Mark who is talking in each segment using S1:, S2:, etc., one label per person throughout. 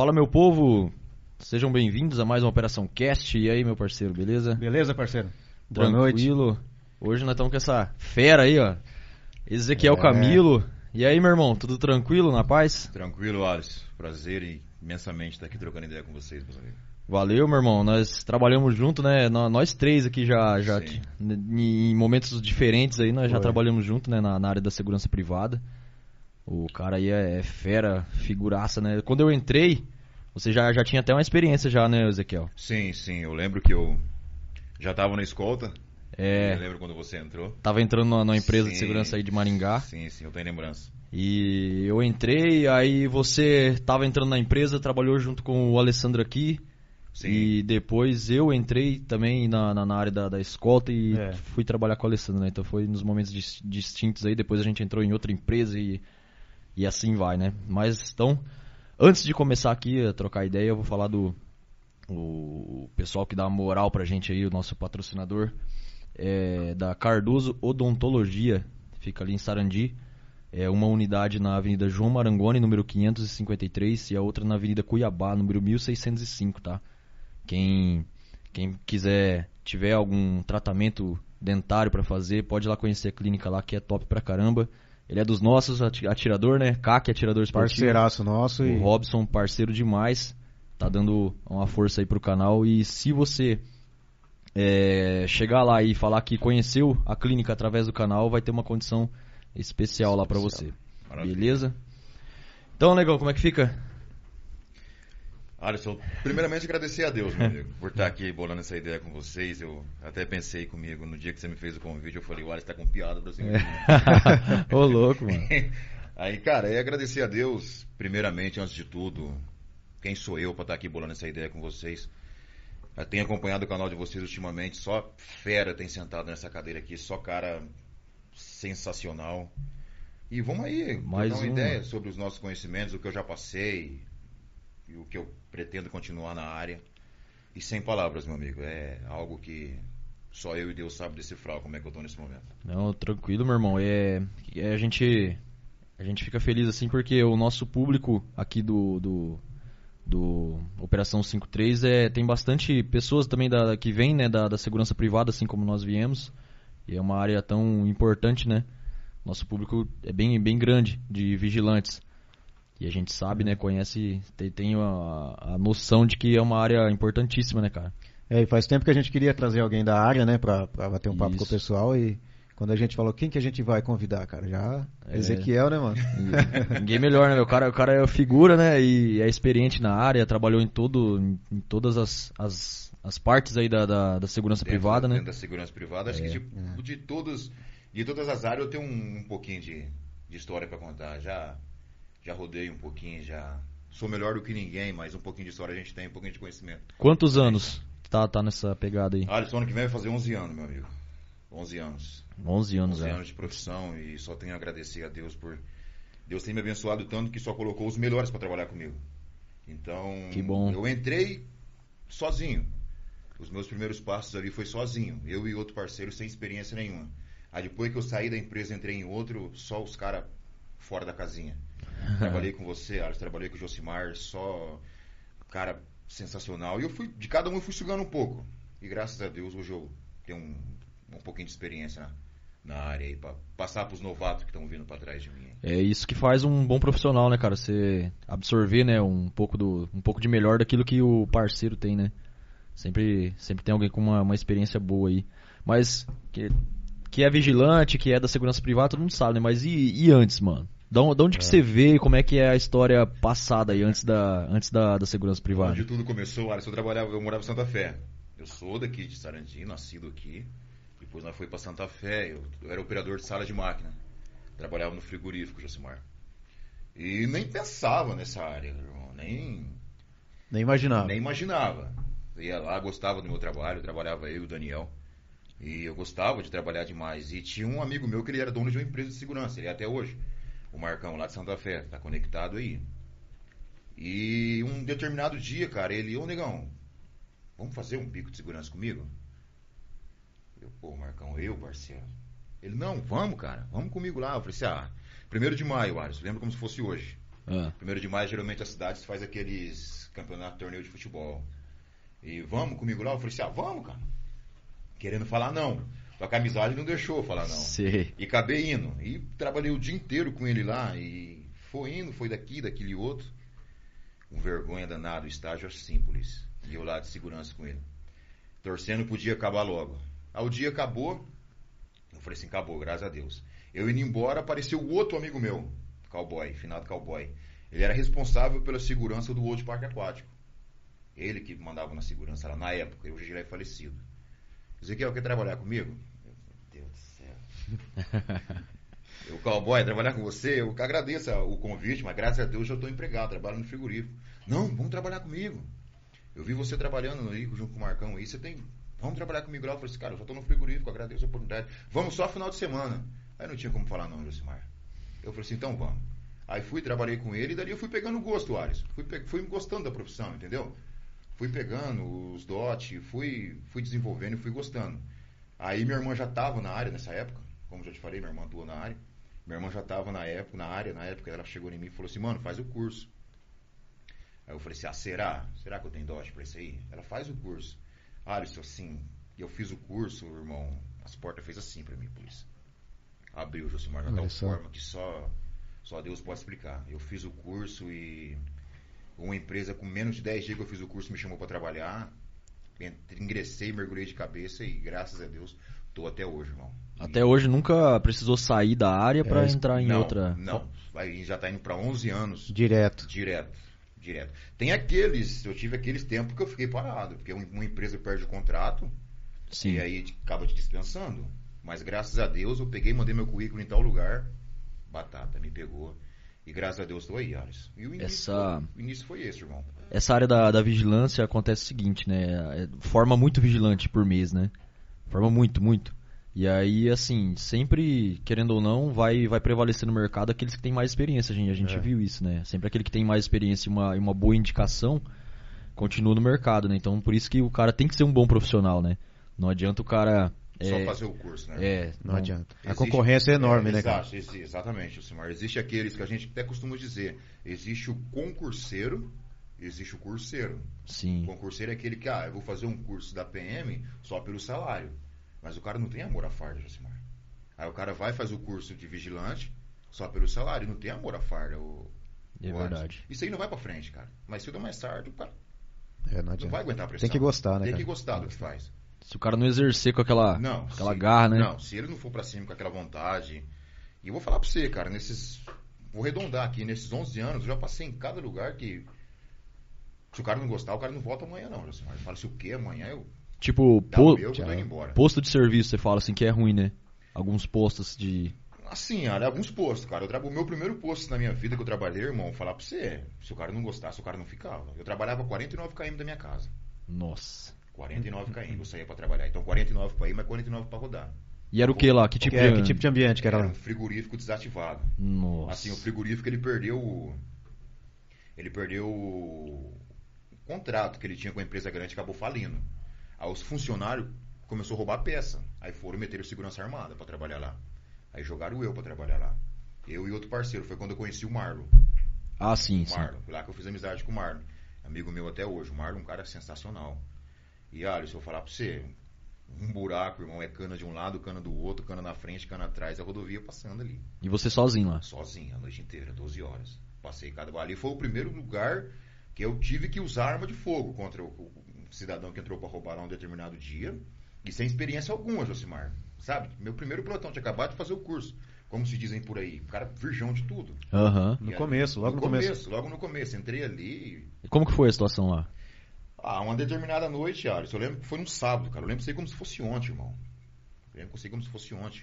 S1: Fala, meu povo. Sejam bem-vindos a mais uma Operação Cast. E aí, meu parceiro, beleza?
S2: Beleza, parceiro? Boa
S1: Tranquilo.
S2: noite.
S1: Hoje nós estamos com essa fera aí, ó. Ezequiel
S2: É.
S1: Camilo. E aí, meu irmão, tudo tranquilo, na paz?
S3: Tranquilo, Alisson. Prazer e imensamente estar aqui trocando ideia com vocês, meus amigos.
S1: Valeu, meu irmão. Nós trabalhamos junto, né? Nó- Nós três aqui já, já
S3: Sim.
S1: em momentos diferentes aí, nós já
S2: Foi.
S1: trabalhamos junto, né? Na, na área da segurança privada. O cara aí é, é fera, figuraça, né? Quando eu entrei, você já, já tinha até uma experiência já, né, Ezequiel?
S3: Sim, sim, eu lembro que eu já estava na escolta.
S1: É.
S3: Eu lembro quando você entrou.
S1: Tava entrando numa, numa empresa de
S3: Sim.
S1: segurança aí de Maringá.
S3: Sim, sim, eu tenho lembrança.
S1: E eu entrei, aí você tava entrando na empresa, trabalhou junto com o Alessandro aqui.
S3: Sim.
S1: E depois eu entrei também na, na, na área da, da escolta e
S2: É.
S1: fui trabalhar com o Alessandro, né? Então foi nos momentos dis- distintos aí. Depois a gente entrou em outra empresa e, e assim vai, né? Mas então, antes de começar aqui a trocar ideia, eu vou falar do o pessoal que dá moral pra gente aí, o nosso patrocinador, é, da Cardoso Odontologia, fica ali em Sarandi. É uma unidade na Avenida João Marangoni, número 553, e a outra na Avenida Cuiabá, número 1605, tá? Quem, quem quiser, tiver algum tratamento dentário pra fazer, pode ir lá conhecer a clínica lá, que é top pra caramba. Ele é dos nossos, ati- atirador, né? CAC, atirador esportivo.
S2: Parceiraço nosso e
S1: O Robson, parceiro demais, tá dando uma força aí pro canal. E se você é, chegar lá e falar que conheceu a clínica através do canal, vai ter uma condição especial lá pra você.
S3: Maravilha.
S1: Beleza? Então, negão, como é que fica?
S3: Alisson, primeiramente agradecer a Deus, meu amigo, por estar aqui bolando essa ideia com vocês. Eu até pensei comigo, no dia que você me fez o convite, eu falei, o Alisson tá com piada pra.
S1: Ô, louco, mano.
S3: Aí, cara, é agradecer a Deus, primeiramente, antes de tudo, quem sou eu pra estar aqui bolando essa ideia com vocês. Eu tenho acompanhado o canal de vocês ultimamente, só fera tem sentado nessa cadeira aqui, só cara sensacional. E vamos aí,
S1: Mais
S3: uma
S1: um.
S3: ideia sobre os nossos conhecimentos, o que eu já passei e o que eu pretendo continuar na área. E sem palavras, meu amigo, é algo que só eu e Deus sabe decifrar como é que eu tô nesse momento.
S1: Não, tranquilo, meu irmão. É, é, a gente a gente fica feliz assim porque o nosso público aqui do do, do Operação 53 é tem bastante pessoas também da que vêm, né, da, da segurança privada, assim como nós viemos. E é uma área tão importante, né? Nosso público é bem bem grande de vigilantes. E a gente sabe, né, conhece, tem, tem a, a noção de que é uma área importantíssima, né, cara?
S2: É, e faz tempo que a gente queria trazer alguém da área, né, pra, pra bater um papo com o
S1: Isso.
S2: pessoal e quando a gente falou quem que a gente vai convidar, cara, já
S1: É.
S2: Ezequiel, né, mano?
S1: E Ninguém melhor, né? meu? O cara, o cara é figura, né? E é experiente na área, trabalhou em todo, em, em todas as, as, as partes aí da, da, da segurança
S3: Dentro
S1: privada,
S3: da,
S1: né?
S3: Dentro da segurança privada. Acho que de, de todos, de todas as áreas eu tenho um, um pouquinho de, de história pra contar. Já, já rodei um pouquinho, já sou melhor do que ninguém, mas um pouquinho de história a gente tem, um pouquinho de conhecimento.
S1: Quantos anos tá, tá nessa pegada aí?
S3: Alisson, ano que vem vai fazer 11 anos, meu amigo. 11 anos.
S1: 11 anos,
S3: 11
S1: é.
S3: anos de profissão e só tenho a agradecer a Deus por Deus tem me abençoado tanto que só colocou os melhores pra trabalhar comigo. Então,
S1: Que bom.
S3: eu entrei sozinho. Os meus primeiros passos ali foi sozinho, eu e outro parceiro sem experiência nenhuma. Aí depois que eu saí da empresa, entrei em outro, só os caras fora da casinha. Trabalhei com você, Alex, trabalhei com o Josimar, só cara sensacional. E eu fui, de cada um eu fui sugando um pouco. E graças a Deus hoje eu tenho um, um pouquinho de experiência na, na área aí, pra passar pros novatos que estão vindo pra trás de mim.
S1: É isso que faz um bom profissional, né, cara? Você absorver, né, um pouco, do, um pouco de melhor daquilo que o parceiro tem, né? Sempre, sempre tem alguém com uma, uma experiência boa aí. Mas que, que é vigilante, que é da segurança privada, todo mundo sabe, né? Mas e, e antes, mano? Da onde, da onde que você vê como é que é a história passada aí, antes da, antes da, da segurança privada?
S3: Onde tudo começou, Alisson, eu trabalhava, eu morava em Santa Fé. Eu sou daqui de Sarandi, nascido aqui. Depois nós foi pra Santa Fé, eu, eu era operador de sala de máquina. Trabalhava no frigorífico, Josimar. E nem pensava nessa área, irmão, nem
S2: Nem imaginava.
S3: Nem imaginava. Eu ia lá, gostava do meu trabalho, trabalhava eu e o Daniel. E eu gostava de trabalhar demais. E tinha um amigo meu que ele era dono de uma empresa de segurança, ele é até hoje. O Marcão, lá de Santa Fé, tá conectado aí. E um determinado dia, cara, ele, ô negão, vamos fazer um bico de segurança comigo? Eu, pô, Marcão, eu, parceiro. Ele, não, vamos, cara, vamos comigo lá. Eu falei assim, ah, primeiro de maio, Ares, lembra como se fosse hoje.
S1: Ah.
S3: Primeiro de maio, geralmente as cidades faz aqueles campeonato, torneio de futebol. E vamos comigo lá? Eu falei assim, ah, vamos, cara. Querendo falar não. Só que a amizade não deixou falar não.
S1: Sei.
S3: E acabei indo. E trabalhei o dia inteiro com ele lá. E foi indo, foi daqui, daquele outro. Um vergonha danado, estágio é simples. E eu lá de segurança com ele. Torcendo pro dia acabar logo. Aí o dia acabou. Eu falei assim, acabou, graças a Deus. Eu indo embora, apareceu o outro amigo meu, cowboy, finado cowboy. Ele era responsável pela segurança do outro parque aquático. Ele que mandava na segurança lá na época, hoje ele é falecido. Ezequiel, quer trabalhar comigo? O cowboy, trabalhar com você, eu agradeço o convite, mas graças a Deus eu estou empregado, trabalho no frigorífico. Não, vamos trabalhar comigo. Eu vi você trabalhando Rico junto com o Marcão aí, você tem. Vamos trabalhar comigo lá. Eu falei assim, cara, eu já estou no frigorífico, agradeço a oportunidade. Vamos só final de semana. Aí não tinha como falar não, Josimar. Eu falei assim, então vamos. Aí fui, trabalhei com ele e dali eu fui pegando gosto, Ares. Fui, fui gostando da profissão, entendeu? Fui pegando os dotes, fui, fui desenvolvendo e fui gostando. Aí minha irmã já estava na área nessa época, como já te falei, minha irmã atuou na área. Minha irmã já estava na época, na área, na época ela chegou em mim e falou assim, mano, faz o curso. Aí eu falei assim, ah, será? Será que eu tenho dote para isso aí? Ela faz o curso. Alisson, assim, eu fiz o curso, irmão, as portas fez assim para mim, polícia. Abriu, Josimar, de tal forma que só, só Deus pode explicar. Eu fiz o curso e uma empresa com menos de 10 dias que eu fiz o curso me chamou para trabalhar. Ingressei, mergulhei de cabeça e graças a Deus tô até hoje, irmão.
S1: Até hoje nunca precisou sair da área para
S2: É,
S1: entrar em
S3: não,
S1: outra.
S3: Não, aí já tá indo para 11 anos.
S2: Direto.
S3: Direto, direto. Tem aqueles, eu tive aqueles tempos que eu fiquei parado, porque um- uma empresa perde o contrato
S1: Sim.
S3: e aí acaba te dispensando. Mas graças a Deus eu peguei, mandei meu currículo em tal lugar, batata, me pegou. E graças a Deus estou aí, Alisson. E o início,
S1: Essa-
S3: foi, o início foi esse, irmão.
S1: Essa área da, da vigilância acontece o seguinte, né? É, Forma muito vigilante por mês, né? Forma muito, muito. E aí, assim, sempre, querendo ou não, vai, vai prevalecer no mercado aqueles que têm mais experiência, gente. A gente
S2: É.
S1: viu isso, né? Sempre aquele que tem mais experiência e uma, e uma boa indicação continua no mercado, né? Então, por isso que o cara tem que ser um bom profissional, né? Não adianta o cara.
S3: Só
S1: é,
S3: fazer o curso, né?
S1: é,
S2: Não adianta. A
S3: Existe-
S2: concorrência é enorme, né, cara?
S3: exato, exi- exatamente, Simar. Existe aqueles que a gente até costuma dizer. Existe o concurseiro, existe o curseiro.
S1: Sim.
S3: O concurseiro é aquele que, ah, eu vou fazer um curso da PM só pelo salário. Mas o cara não tem amor à farda, Josimar. Aí o cara vai faz o curso de vigilante só pelo salário. Não tem amor à farda. O,
S1: É
S3: o
S1: verdade.
S3: Anderson. Isso aí não vai pra frente, cara. Mas cedo ou mais tarde, o cara
S2: É, não
S3: não vai aguentar a pressão.
S2: Tem que gostar, né,
S3: Tem
S2: cara?
S3: que gostar do que faz.
S1: Se o cara não exercer com aquela,
S3: Não.
S1: aquela
S3: se-
S1: garra, né?
S3: Não, se ele não for pra cima com aquela vontade. E eu vou falar pra você, cara, nesses. Vou arredondar aqui, nesses 11 anos, eu já passei em cada lugar que. Se o cara não gostar, o cara não volta amanhã, não. Ele fala, se o quê? Amanhã eu.
S1: Tipo, po-
S3: meu que eu tô indo embora.
S1: posto de serviço, você fala assim que é ruim, né? Alguns postos de.
S3: Assim, olha, alguns postos, cara. Eu tra... O meu primeiro posto na minha vida que eu trabalhei, irmão, falar pra você. Se o cara não gostasse, o cara não ficava. Eu trabalhava 49 km da minha casa.
S1: Nossa.
S3: 49 km eu saía pra trabalhar. Então 49 pra ir, mas 49 pra rodar.
S1: E era o que lá? Que tipo
S2: Que, é,
S1: de.
S2: que tipo de ambiente que era
S3: Era
S2: lá?
S3: um frigorífico desativado.
S1: Nossa.
S3: Assim, o frigorífico ele perdeu o. Ele perdeu o contrato que ele tinha com a empresa grande acabou falindo. Aí os funcionários começou a roubar peça. Aí foram meter o segurança armada pra trabalhar lá. Aí jogaram eu pra trabalhar lá. Eu e outro parceiro. Foi quando eu conheci o Marlon.
S1: Ah, sim,
S3: O
S1: sim.
S3: Marlon. Foi lá que eu fiz amizade com o Marlon. Amigo meu até hoje. O Marlon é um cara sensacional. E olha, se eu falar pra você, um buraco, irmão, é cana de um lado, cana do outro, cana na frente, cana atrás, a rodovia passando ali.
S1: E você sozinho lá.
S3: Sozinho, a noite inteira, 12 horas. Passei cada ali. Foi o primeiro lugar que eu tive que usar arma de fogo contra o, o cidadão que entrou para roubar lá um determinado dia. E sem experiência alguma, Josimar. Sabe? Meu primeiro pelotão tinha acabado de fazer o curso. Como se dizem por aí. O cara virgão de tudo.
S1: Aham.
S2: No
S3: E
S2: começo, logo no começo.
S3: Logo no começo. Entrei ali.
S1: E como que foi a situação lá?
S3: Ah, uma determinada noite, Alisson. Eu lembro que foi num sábado, cara. Eu lembro sei como se fosse ontem, irmão. Eu lembro que eu sei como se fosse ontem.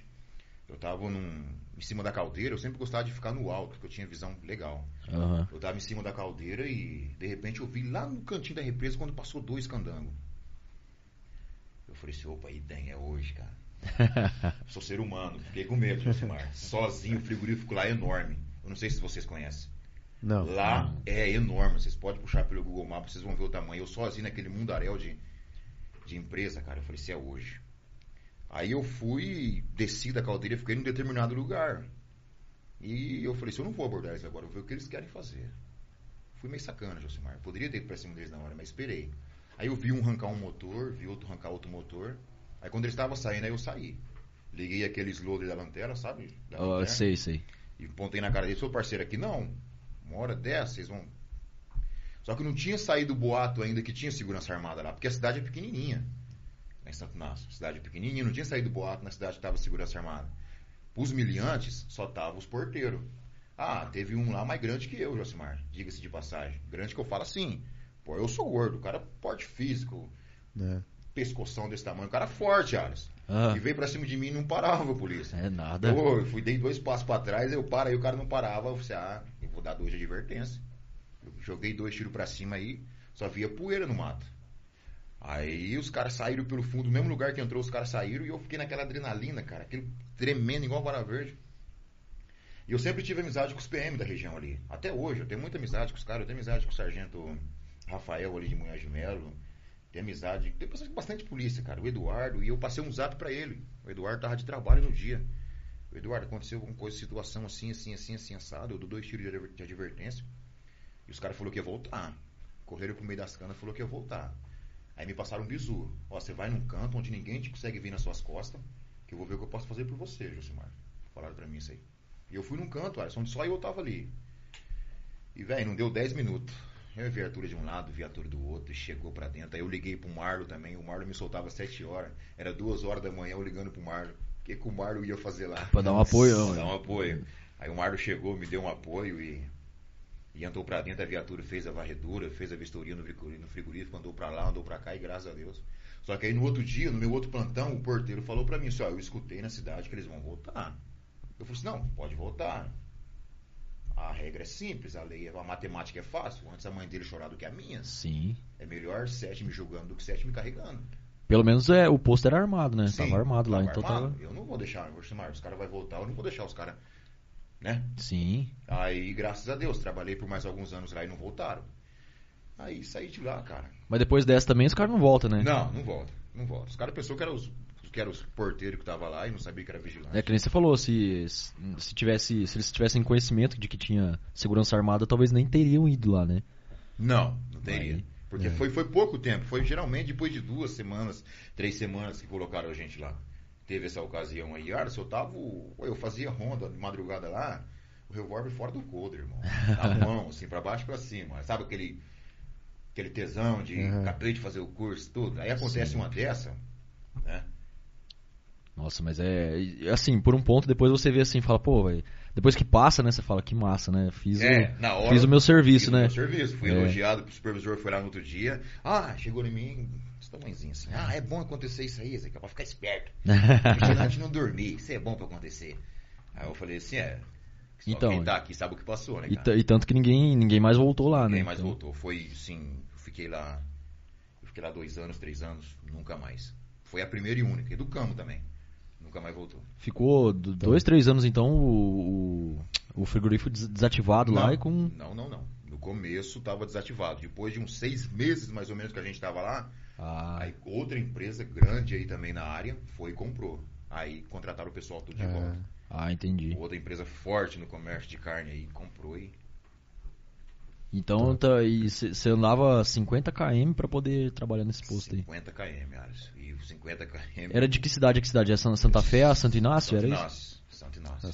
S3: Eu tava num, em cima da caldeira. Eu sempre gostava de ficar no alto, porque eu tinha visão legal.
S1: Aham.
S3: Eu tava em cima da caldeira e de repente eu vi lá no cantinho da represa quando passou dois candangos. Eu falei assim, opa, aí tem, é hoje, cara. Sou ser humano, fiquei com medo, Josimar. Sozinho, o frigorífico lá é enorme. Eu não sei se vocês conhecem.
S2: Não.
S3: Lá é enorme, vocês podem puxar pelo Google Maps, vocês vão ver o tamanho. Eu sozinho naquele mundaréu de, de empresa, cara, eu falei, se é hoje. Aí eu fui, desci da caldeira fiquei num determinado lugar. E eu falei assim, eu não vou abordar eles agora, eu vou ver o que eles querem fazer. Fui meio sacana, Josimar. Poderia ter ido pra cima deles na hora, mas esperei. Aí eu vi um arrancar um motor, vi outro arrancar outro motor. Aí quando eles estavam saindo, aí eu saí. Liguei aqueles loader da lanterna, sabe? Da
S1: Ah,
S3: lanterna,
S1: sei, sei.
S3: E apontei na cara dele, seu parceiro aqui, não. Uma hora dessa, vocês vão. Só que não tinha saído o boato ainda que tinha segurança armada lá, porque a cidade é pequenininha. Em Santo Inácio. Cidade pequenininha, não tinha saído boato na cidade que estava segurança armada. Os miliantes só estavam os porteiros. Ah, teve um lá mais grande que eu, Josimar. Diga-se de passagem. Grande que eu falo assim. Pô, eu sou gordo, o cara é porte físico,
S2: né?
S3: pescoção desse tamanho, o cara é forte, Alisson.
S1: Ah.
S3: E veio pra cima de mim e não parava a polícia.
S1: É nada.
S3: Pô, eu fui, dei dois passos pra trás, eu paro, aí o cara não parava. Eu falei, ah, eu vou dar dois de advertência. Eu joguei dois tiros pra cima aí, só via poeira no mato. Aí os caras saíram pelo fundo, no mesmo lugar que entrou, os caras saíram e eu fiquei naquela adrenalina, cara, aquele tremendo igual vara verde. E eu sempre tive amizade com os PM da região ali. Até hoje, eu tenho muita amizade com os caras, eu tenho amizade com o sargento Rafael ali de Munhã de Melo. Tenho amizade, tem bastante, bastante polícia, cara. O Eduardo, e eu passei um zap pra ele. O Eduardo tava de trabalho no dia. O Eduardo, aconteceu alguma coisa, situação assim, assim, assim, assim, assado. Eu dou dois tiros de advertência. E os caras falaram que ia voltar. Correram pro meio das canas e falou que ia voltar. Aí me passaram um bizu. Ó, você vai num canto onde ninguém te consegue vir nas suas costas, que eu vou ver o que eu posso fazer por você, Josimar. Falaram pra mim isso aí. E eu fui num canto, Alisson, onde só eu tava ali. E, velho, não deu 10 minutos. Eu vi viatura de um lado, viatura do outro, e chegou pra dentro. Aí eu liguei pro Marlo também. O Marlo me soltava às 7 horas. Era 2 horas da manhã eu ligando pro Marlo. O que, que o Marlo ia fazer lá?
S1: Pra dar um apoio,
S3: Pra
S1: né?
S3: dar um apoio. Aí o Marlo chegou, me deu um apoio e, e entrou pra dentro. A viatura fez a varredura, fez a vistoria no frigorífico, andou pra lá, andou pra cá e graças a Deus. Só que aí no outro dia, no meu outro plantão, o porteiro falou pra mim assim: ó, eu escutei na cidade que eles vão voltar. Eu falei assim: não, pode voltar. A regra é simples, a lei, a matemática é fácil. Antes a mãe dele chorar do que a minha.
S1: Sim.
S3: É melhor sete me julgando do que sete me carregando.
S1: Pelo menos é, o posto era armado, né?
S3: Sim,
S1: tava armado lá,
S3: tava
S1: então
S3: armado.
S1: tava.
S3: Eu não vou deixar, Josimar, os caras vão voltar, eu não vou deixar os caras, né?
S1: Sim.
S3: Aí, graças a Deus, trabalhei por mais alguns anos lá e não voltaram. Aí saí de lá, cara.
S1: Mas depois dessa também os caras não voltam, né?
S3: Não, não volta, não volta. Os caras pensaram que eram os, que eram os porteiros que estavam lá e não sabia que era vigilante.
S1: É que nem você falou, se, se tivesse. Se eles tivessem conhecimento de que tinha segurança armada, talvez nem teriam ido lá, né?
S3: Não, não teria.
S1: Aí,
S3: Porque
S1: é.
S3: foi, foi pouco tempo. Foi geralmente depois de duas semanas, três semanas que colocaram a gente lá. Teve essa ocasião aí. Se eu tava. Eu fazia ronda de madrugada lá, o revólver fora do coldre, irmão. Na mão, assim, pra baixo e pra cima. Sabe aquele. Aquele tesão de
S2: Uhum.
S3: acabei de fazer o curso, tudo. Aí acontece
S1: Sim.
S3: uma dessa, né?
S1: Nossa, mas é. e, Assim, por um ponto, depois você vê assim, fala, pô. Depois que passa, né? Você fala, que massa, né? Fiz,
S3: É,
S1: o,
S3: hora.
S1: fiz o meu serviço,
S3: fiz
S1: né?
S3: O meu serviço. Fui
S1: É.
S3: elogiado, o supervisor foi lá no outro dia. Ah, chegou em mim, esse tamanhozinho assim. Ah, é bom acontecer isso aí, é pra ficar esperto. vigilante não dormir, isso é bom pra acontecer. Aí eu falei assim, é.
S1: Então,
S3: quem tá aqui sabe o que passou, né?
S1: E,
S3: Cara?
S1: t- e tanto que ninguém, ninguém mais voltou lá,
S3: Ninguém
S1: né?
S3: mais
S1: Então,
S3: voltou. Foi, sim, eu fiquei lá. Eu fiquei lá dois anos, três anos, nunca mais. Foi a primeira e única. Educamos também. Nunca mais voltou.
S1: Ficou do- dois, três anos então o, o, frigorífico des- desativado lá
S3: não,
S1: e com.
S3: não, não, não. No começo estava desativado. Depois de uns seis meses mais ou menos que a gente estava lá,
S1: Ah,
S3: Aí outra empresa grande aí também na área foi e comprou. Aí contrataram o pessoal tudo de
S2: É.
S3: volta.
S1: ah, entendi.
S3: Outra empresa forte no comércio de carne aí comprou e.
S1: Então tá, e você andava 50 km pra poder trabalhar nesse posto aí.
S3: 50 km, Alisson. E os 50 km.
S1: Era de que cidade a que cidade? É San- Santa Fé, a Santo Inácio?
S3: Santo
S1: Era isso?
S3: Inácio. Santo Inácio.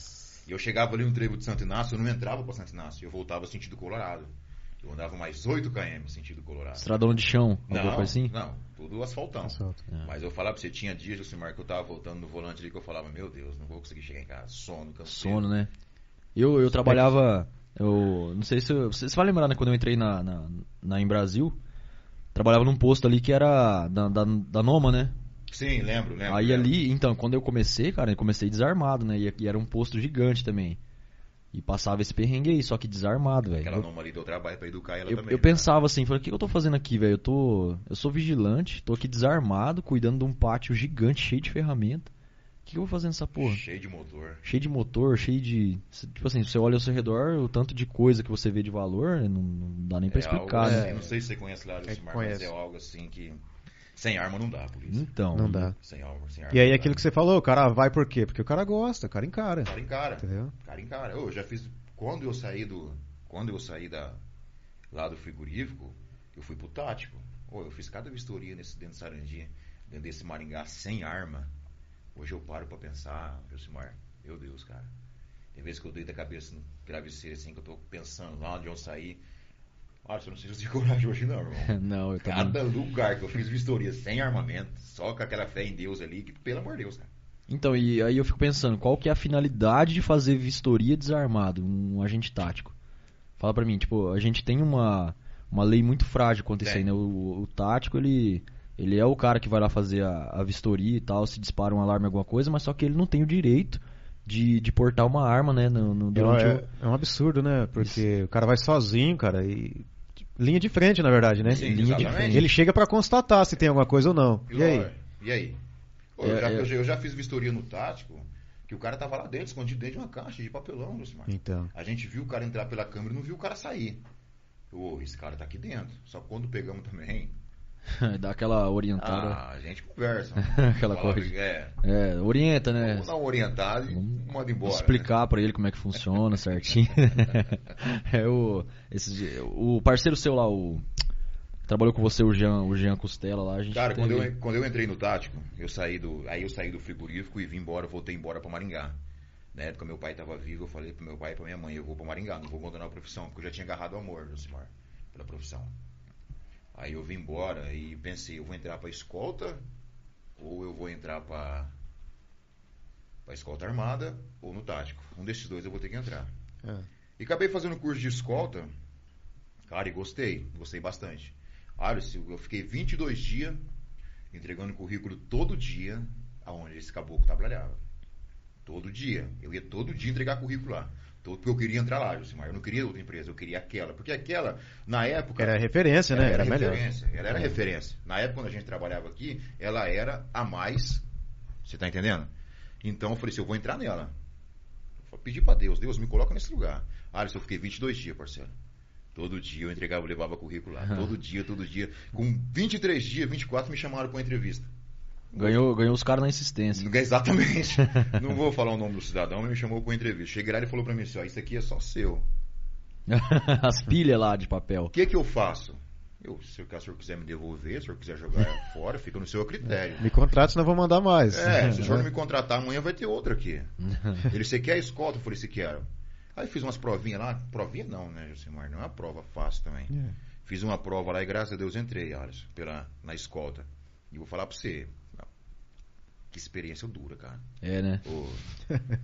S3: E eu chegava ali no trevo de Santo Inácio, eu não entrava pra Santo Inácio, eu voltava sentido Colorado. Eu andava mais 8 km sentido Colorado.
S1: Estradão de chão,
S3: Não,
S1: coisa assim?
S3: não, tudo asfaltão.
S2: Asfalto.
S1: É.
S3: Mas eu falava pra você, tinha dias, Josimar, que eu tava voltando no volante ali que eu falava, meu Deus, não vou conseguir chegar em casa. Sono, canseiro.
S1: Sono, né? Eu, eu trabalhava. Eu não sei se eu- você você vai lembrar, né? Quando eu entrei na, na, na em Brasil, trabalhava num posto ali que era da, da, da Noma, né?
S3: Sim, lembro, lembro.
S1: Aí
S3: lembro.
S1: ali, então, quando eu comecei, cara, eu comecei desarmado, né? E, e era um posto gigante também. E passava esse perrengue aí, só que desarmado, velho.
S3: Aquela
S1: Eu-
S3: noma ali deu trabalho pra educar ela
S1: Eu,
S3: também.
S1: eu
S3: né?
S1: pensava assim, falei, o que eu tô fazendo aqui, velho? Eu tô. Eu sou vigilante, tô aqui desarmado, cuidando de um pátio gigante, cheio de ferramenta. O que, que eu vou fazer nessa porra?
S3: Cheio de motor.
S1: Cheio de motor, cheio de. Tipo assim, você olha ao seu redor, o tanto de coisa que você vê de valor, não, não dá nem pra
S3: É algo
S1: explicar,
S3: assim,
S1: né?
S3: Não sei se você conhece lá, Lucimar, mas é algo assim que Sem arma não dá, polícia.
S1: Então.
S2: Não dá.
S3: Sem arma, sem arma.
S2: E aí
S3: não
S2: aquilo
S3: dá.
S2: que você falou, o cara vai por quê? Porque o cara gosta, o cara encara.
S3: O cara encara.
S2: Entendeu?
S3: O cara encara. Eu já fiz. Quando eu saí do. Quando eu saí da, lá do frigorífico, eu fui pro tático. Ô, eu fiz cada vistoria nesse, dentro de Sarandi, dentro desse Maringá, sem arma. Hoje eu paro pra pensar, Josimar, meu Deus, cara. Tem vezes que eu deito a cabeça no travesseiro assim, que eu tô pensando lá onde eu saí. Olha, eu não sei se eu tenho coragem hoje não, irmão.
S1: Não, eu também.
S3: Cada lugar que eu fiz vistoria sem armamento, só com aquela fé em Deus ali, que pelo amor de Deus, cara.
S1: Então, e aí eu fico pensando, qual que é a finalidade de fazer vistoria desarmado, um agente tático? Fala pra mim, tipo, a gente tem uma, uma lei muito frágil quanto isso aí,
S3: Tem.
S1: né? O, o tático, ele, ele é o cara que vai lá fazer a, a vistoria e tal, se dispara um alarme, alguma coisa, mas só que ele não tem o direito de, de portar uma arma, né, no, no- durante
S2: é,
S1: o...
S2: é um absurdo, né? Porque o cara vai sozinho, cara, e. Linha de frente, na verdade, né?
S3: Sim,
S2: Linha de frente. Ele chega pra constatar se tem alguma coisa ou não. E aí?
S3: lógico, E aí? Ô, eu,
S1: É,
S3: já,
S1: é.
S3: eu já- eu já fiz vistoria no tático, que o cara tava lá dentro, escondido dentro de uma caixa de papelão, Lucimar.
S2: Então.
S3: A gente viu o cara entrar pela câmera e não viu o cara sair. Ô, esse cara tá aqui dentro. Só que quando pegamos também,
S1: Dá aquela orientada.
S3: ah, a gente conversa.
S1: Aquela
S3: Fala,
S1: coisa.
S3: É,
S1: É, orienta, né?
S3: vamos dar uma orientada e manda embora. né?
S1: explicar pra ele como é que funciona certinho. é o, esse, o parceiro seu lá, o trabalhou com você, o Jean, o Jean Costela lá, a gente
S3: Cara, quando
S1: teve-
S3: eu, quando eu entrei no tático, eu saí do, aí eu saí do frigorífico e vim embora, voltei embora pra Maringá. Na época meu pai estava vivo, eu falei pro meu pai e pra minha mãe, eu vou pra Maringá, não vou abandonar a profissão, porque eu já tinha agarrado o amor, Josimar, pela profissão. Aí eu vim embora e pensei, eu vou entrar pra escolta ou eu vou entrar pra pra escolta armada ou no tático. Um desses dois eu vou ter que entrar.
S2: É.
S3: E acabei fazendo curso de escolta. Cara, e gostei. Gostei bastante. Olha, eu fiquei 22 dias entregando currículo todo dia aonde esse caboclo trabalhava. Todo dia. Eu ia todo dia entregar currículo lá. Porque eu queria entrar lá, Josimar. Eu não queria outra empresa, eu queria aquela. Porque aquela, na época.
S2: Era referência, né?
S3: Era,
S2: Era, melhor.
S3: referência. Ela era referência. Na época, quando a gente trabalhava aqui, ela era a mais. Você tá entendendo? Então eu falei assim, eu vou entrar nela. Eu pedi pra Deus, Deus me coloca nesse lugar. Alisson, eu fiquei 22 dias, parceiro. Todo dia eu entregava, eu levava currículo lá. Todo dia, todo dia. Com 23 dias, 24 me chamaram pra uma entrevista.
S1: Ganhou, ganhou os caras na insistência.
S3: Exatamente. Não vou falar o nome do cidadão, mas me chamou pra uma entrevista. Cheguei lá e ele falou pra mim assim, ó, isso aqui é só seu.
S1: As pilhas lá de papel.
S3: O que que eu faço? Eu, se o senhor quiser me devolver, se o senhor quiser jogar fora, fica no seu critério.
S2: Me contrate, senão eu vou mandar mais.
S3: É, se o senhor não me contratar amanhã, vai ter outro aqui. Ele, você quer a escolta? Eu falei, se quero. Aí fiz umas provinhas lá. Provinha não, né, Josimar? Não é uma prova fácil também.
S2: É.
S3: Fiz uma prova lá e graças a Deus entrei, Alisson, pela, na escolta. E vou falar pra você. Que experiência dura, cara.
S1: É, né?
S3: Ô,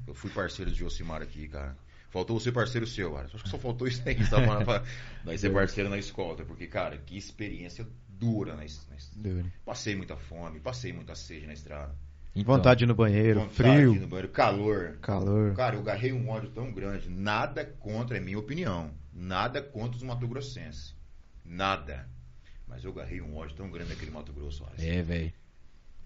S3: eu fui parceiro de Josimar aqui, cara. Faltou você parceiro seu, Alisson. Acho que só faltou isso aí. que você tava falando pra- Daí ser parceiro na escolta. Porque, cara, que experiência dura na, na. Passei muita fome, passei muita sede na estrada.
S1: Então,
S2: Vontade de ir no banheiro,
S3: Vontade de ir
S2: frio,
S3: no banheiro, calor.
S2: calor.
S3: Cara, eu garrei um ódio tão grande. Nada contra, é minha opinião. Nada contra os Mato Grossenses. Nada. Mas eu garrei um ódio tão grande naquele Mato Grosso, Alisson.
S1: É, velho.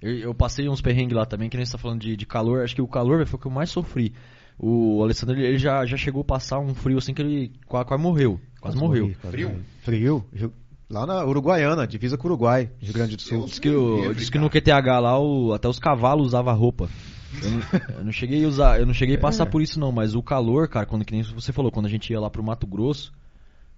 S1: Eu, eu passei uns perrengues lá também, que nem você tá falando de, de calor. Acho que o calor foi o que eu mais sofri. O Alessandro, ele, ele já, já chegou a passar um frio assim que ele quase, quase morreu. Quase, morreu.
S2: morri, quase
S3: Frio?
S2: morri. Frio. Rio- Lá na Uruguaiana, divisa com o Uruguai, Rio Grande do Sul.
S1: Diz que, o- diz que no. QTH lá o- até os cavalos usavam roupa. Eu não, eu não cheguei a usar, eu não cheguei a passar por isso não, mas o calor, cara, quando que nem você falou, quando a gente ia lá pro Mato Grosso,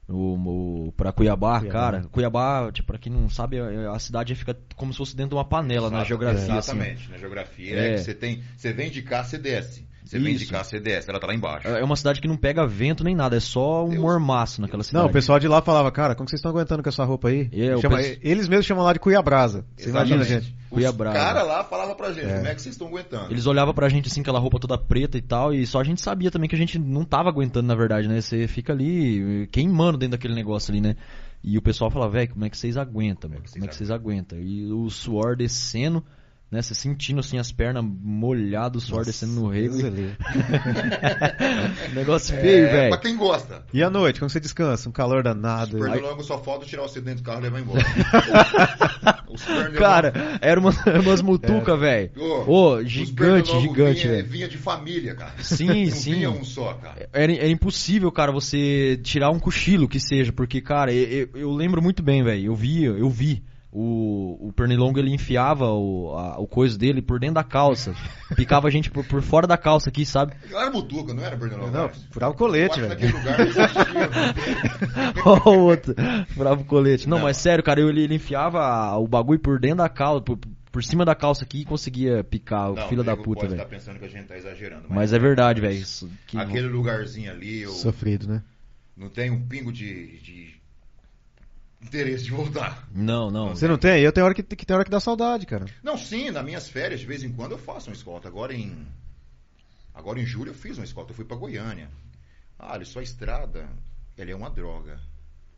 S1: o, o, pra Cuiabá,
S2: Cuiabá.
S1: cara, Cuiabá, tipo, pra quem não sabe, a cidade fica como se fosse dentro de uma panela na
S3: Exato,
S1: geografia, assim.
S3: Exatamente. Na geografia
S1: É.
S3: é que você tem. Você vem de cá, você desce. Você vem de cá, você desce. Ela tá lá embaixo.
S1: É uma cidade que não pega vento nem nada, é só um
S3: Deus.
S1: mormaço naquela cidade.
S2: Não, o pessoal de lá falava, cara, como que vocês estão aguentando com essa roupa aí?
S1: É,
S2: Chama-
S1: pesso-
S2: Eles mesmos chamam lá de Cuiabrasa. Você imagina, gente?
S3: Os
S1: Cuiabá.
S3: cara lá falavam pra gente, como é que vocês estão aguentando?
S1: Eles olhavam pra gente assim, aquela roupa toda preta e tal, e só a gente sabia também que a gente não tava aguentando, na verdade, né? Você fica ali eh, queimando dentro daquele negócio ali, né? E o pessoal fala, velho, como é que vocês aguentam, mano? Como é que vocês aguentam? E o suor descendo, né? Você sentindo assim as pernas molhadas, o suor descendo no rego. Negócio feio,
S3: é,
S1: velho.
S3: pra quem gosta.
S2: E à noite, como você descansa? Um calor danado.
S3: Super
S2: Aí-
S3: logo só falta tirar você dentro do carro e levar embora. Os
S1: Cara, era uma, umas mutuca, velho.
S3: Ô, os
S1: gigante, gigante,
S3: vinha,
S1: velho.
S3: vinha de família, cara.
S1: Sim,
S3: Não
S1: sim.
S3: vinha um só, cara.
S1: Era, era impossível, cara, você tirar um cochilo que seja, porque, cara, eu, eu lembro muito bem, velho. Eu vi, eu vi o, o pernilongo ele enfiava o, a- o coiso dele por dentro da calça. Picava a gente por, por fora da calça aqui, sabe?
S3: Era butuca, não era Bernardo
S2: Não, furava o colete, velho.
S3: naquele lugar
S1: o outro, bravo colete. Não,
S3: Não.
S1: mas sério, cara, ele, ele enfiava o bagulho por dentro da calça, por, por cima da calça aqui e conseguia picar o filho
S3: o
S1: da puta, velho.
S3: estar pensando que a gente tá exagerando.
S1: Mas é verdade, velho. que-
S3: Aquele lugarzinho ali, eu
S2: Sofrido, né?
S3: não tenho um pingo de, de interesse de voltar.
S1: Não, não.
S2: Você não tem? Eu tenho hora que, que tem hora que dá saudade, cara.
S3: Não, sim, nas minhas férias, de vez em quando eu faço uma escolta. Agora em. Agora em julho eu fiz uma escolta, eu fui pra Goiânia. Ah, olha, só a estrada, ela é uma droga.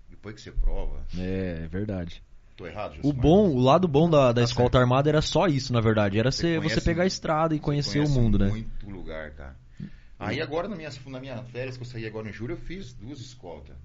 S3: Depois que você prova.
S1: É, é verdade.
S3: Tô errado,
S1: O bom, o lado bom da, da
S3: Tá
S1: escolta armada era só isso, na verdade. Era você,
S3: conhece
S1: você pegar a
S3: muito.
S1: estrada e
S3: Você
S1: conhecer o mundo, né?
S3: Muito lugar, cara. Aí agora, na minha, na minha férias, que eu saí agora em julho, eu fiz duas escoltas.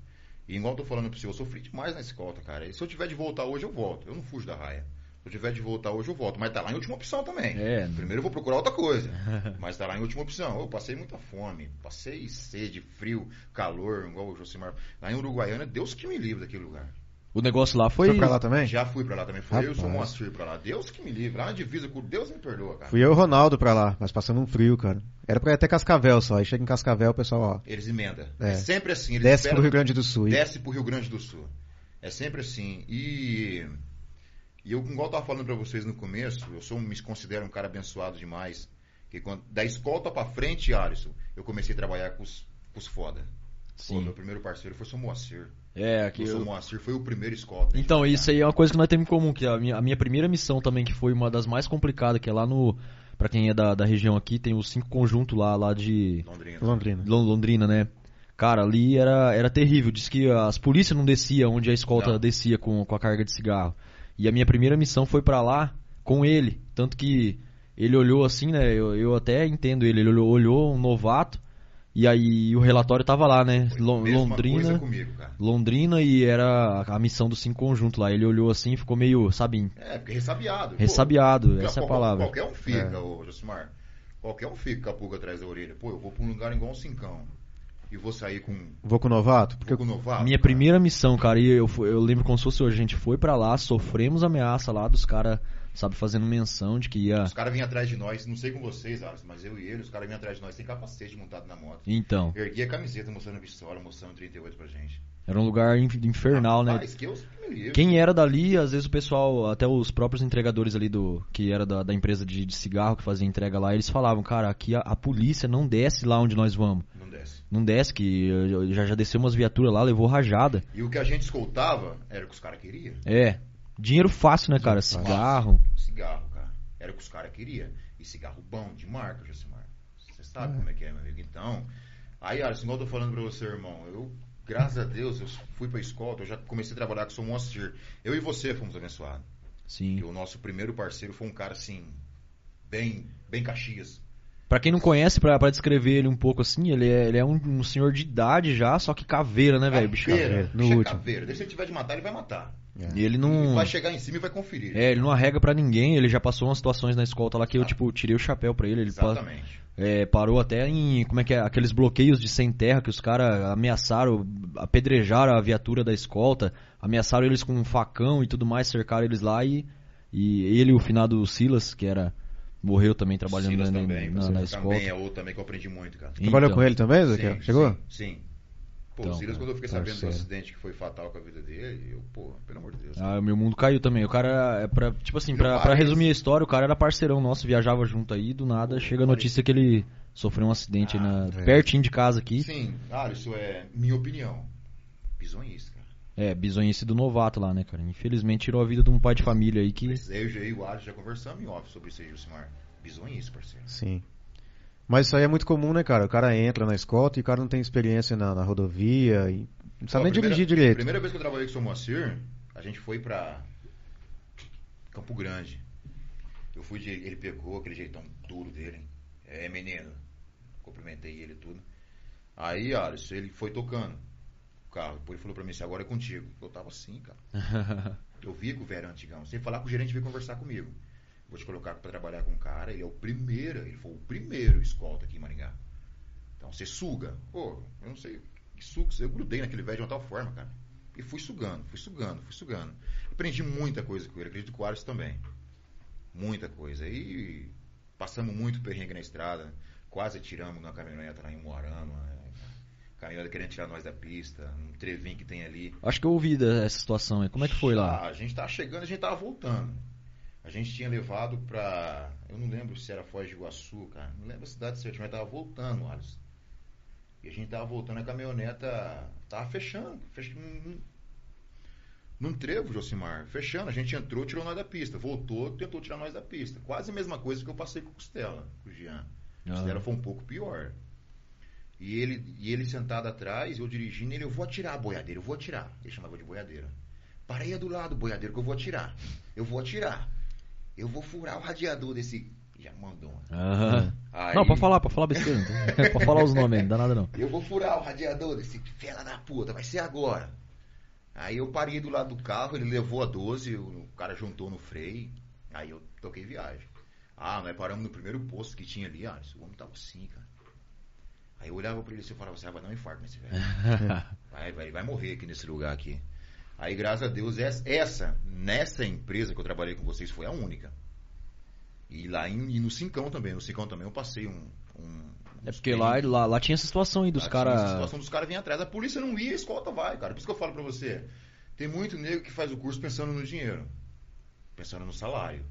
S3: E igual eu tô falando pra você, eu sofri demais na escolta, cara. E se eu tiver de voltar hoje, eu volto. Eu não fujo da raia. Se eu tiver de voltar hoje, eu volto. Mas tá lá em última opção também.
S1: É.
S3: Primeiro eu vou procurar outra coisa. Mas tá lá em última opção. Eu passei muita fome, passei sede, frio, calor, igual o Josimar. Lá em Uruguaiana, Deus que me livre daquele lugar.
S1: O negócio lá foi.
S2: Foi pra lá também?
S3: Já fui pra lá também. Foi eu e o
S2: Rapaz.
S3: Moacir pra lá. Deus que me livre. Lá na divisa com Deus me perdoa, cara.
S2: Fui eu e o Ronaldo pra lá, mas passando um frio, cara. Era pra ir até Cascavel só. Aí chega em Cascavel, o pessoal, ó,
S3: Eles emendam.
S2: É.
S3: É, sempre assim. Eles
S2: desce
S3: esperam-
S2: pro Rio Grande do Sul.
S3: Desce pro Rio Grande do Sul. É sempre assim. E, e eu, igual eu tava falando pra vocês no começo, eu sou, um- me considero um cara abençoado demais. Que quando, da escolta pra frente, Alisson, eu comecei a trabalhar com os, com os foda. Pô,
S1: Sim.
S3: meu primeiro parceiro foi o seu Moacir.
S1: É, aqui
S3: O seu
S1: eu...
S3: Moacir foi o primeiro escolta.
S1: Então, isso aí é uma coisa que nós temos em comum, que a minha, a minha primeira missão também, que foi uma das mais complicadas, que é lá no. Pra quem é da, da região aqui, tem os cinco conjuntos lá, lá de
S3: Londrina.
S2: Londrina.
S1: Lon- Londrina, né? Cara, ali era, era terrível. Diz que as polícias não desciam onde a escolta
S3: Não.
S1: descia com, com a carga de cigarro. E a minha primeira missão foi pra lá com ele. Tanto que ele olhou assim, né? Eu, eu até entendo ele. Ele olhou, olhou um novato. E aí o relatório tava lá, né? Londrina.
S3: coisa comigo, cara.
S1: Londrina e era a missão dos cinco conjuntos lá. Ele olhou assim e ficou meio, sabe,
S3: É, porque ressabiado. Pô,
S1: ressabiado. Essa é a palavra.
S3: Qualquer um fica, ô Josimar. Qualquer um fica com a pulga atrás da orelha. Pô, eu vou pra um lugar igual um cincão. E vou sair com um
S2: Vou com o novato? Porque
S3: pouco novato.
S1: Minha
S3: cara.
S1: primeira missão, cara, e eu, eu lembro como se fosse hoje. A gente foi pra lá, sofremos ameaça lá dos caras, sabe, fazendo menção de que ia.
S3: Os caras vinham atrás de nós, não sei com vocês, Alisson, mas eu e ele, os caras vinham atrás de nós sem capacete montado na moto.
S1: Então,
S3: Ergui a camiseta mostrando a pistola, mostrando 38 pra gente.
S1: era um lugar in- infernal, né?
S3: Que eu.
S1: Quem era dali, às vezes o pessoal, até os próprios entregadores ali do. que era da, da empresa de, de cigarro que fazia entrega lá, eles falavam, cara, aqui a, a polícia não desce lá onde nós vamos.
S3: Não desce.
S1: Não desce, que eh, já, já desceu umas viaturas lá, levou rajada.
S3: E o que a gente escoltava era o que os caras queriam.
S1: É. Dinheiro fácil, né, cara?
S2: fácil.
S1: Cigarro.
S3: Cigarro, cara. Era o que os caras queriam. E cigarro bom, de marca, Josimar. Você sabe como é que é, meu amigo. Então, aí, Alisson, igual eu tô falando pra você, irmão, eu, graças a Deus, eu fui pra escolta, eu já comecei a trabalhar com o seu Moacir. Eu e você fomos abençoados.
S1: Sim.
S3: E o nosso primeiro parceiro foi um cara, assim, bem, bem Caxias.
S1: Pra quem não conhece, pra, pra descrever ele um pouco assim, ele é, ele é um, um senhor de idade já, só que caveira, né, velho? Bicho
S3: Caveira,
S2: no
S3: bicho é
S2: último.
S3: caveira. Se ele tiver de matar, ele vai matar.
S1: E ele
S3: Ele
S1: não.
S3: vai chegar em cima e vai conferir.
S1: É, ele não arrega pra ninguém, ele já passou umas situações na escolta lá que eu,
S3: Ah.
S1: tipo, tirei o chapéu pra ele. Ele pa-
S3: Exatamente.
S1: é, parou até em. Como é que é? Aqueles bloqueios de sem terra que os caras ameaçaram, apedrejaram a viatura da escolta, ameaçaram eles com um facão e tudo mais, cercaram eles lá e. E ele, o finado Silas, que era. Morreu também trabalhando
S3: Silas
S1: na,
S3: também,
S1: na, na
S3: também
S1: escolta.
S3: é outro também que eu aprendi muito, cara.
S2: Trabalhou
S1: Então.
S2: com ele também?
S3: Sim,
S2: Chegou?
S3: Sim. sim. Pô,
S1: Então,
S3: o Silas, quando eu fiquei sabendo do
S2: parceiro.
S3: acidente que foi fatal com a vida dele, eu, pô, pelo amor de Deus.
S1: Ah, o meu mundo caiu também. O cara é pra. Tipo assim, pra, pra resumir a história, o cara era parceirão nosso, viajava junto aí, do nada
S3: Pô,
S1: chega a notícia que ele sofreu um acidente aí na,
S2: é.
S1: pertinho de casa aqui.
S3: Sim, ah, isso é minha opinião. Bizonhista, cara.
S1: É, bizonhice do novato lá, né, cara? Infelizmente tirou a vida de um pai de família aí que.
S3: Mas eu já- e o Alisson já conversamos em off sobre isso aí, Gilcimar. Bizonhice, parceiro.
S2: Sim. Mas isso aí é muito comum, né, cara? O cara entra na escolta e o cara não tem experiência na, na rodovia e não sabe
S3: Ó,
S2: nem
S3: a primeira-
S2: dirigir
S3: A
S2: direito.
S3: primeira vez que eu trabalhei com o seu Moacir, a gente foi pra Campo Grande. Eu fui de. Ele pegou aquele jeitão duro dele. É, menino. Cumprimentei ele e tudo. Aí, Alisson, ele foi tocando carro. Depois ele falou pra mim assim, agora é contigo. Eu tava assim, cara. Eu vi com o Vera antigão. Sem falar com o gerente veio conversar comigo. Vou te colocar pra trabalhar com um cara. Ele é o primeiro. Ele foi o primeiro escolta aqui em Maringá. Então você suga. Pô, eu não sei que suco. Eu grudei naquele velho de uma tal forma, cara. E fui sugando, fui sugando, fui sugando. Aprendi muita coisa com ele, acredito que o Alisson também. Muita coisa. E passamos muito perrengue na estrada, quase tiramos na caminhoneta lá em Moarama. Caminhoneta querendo tirar nós da pista, um trevinho que tem ali.
S1: Acho que eu ouvi dessa situação aí. Como é que foi lá?
S3: Ah, a gente tava chegando, a gente tava voltando. A gente tinha levado pra. Eu não lembro se era Foz de Iguaçu, cara. Não lembro a cidade certa, mas tava voltando, Alisson. E a gente tava voltando, a caminhoneta tava fechando. fechando num, num trevo, Josimar. Fechando. A gente entrou, tirou nós da pista. Voltou, tentou tirar nós da pista. Quase a mesma coisa que eu passei com o Costela, com o Jean.
S1: Ah.
S3: Costela foi um pouco pior. E ele, e ele sentado atrás, eu dirigindo, ele, eu vou atirar a boiadeira, eu vou atirar. Ele chamava de boiadeira. Pareia do lado, boiadeiro, que eu vou atirar. Eu vou atirar. Eu vou furar o radiador desse. Já mandou.
S1: Aham.
S3: Aí-
S1: Não, pode falar, pode falar besteira. Tem- pode falar os nomes não dá nada não.
S3: Eu vou furar o radiador desse fela da puta, vai ser agora. Aí eu parei do lado do carro, ele levou a 12, o cara juntou no freio, aí eu toquei viagem. Ah, nós paramos no primeiro posto que tinha ali, ah, esse homem tava assim, cara. Aí eu olhava pra ele assim e falava, você vai dar um infarto nesse velho. Vai, vai, vai morrer aqui nesse lugar aqui. Aí, graças a Deus, essa, essa, nessa empresa que eu trabalhei com vocês, foi a única. E lá em, e no Cincão também, no Cincão também eu passei um... um
S1: É porque lá, lá, lá tinha essa situação aí dos caras.
S3: situação dos caras vinham atrás. A polícia não ia, a escolta vai, cara. Por isso que eu falo pra você. Tem muito nego que faz o curso pensando no dinheiro. Pensando no salário.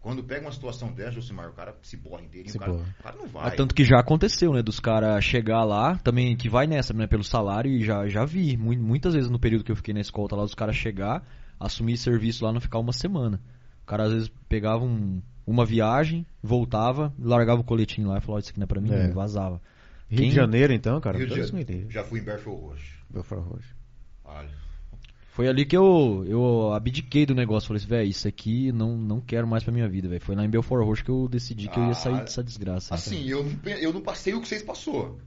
S3: Quando pega uma situação dessa, Josimar, o cara se borra inteirinho,
S2: Se
S3: o cara,
S2: borra.
S3: o cara não vai.
S1: Mas tanto que já aconteceu, né? Dos caras chegar lá, também que vai nessa, né? Pelo salário, e já, já vi. mu- Muitas vezes no período que eu fiquei na escolta lá, os caras chegar, assumir serviço lá, não ficar uma semana. O cara às vezes pegava um- uma viagem, voltava, largava o coletinho lá e falava, "Ó, isso aqui não é pra mim,
S2: É.
S1: e vazava.
S2: Rio
S1: Quem-
S2: de Janeiro, então, cara.
S3: Rio de Janeiro. Já fui em Belfort Roxo.
S2: Belfort Roxo.
S3: Olha.
S1: Foi ali que eu, eu abdiquei do negócio. Falei assim, velho, isso aqui não, não quero mais pra minha vida, velho. Foi lá em Belfort Roxo que eu decidi que eu ia sair
S3: Ah,
S1: dessa desgraça.
S3: Assim, eu não, eu não passei o que vocês passou.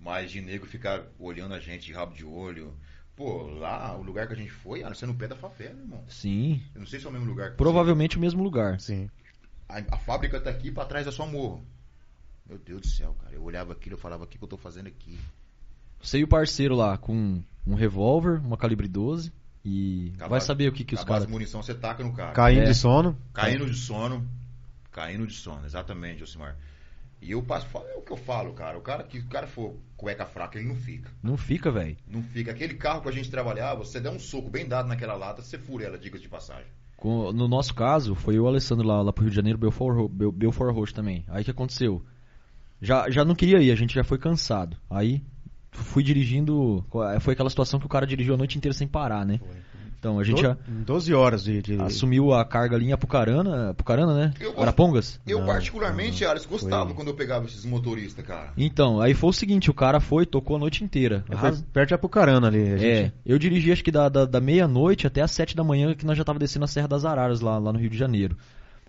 S3: Mas de nego ficar olhando a gente de rabo de olho. Pô, lá, o lugar que a gente foi, ah, você é no pé da favela, irmão.
S1: Sim,
S3: Eu não sei se é o mesmo lugar que você.
S1: provavelmente o mesmo lugar.
S2: Sim.
S3: A, a fábrica tá aqui pra trás é só morro. Meu Deus do céu, cara. Eu olhava aquilo e falava, o que, que eu tô fazendo aqui?
S1: Você e o parceiro lá com um revólver, uma calibre 12 e
S3: Acabar-
S1: vai saber o que, que os caras.
S3: as munição, você taca no carro.
S2: Caindo
S1: É.
S2: de sono.
S3: Caindo de sono. Caindo de sono, exatamente, Josimar. E eu passo, é o que eu falo, cara. O cara que o cara for cueca fraca, ele não fica.
S1: Não fica, velho.
S3: Não fica. Aquele carro que a gente trabalhava, você der um soco bem dado naquela lata, você fura ela, diga de passagem.
S1: Com- No nosso caso, foi eu o Alessandro lá, lá pro Rio de Janeiro, Belfort, Bel- Belfort Roxo também. Aí o que aconteceu? Já, já não queria ir, a gente já foi cansado. Aí fui dirigindo. Foi aquela situação que o cara dirigiu a noite inteira sem parar, né? Então a gente
S2: Do-
S1: já
S2: 12 horas de. de-
S1: assumiu a carga ali em Apucarana, Apucarana, né?
S3: Eu
S1: Arapongas?
S3: Eu,
S2: Não,
S3: particularmente, Alex, gostava
S2: foi-
S3: quando eu pegava esses motoristas, cara.
S1: Então, aí foi o seguinte, o cara foi, tocou a noite inteira.
S2: É,
S1: Arras-
S2: perto de Apucarana ali. a
S1: É,
S2: gente-
S1: eu dirigi acho que da, da, da meia-noite até as sete da manhã, que nós já tava descendo a Serra das Araras, lá, lá no Rio de Janeiro.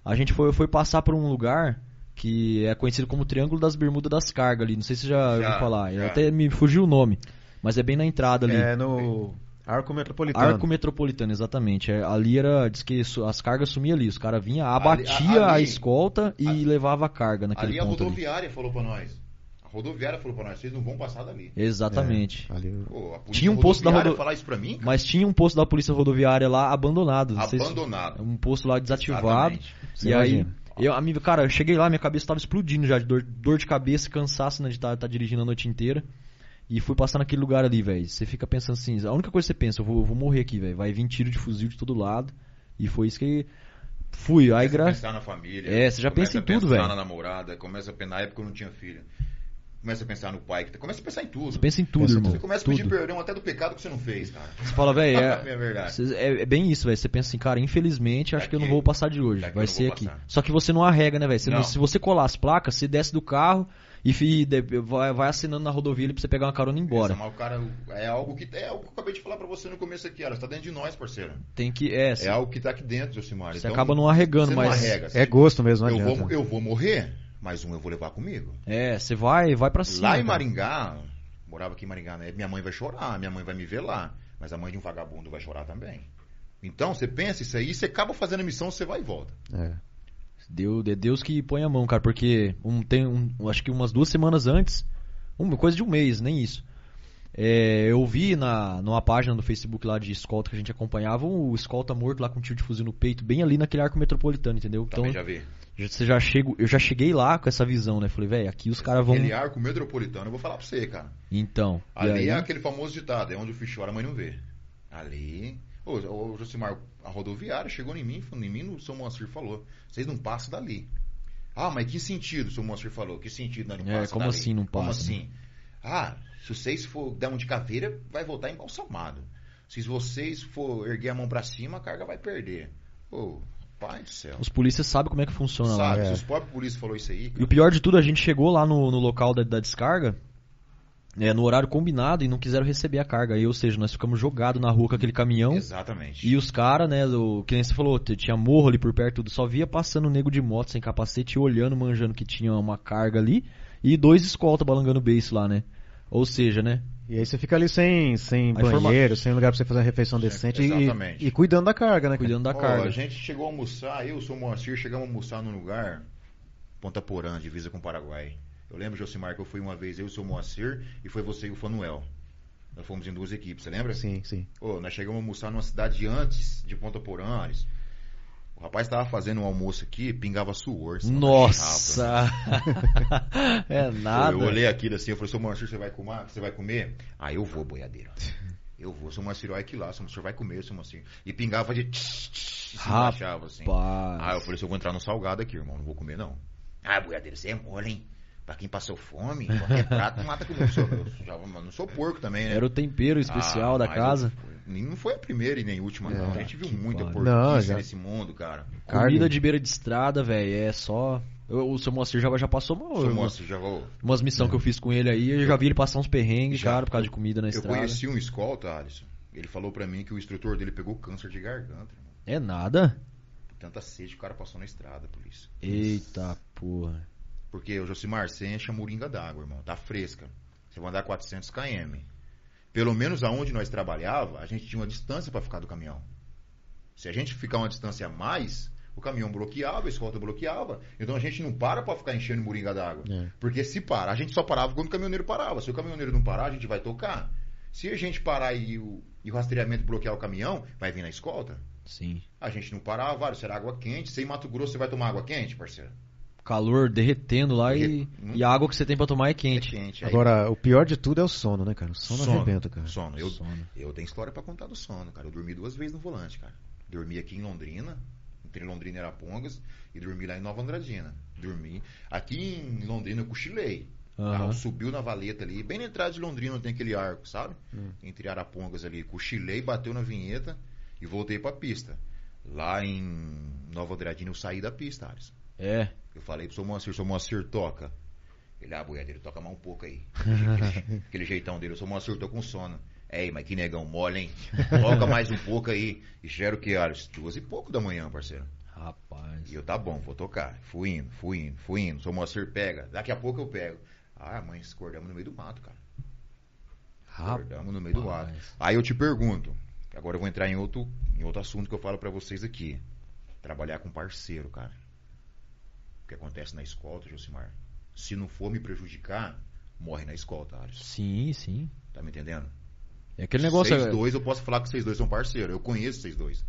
S1: A gente foi, foi passar por um lugar que é conhecido como Triângulo das Bermudas das Cargas ali, não sei se você já,
S3: Já,
S1: ouviu falar,
S3: já.
S1: até me fugiu o nome, mas é bem na entrada ali.
S2: É no Arco Metropolitano.
S1: Arco Metropolitano, exatamente. É, ali era, diz que su- as cargas sumiam ali, os caras vinham,
S3: Ali-
S1: abatia
S3: ali-
S1: a escolta e
S3: ali-
S1: levava a carga naquele
S3: Ali a
S1: ponto ali.
S3: rodoviária falou pra nós. A rodoviária falou pra nós, vocês não vão passar dali.
S1: Exatamente.
S2: É, ali,
S3: Pô, a polícia
S1: Tinha um posto da
S3: rodoviária
S1: rodo-
S3: falar isso pra mim? cara?
S1: Mas tinha um posto da polícia rodoviária lá abandonado. sei se-
S3: Abandonado.
S1: Um posto lá desativado.
S3: Exatamente.
S2: Você
S1: E aí,
S2: imagina.
S1: Eu, amigo, cara, eu cheguei lá, minha cabeça tava explodindo já, de dor, dor de cabeça, cansaço, né, de estar dirigindo a noite inteira. E fui passar naquele lugar ali, velho. Você fica pensando assim, a única coisa que você pensa, eu vou, eu vou morrer aqui, velho. Vai vir tiro de fuzil de todo lado. E foi isso que fui. Aí,
S3: Começa a
S1: gra...
S3: pensar na família.
S1: É, você já pensa em
S3: a pensar
S1: tudo, velho.
S3: na namorada, começa a pensar, na época eu não tinha filho. Começa a pensar no pai, que começa a pensar em tudo.
S1: Você pensa em tudo,
S2: Pensa
S1: irmão.
S3: Você começa a
S1: tudo.
S3: pedir perdão até do pecado que você não fez, cara.
S1: Você fala, velho,
S3: É
S1: é, é, é bem isso, velho. Você pensa assim, cara, infelizmente, acho que eu não vou passar de hoje. Vai ser aqui.
S3: passar.
S1: Só que você não arrega, né, velho? Se você colar as placas, você desce do carro e fi- vai, vai assinando na rodovia pra você pegar uma carona e ir embora.
S3: Mas o cara é algo que é algo que eu acabei de falar pra você no começo aqui, ela está dentro de nós, parceiro.
S1: Tem que. É,
S3: É algo que tá aqui dentro, Josimar.
S1: Você
S3: Então,
S1: acaba não arregando,
S3: você
S1: mas-
S3: Não arrega.
S2: É gosto mesmo, não
S3: eu
S2: adianta.
S3: vou, eu vou morrer, mas um eu vou levar comigo.
S1: É, você vai, vai pra cima.
S3: Lá em
S1: cara.
S3: Maringá, morava aqui em Maringá, né? Minha mãe vai chorar, minha mãe vai me ver lá. Mas a mãe de um vagabundo vai chorar também. Então, você pensa isso aí, você acaba fazendo a missão, você vai e volta.
S2: É.
S1: Deu, é Deus que põe a mão, cara, porque um, tem um, acho que umas duas semanas antes, uma coisa de um mês, nem isso. É, eu vi na, numa página do Facebook lá de escolta que a gente acompanhava o escolta morto lá com um tiro de fuzil no peito, bem ali naquele arco metropolitano, entendeu? Então,
S3: Também já vi.
S1: Você já chego, eu já cheguei lá com essa visão, né? Falei, velho, aqui os caras vão.
S3: Aquele arco metropolitano, eu vou falar pra você, cara.
S1: Então.
S3: Ali
S1: aí-
S3: é aquele famoso ditado, é onde o ficho chora, a mãe não vê. Ali. Ô, ô Josimar, a rodoviária chegou em mim, falando, em mim o seu Moacir falou. Vocês não passam dali. Ah, mas que sentido, o seu Moacir falou? Que sentido nós não
S1: É,
S3: passa
S1: como
S3: dali?
S1: assim não
S3: Como
S1: passa,
S3: assim? Ah, se vocês for dar um de caveira, vai voltar embalsamado. Se vocês for erguer a mão pra cima, a carga vai perder. Ô, pai do céu.
S1: Os polícias sabem como é que funciona lá.
S3: Sabe,
S2: é.
S3: os próprios polícias falou isso aí,
S1: E o pior de tudo, a gente chegou lá no, no local da, da descarga, é, no horário combinado, e não quiseram receber a carga. Aí, ou seja, nós ficamos jogados na rua com aquele caminhão.
S3: Exatamente.
S1: E os caras, né, o que nem você falou, tinha morro ali por perto, tudo, só via passando nego de moto sem capacete, olhando, manjando que tinha uma carga ali, e dois escolta balangando beiço lá, né? Ou seja, né?
S2: E aí você fica ali sem, sem
S1: informa-
S2: banheiro, sem lugar pra você fazer uma refeição decente e,
S3: exatamente.
S2: e cuidando da carga, né?
S1: Cuidando da
S3: Ó,
S1: carga.
S3: a gente chegou a almoçar, eu sou o Moacir, chegamos a almoçar num lugar, Ponta Porã, divisa com o Paraguai. Eu lembro, Josimar, que eu fui uma vez, eu sou o Moacir, e foi você e o Fanuel. Nós fomos em duas equipes, você lembra?
S2: Sim, sim.
S3: Ô, nós chegamos a almoçar numa cidade antes de Ponta Porã. O rapaz tava fazendo um almoço aqui, pingava suor. senão
S1: Nossa! é
S3: Pô,
S1: nada.
S3: Eu olhei aquilo assim, eu falei, seu Moacir, você vai comer? Você vai comer? Ah, eu vou, boiadeiro. Eu vou, seu Moacir, olha aqui lá, seu Moacir vai comer, seu Moacir. E pingava de... tch, tch, Se assim. Ah, eu falei, se eu vou entrar no salgado aqui, irmão, não vou comer não. Ah, boiadeiro, você é mole, hein? Pra quem passou fome, qualquer prato mata comigo. Eu eu mas não sou porco também, né?
S1: Era o tempero especial
S3: Ah,
S1: da casa.
S3: eu- Não foi a primeira e nem a última, não. A gente viu
S1: que
S3: muita
S2: já-
S3: nesse mundo, cara.
S2: Carne.
S1: Comida de beira de estrada, velho, é só. Eu- o seu Moacir já, já passou uma,
S3: Seu
S1: umas,
S3: Moacir, já vou...
S1: umas missões que eu fiz com ele aí, eu já vi ele passar uns perrengues,
S3: Já.
S1: cara, por causa de comida na
S3: Eu
S1: estrada.
S3: conheci um escolta, Alisson. Ele falou pra mim que o instrutor dele pegou câncer de garganta, irmão.
S1: É nada?
S3: Tanta sede que o cara passou na estrada, polícia.
S1: Eita porra.
S3: Porque o Josimar, você enche a moringa d'água, irmão. Tá fresca. Você vai andar 400 km. Pelo menos aonde nós trabalhava, a gente tinha uma distância pra ficar do caminhão. Se a gente ficar uma distância a mais, o caminhão bloqueava, a escolta bloqueava. Então a gente não para pra ficar enchendo moringa d'água.
S2: É.
S3: Porque se parar, a gente só parava quando o caminhoneiro parava. Se o caminhoneiro não parar, a gente vai tocar. Se a gente parar e o, e o rastreamento bloquear o caminhão, vai vir na escolta.
S1: Sim.
S3: A gente não parava, vários, será água quente. Sem Mato Grosso, você vai tomar água quente, parceiro?
S1: Calor derretendo lá e, e a água que você tem pra tomar é
S3: É
S1: quente.
S3: quente. Aí-
S2: Agora, o pior de tudo é o sono, né, cara? O sono, arrebenta, cara.
S3: Sono. Eu,
S1: Sono.
S3: eu tenho história pra contar do sono, cara. Eu dormi duas vezes no volante, cara. Dormi aqui em Londrina, entre Londrina e Arapongas, e dormi lá em Nova Andradina. Dormi. Aqui em Londrina eu cochilei.
S1: Aham.
S3: carro subiu na valeta ali, bem na entrada de Londrina tem aquele arco, sabe? Entre Arapongas ali. Cochilei, bateu na vinheta e voltei pra pista. Lá em Nova Andradina eu saí da pista, Alisson.
S1: É.
S3: Eu falei pro seu Moacir, seu Moacir toca. Ele, ah, boiadeiro, toca mais um pouco aí. Aquele, aquele jeitão dele, eu sou Moacir, tô com sono. Ei, mas que negão mole, hein? Toca mais um pouco aí. E já era o que, Alisson? Duas e pouco da manhã, parceiro.
S1: Rapaz.
S3: E eu, tá bom, vou tocar. Fui indo, fui indo, fui indo. Seu Moacir pega. Daqui a pouco eu pego. Ah, mãe, acordamos no meio do mato, cara. Acordamos no meio do mato.
S1: Rapaz.
S3: Aí eu te pergunto, agora eu vou entrar em outro, em outro assunto que eu falo pra vocês aqui. Trabalhar com parceiro, cara. O que acontece na escolta, Josimar? Se não for me prejudicar, morre na escolta, Alisson.
S1: Sim, sim.
S3: Tá me entendendo?
S1: É aquele negócio.
S3: Vocês dois, eu posso falar que vocês dois são parceiros. Eu conheço vocês dois.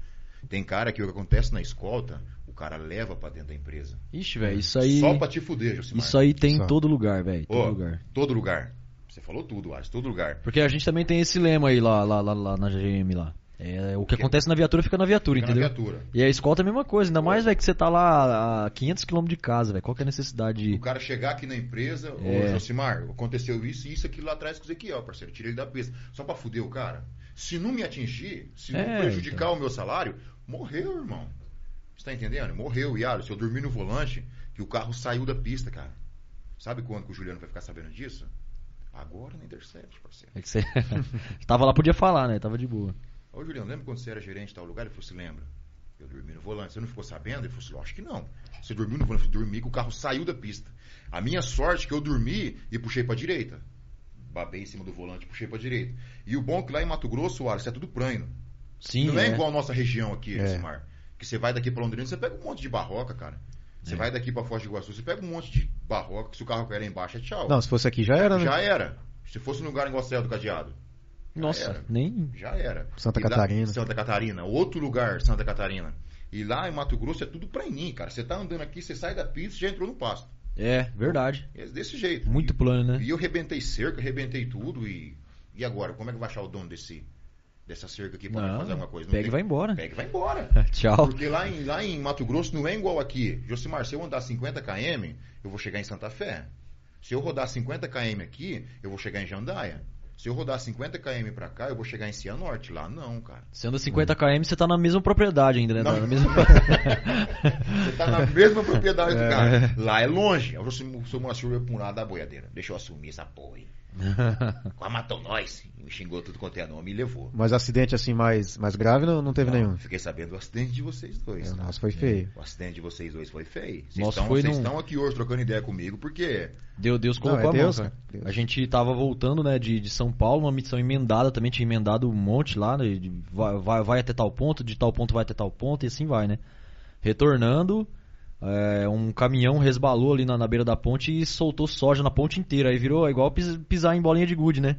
S3: Tem cara que o que acontece na escolta, o cara leva pra dentro da empresa.
S1: Ixi, velho, isso aí.
S3: Só pra te fuder, Josimar.
S1: Isso aí tem
S2: Só.
S1: em todo lugar, velho. Todo
S3: Ô,
S1: lugar.
S3: Todo lugar. Você falou tudo, Alisson. Todo lugar.
S1: Porque a gente também tem esse lema aí lá, lá, lá, lá na GM lá. É, o que acontece na viatura fica na viatura,
S3: Fica na
S1: entendeu?
S3: viatura.
S1: E a escolta é a mesma coisa, ainda mais, velho, que você tá lá a 500 km de casa, velho. Qual que é a necessidade de.
S3: O cara chegar aqui na empresa,
S1: É.
S3: ô Josimar, aconteceu isso e isso aqui lá atrás com o Ezequiel, parceiro. Tirei ele da pista. Só pra fuder o cara. Se não me atingir, se não
S1: É,
S3: prejudicar
S1: então.
S3: o meu salário, morreu, irmão. Você tá entendendo? Morreu, Yaro. Se eu dormir no volante, que o carro saiu da pista, cara. Sabe quando que o Juliano vai ficar sabendo disso? Agora na Intercept, parceiro.
S1: É que você. Tava lá, podia falar, né? Tava de boa.
S3: Ô, Juliano, lembra quando você era gerente de tal lugar? Ele falou assim, lembra? Eu dormi no volante. Você não ficou sabendo? Ele falou assim, lógico que não. Você dormiu no volante? Eu dormi que o carro saiu da pista. A minha sorte é que eu dormi e puxei pra direita. Babei em cima do volante e puxei pra direita. E o bom é que lá em Mato Grosso, Alisson, é tudo prano.
S1: Sim.
S3: não é,
S1: é.
S3: igual a nossa região aqui,
S2: É.
S3: Simar. Que você vai daqui pra Londrina, você pega um monte de barroca, cara. Você
S1: É.
S3: vai daqui pra Foz do Iguaçu, você pega um monte de barroca, se o carro cair lá embaixo é tchau.
S2: Não, se fosse aqui já era, né?
S3: Já era. Se fosse um lugar igual Serra do Cadeado,
S1: Nossa,
S3: era.
S1: nem.
S3: já era.
S2: Santa
S3: E lá-
S2: Catarina.
S3: Santa Catarina. Outro lugar, Santa Catarina. E lá em Mato Grosso é tudo pra mim, cara. Você tá andando aqui, você sai da pista e já entrou no pasto.
S1: É, verdade.
S3: É desse jeito.
S1: Muito
S3: E-
S1: plano, né?
S3: E eu rebentei cerca, rebentei tudo e. E agora? Como é que vai achar o dono desse, dessa cerca aqui pra
S1: Não,
S3: fazer alguma coisa? Não
S1: pega e
S3: tem-
S1: vai embora.
S3: Pega e vai embora.
S1: Tchau.
S3: Porque lá em, lá em Mato Grosso não é igual aqui. Josimar, se eu andar 50 km, eu vou chegar em Santa Fé. Se eu rodar 50 km aqui, eu vou chegar em Jandaia. Se eu rodar 50 km pra cá, eu vou chegar em Cianorte. Lá não, cara.
S1: Você anda 50 km, você tá na mesma propriedade ainda, né?
S3: Não.
S1: Na mesma...
S3: Você tá na mesma propriedade do
S1: É.
S3: cara. Lá é longe. Eu sou, uma chuva por lado da boiadeira. Deixa eu assumir essa porra aí. Quase matou nós. Me xingou tudo quanto é nome e levou.
S2: Mas acidente assim mais, mais grave não, não teve
S3: Não,
S2: nenhum.
S3: Fiquei sabendo do acidente de vocês dois.
S2: É,
S3: tá?
S2: nossa, foi feio.
S3: O acidente de vocês dois foi feio. Vocês
S1: Nossa,
S3: estão,
S1: foi
S3: vocês
S1: num-
S3: estão aqui hoje trocando ideia comigo porque
S1: Deu, Deus
S2: Não,
S1: colocou
S2: é
S1: a mão,
S2: Deus,
S1: cara,
S2: Deus.
S1: A gente tava voltando, né, de, de São Paulo, uma missão emendada também, tinha emendado um monte lá, né, de- vai, vai, vai até tal ponto, de tal ponto vai até tal ponto, e assim vai, né. Retornando, é, um caminhão resbalou ali na, na beira da ponte e soltou soja na ponte inteira, aí virou igual pis- pisar em bolinha de gude, né.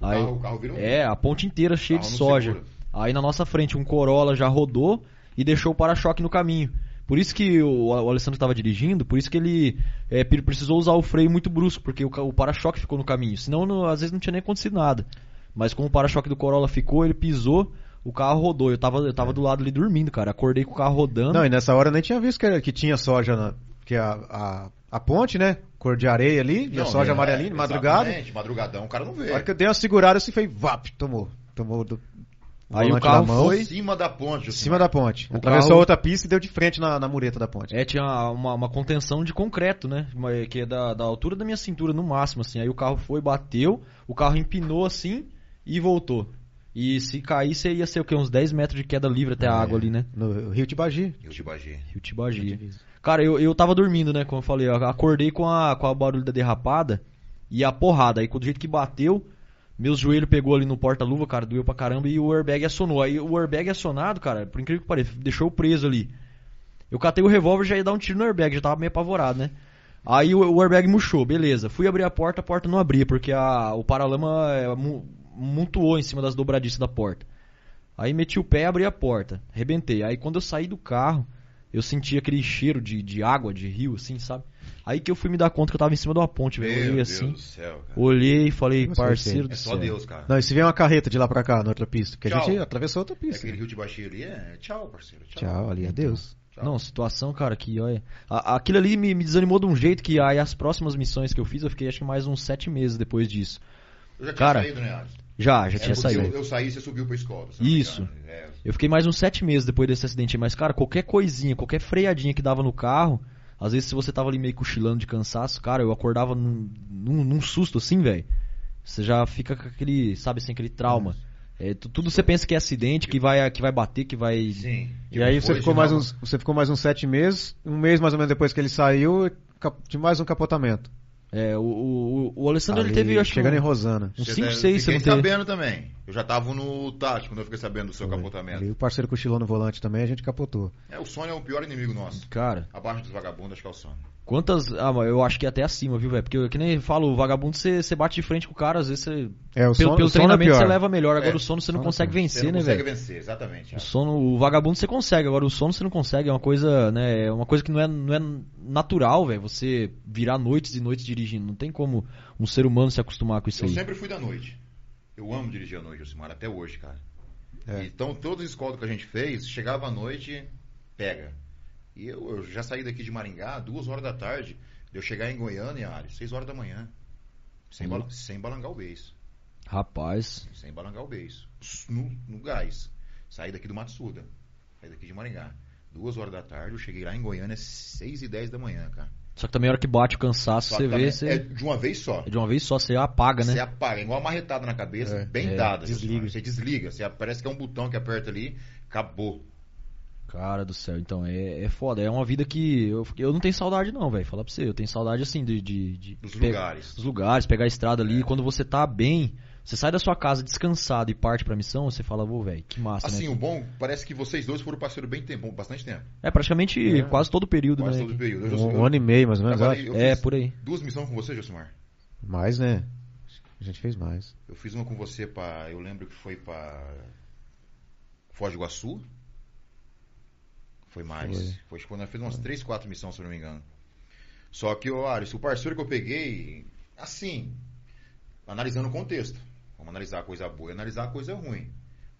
S3: o
S1: Aí,
S3: carro, o carro virou
S1: é, a ponte inteira cheia de soja.
S3: segura.
S1: Aí na nossa frente um Corolla já rodou e deixou o para-choque no caminho. Por isso que o, o Alessandro estava dirigindo, por isso que ele é, pre- precisou usar o freio muito brusco, porque o, o para-choque ficou no caminho. Senão, não- às vezes não tinha nem acontecido nada. Mas como o para-choque do Corolla ficou, ele pisou, o carro rodou. Eu tava, eu tava do lado ali dormindo, cara. Acordei com o carro rodando.
S2: Não, e nessa hora eu nem tinha visto que, que tinha soja na. Que a, a, a ponte, né? Cor de areia ali, e a
S3: Não,
S2: soja
S3: é,
S2: amarelinha, madrugada.
S3: exatamente, Madrugadão, o cara não vê.
S2: A hora que eu dei uma segurada assim, fez vap, tomou. Tomou do.
S1: Aí o carro
S2: da mão,
S1: foi-
S3: Em cima da ponte.
S2: Em
S3: Josimar.
S2: cima da ponte.
S1: O
S2: Atravessou
S1: carro-
S2: outra pista e deu de frente na, na mureta da ponte.
S1: É, tinha uma, uma contenção de concreto, né? Que é da, da altura da minha cintura no máximo, assim. Aí o carro foi, bateu, o carro empinou assim e voltou. E se caísse, ia ser o quê? Uns 10 metros de queda livre até a
S2: É.
S1: água ali, né?
S2: No Rio Tibagi.
S3: Rio de Bagé.
S1: Rio Tibagi. Cara, eu, eu tava dormindo, né? Como eu falei, eu acordei com a, com a barulho da derrapada e a porrada. Aí, do jeito que bateu, meus joelhos pegou ali no porta-luva, cara, doeu pra caramba e o airbag acionou. Aí o airbag acionado, cara, por incrível que pareça, deixou preso ali. Eu catei o revólver e já ia dar um tiro no airbag, já tava meio apavorado, né? Aí o, o airbag murchou, beleza. Fui abrir a porta, a porta não abria, porque a, o paralama é, mu- mutuou em cima das dobradiças da porta. Aí meti o pé e abri a porta. Rebentei. Aí quando eu saí do carro, eu senti aquele cheiro de, de água, de rio, assim, sabe? Aí que eu fui me dar conta que eu tava em cima de uma ponte, velho. Olhei
S3: Deus
S1: assim,
S3: do céu, cara.
S1: olhei e falei,
S2: Nossa,
S1: parceiro
S2: foi
S1: do
S3: É
S1: céu.
S3: só Deus, cara.
S2: Não, e se vier uma carreta de lá pra cá, na outra pista? Porque a
S3: Tchau.
S2: gente atravessou outra
S3: É
S2: pista.
S3: aquele Rio de Bagé ali é tchau, parceiro. Tchau.
S2: Tchau, ali é Deus.
S3: Tchau.
S1: Não, situação, cara, que olha. a- aquilo ali me, me desanimou de um jeito que aí as próximas missões que eu fiz, eu fiquei acho que mais uns sete meses depois disso.
S3: Eu já tinha
S1: Cara,
S3: saído, né, Alisson?
S1: Já, já
S3: É
S1: tinha saído.
S3: Eu, eu saí e você subiu pra escola.
S1: Isso.
S3: É,
S1: Eu fiquei mais uns sete meses depois desse acidente, mas, cara, qualquer coisinha, qualquer freadinha que dava no carro, às vezes se você tava ali meio cochilando de cansaço, cara, eu acordava num, num, num susto assim, velho. Você já fica com aquele, sabe assim, aquele trauma. É, tu- tudo você pensa que é acidente, que vai, que vai bater, que vai.
S3: Sim.
S2: E aí você ficou, mais uns, você ficou mais uns sete meses, um mês mais ou menos depois que ele saiu, de mais um capotamento.
S1: É, o, o, o Alessandro ele teve, acho que.
S2: Chegando
S1: um-
S2: em Rosana.
S1: Uns
S3: Você
S1: 5,
S3: deve-
S1: 6, você não teve.
S3: sabendo também. Eu já tava no tático quando eu fiquei sabendo do seu
S2: Foi.
S3: capotamento.
S2: Ali o parceiro cochilou no volante também, a gente capotou.
S3: É, o Sônia é o pior inimigo nosso.
S1: Cara,
S3: Abaixo dos vagabundos, acho que é o Sônia.
S1: Quantas. Ah, eu acho que até acima, viu, velho? Porque eu, que nem falo, o vagabundo você, você bate de frente com o cara, às vezes você.
S2: É, o
S1: Pelo,
S2: sono,
S1: pelo
S2: é
S1: treinamento você leva melhor, agora
S3: É,
S1: o sono você não
S2: sono é
S1: consegue
S2: pior.
S3: Você
S1: vencer,
S3: não
S1: né,
S3: consegue
S1: velho?
S3: vencer, exatamente.
S1: O sono, o vagabundo você consegue, agora o sono você não consegue, é uma coisa, né, é uma coisa que não é, não é natural, velho, você virar noites e noites dirigindo, não tem como um ser humano se acostumar com isso
S3: Eu
S1: aí.
S3: sempre fui da noite. Eu amo dirigir à noite, Josimar, até hoje, cara.
S2: É.
S3: Então, todos os escolas que a gente fez, chegava à noite, pega. E eu, eu já saí daqui de Maringá, duas horas da tarde, de eu chegar em Goiânia, Ari, seis horas da manhã. Sem,
S1: Hum.
S3: bala- sem balangar o beiço.
S1: Rapaz,
S3: Sem balangar o beiço. No, no gás. Saí daqui do Matsuda. Saí daqui de Maringá. Duas horas da tarde, eu cheguei lá em Goiânia, seis e dez da manhã, cara.
S1: só que também a hora que bate o cansaço,
S3: Só
S1: você vê, você,
S3: É de uma vez só.
S1: de uma vez só, você apaga, né?
S3: Você apaga, igual uma marretada na cabeça,
S2: É,
S3: bem
S1: é,
S3: dada.
S2: desliga.
S3: Você desliga. Você, parece que é um botão que aperta ali, acabou.
S1: Cara do céu, então é, é foda, é uma vida que eu, eu não tenho saudade não, velho, falar pra você, eu tenho saudade assim de... de, de
S3: Dos
S1: pe-
S3: lugares.
S1: Dos lugares, pegar a estrada ali,
S3: É.
S1: quando você tá bem, você sai da sua casa descansado e parte pra missão, você fala, vô, velho, que massa,
S3: Assim,
S1: né?
S3: o bom, parece que vocês dois foram parceiro bem tempo, bastante tempo.
S1: É praticamente
S2: É.
S1: quase todo o período,
S3: Quase
S1: né?
S3: todo o período. Eu,
S2: Um, um ano e meio, mais ou menos.
S3: trabalhei-
S1: É, por aí.
S3: Duas missões com você, Josimar.
S2: Mais, né? A gente fez mais.
S3: Eu fiz uma com você para, eu lembro que foi para Foz do Iguaçu. Foi mais.
S2: Foi.
S3: Foi, tipo, nós fizemos umas 3, 4 missões, se eu não me engano. Só que, ô Aris, o parceiro que eu peguei, assim, analisando o contexto. Vamos analisar a coisa boa e analisar a coisa ruim.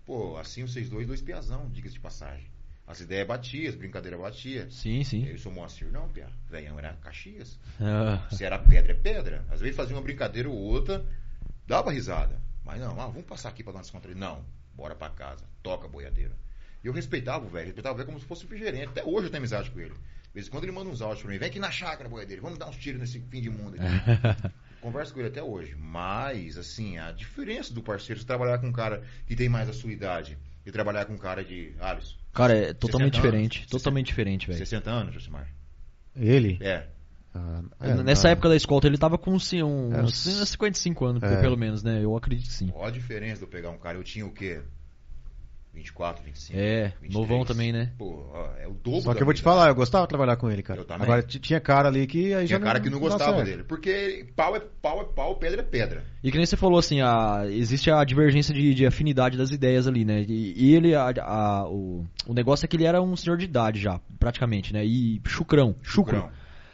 S3: Pô, assim vocês dois, dois piazão, diga de passagem. As ideias batiam, as brincadeiras batiam.
S1: Sim, sim.
S3: Eu sou Moacir, não, Pia. Velhão era Caxias.
S1: Ah,
S3: Se era pedra, é pedra. Às vezes fazia uma brincadeira ou outra, dava risada. Mas não, ah, vamos passar aqui pra dar uma descontraída. Não, bora pra casa, toca a boiadeira. E eu respeitava o velho, respeitava o velho como se fosse um gerente. Até hoje eu tenho amizade com ele. De vez em quando ele manda uns áudios pra mim, vem aqui na chácara, boiadeira, vamos dar uns tiros nesse fim de mundo aqui. Converso com ele até hoje. Mas, assim, a diferença do parceiro, se trabalhar com um cara que tem mais a sua idade e trabalhar com um cara de. Alisson,
S1: Cara, é totalmente
S3: 60 anos,
S1: diferente.
S3: 60.
S1: Totalmente diferente, velho.
S3: 60 anos, Josimar.
S2: Ele?
S3: É.
S2: Ah, é,
S1: Nessa
S2: não.
S1: época da escolta ele tava com assim, uns
S2: É, uns-
S1: 55 anos,
S2: É.
S1: pelo menos, né? Eu acredito que sim.
S3: Olha a diferença de eu pegar um cara. Eu tinha o quê? 24, 25.
S1: É,
S3: 23.
S1: novão também, né?
S3: Pô, ó, é o dobro
S2: Só que eu vou te
S3: vida.
S2: falar, eu gostava de trabalhar com ele, cara.
S3: Eu também.
S2: Agora tinha cara ali que aí
S3: Tinha
S2: já
S3: cara que não gostava dele. Porque pau é pau, é pau, pedra é pedra.
S1: E que nem você falou assim, a, existe a divergência de, de afinidade das ideias ali, né? E, e ele, a- a- o, o negócio é que ele era um senhor de idade já, praticamente, né? E chucrão, chucro.
S3: Chucrão.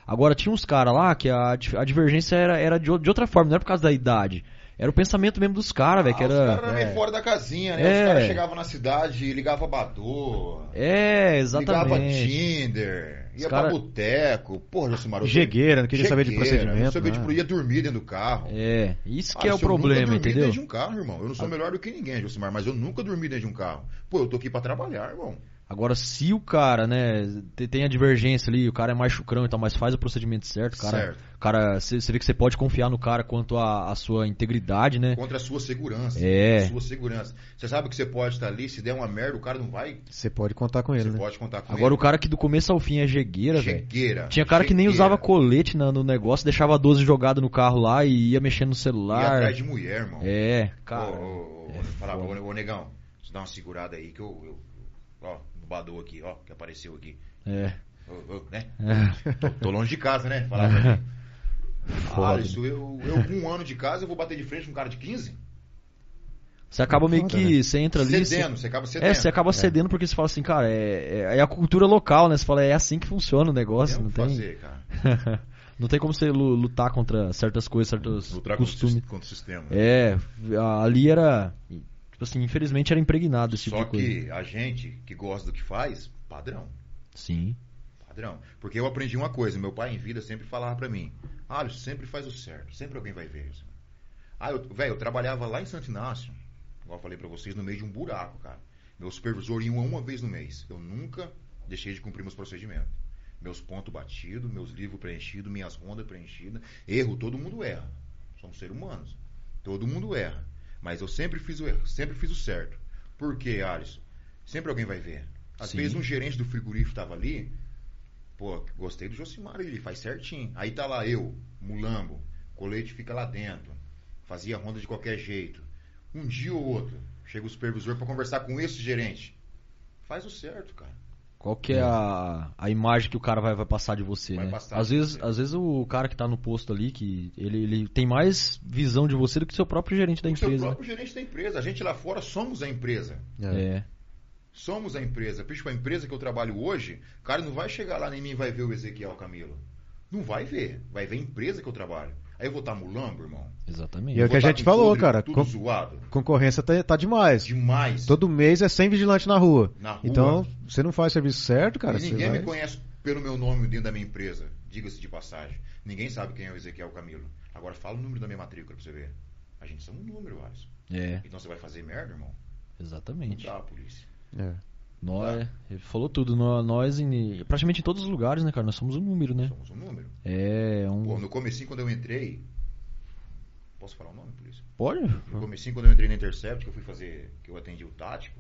S1: Agora tinha uns caras lá que a, a divergência era, era de, de outra forma, não era por causa da idade. Era o pensamento mesmo dos caras, velho, que
S3: Ah, Os
S1: era.
S3: caras eram meio fora da casinha, né?
S1: É.
S3: Os caras chegavam na cidade, ligavam Badô,
S1: É,
S3: ligava
S1: exatamente.
S3: Tinder, ia
S1: Os cara-
S3: pra boteco. Porra, Josimar, eu
S2: Jegueira, não queria saber de procedimento,
S3: Não sabia
S2: né?
S3: de ia dormir dentro do carro.
S1: É, isso que
S3: Ah,
S1: é o
S3: se eu nunca
S1: problema,
S3: dormi
S1: entendeu?
S3: dentro de um carro, irmão. Eu não sou melhor do que ninguém, Josimar, mas eu nunca dormi dentro de um carro. Pô, eu tô aqui pra trabalhar, irmão.
S1: Agora, se o cara, né, te- tem a divergência ali, o cara é mais chucrão e tal, mas faz o procedimento certo, cara,
S3: Certo.
S1: cara, você vê que você pode confiar no cara quanto à sua integridade, né?
S3: Contra a sua segurança.
S1: É.
S3: Sua segurança. Você sabe que você pode estar ali, se der uma merda, o cara não vai.
S2: Você pode contar com ele,
S3: Você
S2: né?
S3: pode contar com
S1: Agora
S3: ele.
S1: o cara que do começo ao fim é jegueira, velho.
S3: Jegueira.
S1: Tinha cara que nem
S3: jegueira.
S1: usava colete na- no negócio, deixava a 12 jogada no carro lá e ia mexendo no
S3: Ia
S1: celular.
S3: atrás de mulher, irmão.
S1: É, cara.
S3: Ô, ô, ô,
S1: é
S3: falava,
S1: foda.
S3: ô, ô, negão, você dá uma segurada aí que eu. eu- ó, no Badou aqui, ó, que apareceu aqui.
S1: É.
S3: Né?
S1: É.
S3: Tô, tô longe de casa, né? Falava pra mim.
S1: Foda.
S3: Ah, isso eu, eu com um ano de casa, eu vou bater de frente com um cara de 15?
S1: Você acaba meio que.
S2: né?
S1: Você entra ali.
S3: Cedendo,
S1: você-
S3: você acaba cedendo.
S1: É, você acaba cedendo porque você fala assim, cara, é, é- é a cultura local, né? Você fala, é assim que funciona o negócio,
S3: Tem o
S1: não tem.
S3: fazer, cara.
S1: não tem como você lu- lutar contra certas coisas, certos
S3: Lutar contra o
S1: costumes.
S3: sis- contra o sistema.
S1: É, ali era. Tipo assim, infelizmente era impregnado esse tipo
S3: Só
S1: de coisa.
S3: que a gente que gosta do que faz, padrão.
S1: Sim.
S3: Padrão. Porque eu aprendi uma coisa, meu pai em vida sempre falava pra mim, ah, sempre faz o certo, sempre alguém vai ver isso. Ah, velho, eu trabalhava lá em Santo Inácio, igual eu falei pra vocês, no meio de um buraco, cara. Meu supervisor ia uma vez no mês. Eu nunca deixei de cumprir meus procedimentos. Meus pontos batidos, meus livros preenchidos, minhas rondas preenchidas. Erro, todo mundo erra. Somos seres humanos. Todo mundo erra. Mas eu sempre fiz o erro, sempre fiz o certo. Por quê, Alisson? Sempre alguém vai ver. Às
S1: Sim.
S3: vezes um gerente do frigorífico estava ali, pô, gostei do Josimar, ele faz certinho. Aí tá lá eu, mulambo, colete fica lá dentro, fazia ronda de qualquer jeito. Um dia ou outro, chega o supervisor para conversar com esse gerente. Faz o certo, cara.
S1: Qual que é a, a imagem que o cara vai, vai passar de você,
S3: Vai
S1: né?
S3: passar
S1: Às vezes,
S3: você.
S1: às vezes o cara que tá no posto ali, que ele, ele tem mais visão de você do que o seu próprio gerente da
S3: O seu
S1: empresa. né?
S3: próprio gerente da empresa. A gente lá fora somos a empresa.
S2: É.
S1: É.
S3: Somos a empresa. Tipo, a empresa que eu trabalho hoje, o cara não vai chegar lá em mim e vai ver o Ezequiel Camilo. Não vai ver. Vai ver a empresa que eu trabalho. Aí eu vou estar mulambo, irmão.
S1: Exatamente.
S2: E é o que a gente falou,
S3: podre,
S2: cara.
S3: Tudo
S2: Com-
S3: zoado.
S2: Concorrência tá, tá demais.
S3: Demais.
S2: Todo mês é 100 vigilantes na rua.
S3: Na rua.
S2: Então, você não faz serviço certo, cara.
S3: e ninguém
S2: vai-
S3: me conhece pelo meu nome dentro da minha empresa. Diga-se de passagem. Ninguém sabe quem é o Ezequiel Camilo. Agora fala o número da minha matrícula pra você ver. A gente são um número, Alisson.
S1: É,
S3: Então você vai fazer merda, irmão? Não
S1: exatamente.
S3: dá, polícia.
S2: É.
S1: Nós, ele falou tudo. nó- Nós, em, praticamente em todos os lugares, né, cara? Nós somos um número, né?
S3: Somos um número.
S1: É um.
S3: Pô, no comecinho, quando eu entrei... Posso falar o nome, polícia?
S1: Pode?
S3: No comecinho, quando eu entrei na Intercept, que eu fui fazer, que eu atendi o tático,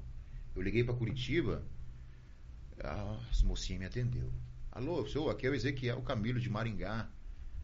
S3: eu liguei pra Curitiba, a mocinha me atendeu. Alô, senhor, aqui é o Ezequiel Camilo de Maringá.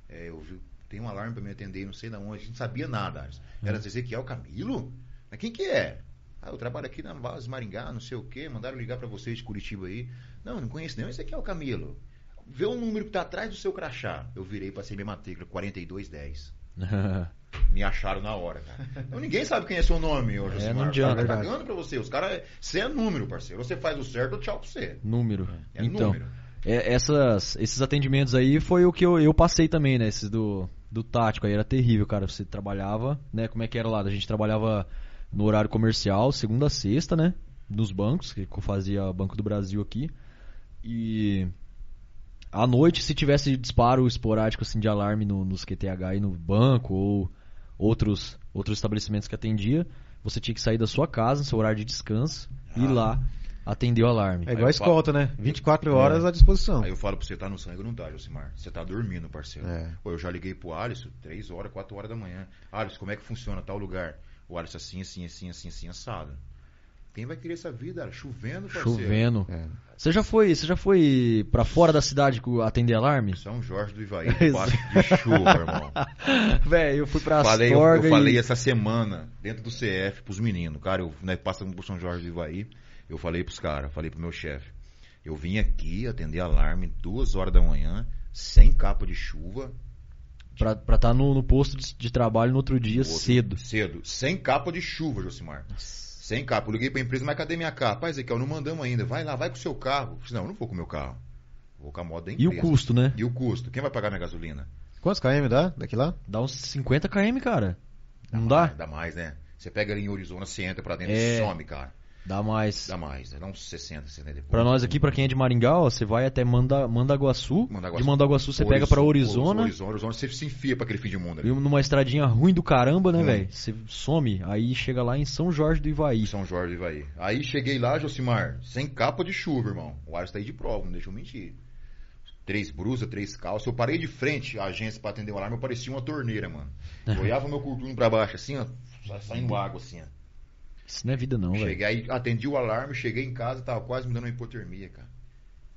S3: É, eu vi, tem um alarme pra me atender, não sei de onde, a gente não sabia nada. Era Ezequiel Camilo? Mas quem que é? Ah, eu trabalho aqui na base Maringá, não sei o quê, mandaram ligar pra vocês de Curitiba aí. Não, não conheço nem o Ezequiel Camilo. Vê o número que tá atrás do seu crachá. Eu virei, passei minha matrícula, 4210. Me acharam na hora, cara. Então ninguém sabe quem é seu nome hoje,
S1: É, não adianta.
S3: O tá
S2: Verdade.
S3: cagando pra você. Os caras. Você é número, parceiro. Você faz o certo, tchau pra você.
S1: Número.
S3: É
S1: então,
S3: número.
S1: é, essas, esses atendimentos aí foi o que eu, eu passei também, né? Esses do, do tático aí era terrível, cara. Você trabalhava, né? Como é que era lá? A gente trabalhava no horário comercial, segunda a sexta, né? Nos bancos, que eu fazia Banco do Brasil aqui. E à noite, se tivesse disparo esporádico assim de alarme no, nos QTH e no banco ou outros outros estabelecimentos que atendia, você tinha que sair da sua casa, no seu horário de descanso, e ir
S3: Ah.
S1: lá atender o alarme.
S2: É igual a escolta, né? 24 horas à disposição.
S3: Aí eu falo pra você, tá no sangue, não tá, Josimar. Você tá dormindo, parceiro.
S2: É.
S3: Pô, eu já liguei pro Alisson, 3 horas, 4 horas da manhã. Alisson, como é que funciona tal lugar? O Alisson assim, assim, assim, assim, assim, assado. Quem vai querer essa vida, Alisson? Chovendo, parceiro.
S1: Chovendo.
S2: É.
S1: Você já foi, você já foi para fora da cidade atender alarme?
S3: São Jorge do Ivaí, debaixo de chuva, irmão.
S1: Velho, eu fui pra
S3: falei, eu, eu
S1: Astorga
S3: falei
S1: e...
S3: essa semana, dentro do CF, pros meninos. Cara, eu né, passando por São Jorge do Ivaí, eu falei pros caras, falei pro meu chefe. Eu vim aqui atender alarme duas horas da manhã, sem capa de chuva.
S1: Pra estar tá no, no posto de, de trabalho no outro dia
S3: Outro-
S1: cedo.
S3: Cedo. Sem capa de chuva, Josimar. Sem capa. Eu liguei pra empresa, mas cadê minha capa? Pai, Ezequiel, não mandamos ainda. Vai lá, vai com o seu carro. Eu falei, não, eu não vou com o meu carro. Vou com a moto da
S1: E
S3: empresa.
S1: o custo, né?
S3: E o custo? Quem vai pagar minha gasolina?
S2: Quantos km dá daqui lá?
S1: Dá uns 50 km, cara. Não
S3: mais,
S1: dá?
S3: Dá mais, né? Você pega ali em Arizona, você entra pra dentro
S1: É.
S3: e some, cara.
S1: Dá mais.
S3: Dá mais, né? Dá uns 60, 70 depois.
S1: Pra nós aqui, pra quem é de Maringá, ó, você vai até Manda, Mandaguaçu.
S3: Mandaguaçu.
S1: De Mandaguaçu você pega pra Orizona.
S3: Orizona, Orizona, você se enfia pra aquele fim de mundo ali.
S1: E numa estradinha ruim do caramba, né,
S3: Hum.
S1: velho? Você some, aí chega lá em São Jorge do Ivaí.
S3: São Jorge do Ivaí. Aí cheguei lá, Josimar, sem capa de chuva, irmão. O Alisson tá aí de prova, não deixa eu mentir. Três brusas, três calças. Eu parei de frente à agência pra atender o alarme, eu parecia uma torneira, mano. Eu olhava meu curtume pra baixo, assim, ó, sa- saindo água, assim, ó.
S1: Isso não é vida não, velho.
S3: Cheguei aí, atendi o alarme, cheguei em casa, tava quase me dando uma hipotermia, cara.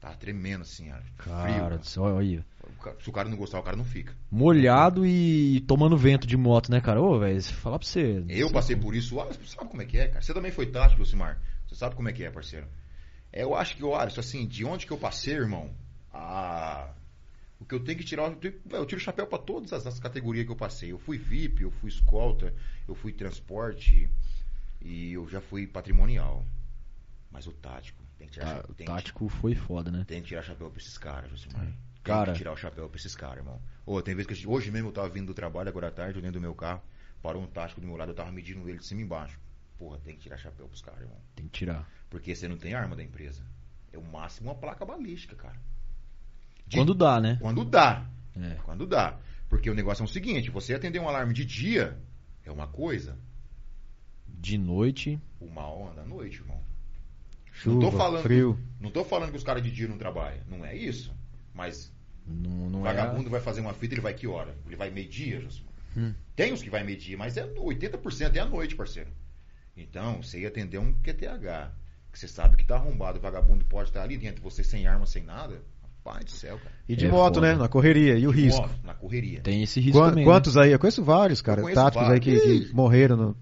S3: Tava tremendo, assim, ó. Frio.
S1: Cara,
S3: cara.
S1: só aí.
S3: O ca- Se o cara não gostar, o cara não fica.
S1: Molhado e tomando vento de moto, né, cara? Ô, velho, falar pra você.
S3: Eu passei por isso, o Alisson sabe como é que é, cara. Você também foi tático, Lucimar. Você sabe como é que é, parceiro. É, eu acho que o Alisson, assim, de onde que eu passei, irmão, a... o que eu tenho que tirar, eu, tenho- eu tiro o chapéu pra todas as, as categorias que eu passei. Eu fui VIP, eu fui escolta, eu fui transporte e eu já fui patrimonial. Mas o tático, tem que tirar, cha-
S1: o
S3: que-
S1: tático foi foda, né?
S3: tem que tirar chapéu pra esses caras, Josimar. Tem
S1: Cara.
S3: que tirar o chapéu pra esses caras, irmão. Ô, tem vezes que gente- hoje mesmo eu tava vindo do trabalho, agora à tarde, eu dentro do meu carro, parou um tático do meu lado, eu tava medindo ele de cima e embaixo. Porra, tem que tirar chapéu pros caras, irmão.
S1: Tem que tirar.
S3: Porque você não tem arma da empresa. É o máximo uma placa balística, cara. De-
S1: Quando dá, né?
S3: Quando dá.
S1: É.
S3: Quando dá. Porque o negócio é o seguinte, você atender um alarme de dia é uma coisa,
S1: De noite.
S3: o mal anda à noite, irmão.
S2: Chuva,
S3: não tô falando,
S2: frio.
S3: Não tô falando que os caras de dia não trabalham. Não é isso. Mas
S1: Não,
S3: O
S1: não
S3: vagabundo vai fazer uma fita, ele vai que hora? Ele vai meio-dia?
S1: Hum.
S3: Tem os que vai meio-dia, mas é 80% é à noite, parceiro. Então, você ia atender um QTH, que você sabe que tá arrombado, o vagabundo pode estar ali dentro, você sem arma, sem nada. Rapaz do céu, cara.
S2: E de
S1: É
S2: moto,
S1: foda.
S2: né? Na correria. E o risco.
S3: Moto, na correria.
S1: Tem esse risco
S2: Qua-
S1: também. né?
S2: Quantos aí? Eu conheço vários, cara.
S3: Conheço
S2: Táticos aí que,
S3: vários.
S2: que morreram no.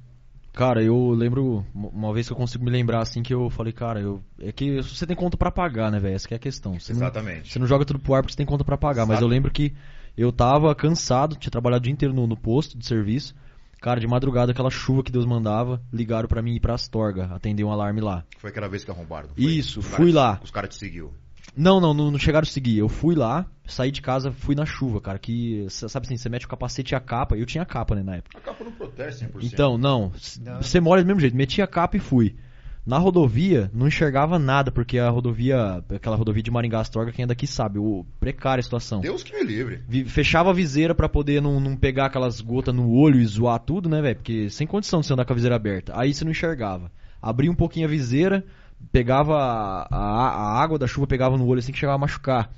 S1: Cara, eu lembro uma- vez que eu consigo me lembrar assim que eu falei, cara, eu é que você tem conta pra pagar, né, velho? Essa que é a questão. Você não,
S3: Exatamente.
S1: você não joga tudo pro ar porque você tem conta pra pagar, mas
S3: Exato.
S1: eu lembro que eu tava cansado, tinha trabalhado o dia inteiro no, no posto de serviço. Cara, de madrugada, aquela chuva que Deus mandava, ligaram pra mim ir pra Astorga, atender um alarme lá.
S3: Foi aquela vez que arrombaram. não foi?
S1: Isso,
S3: Os
S1: fui
S3: caras-
S1: lá.
S3: Os caras te seguiu.
S1: Não, não, não, não chegaram a seguir. Eu fui lá, saí de casa, fui na chuva, cara. Que, sabe assim, você mete o capacete e a capa. Eu tinha capa, né, na época.
S3: A capa não protege 100%.
S1: Então, não. Você molha do mesmo jeito. Meti a capa e fui. Na rodovia, não enxergava nada, porque a rodovia, aquela rodovia de Maringá Astorga, quem é daqui sabe, o precária a situação.
S3: Deus que me livre.
S1: Fechava a viseira pra poder não, não pegar aquelas gotas no olho e zoar tudo, né, velho? Porque sem condição de você andar com a viseira aberta. Aí você não enxergava. Abria um pouquinho a viseira, pegava a, a- a água da chuva, pegava no olho assim que chegava a machucar.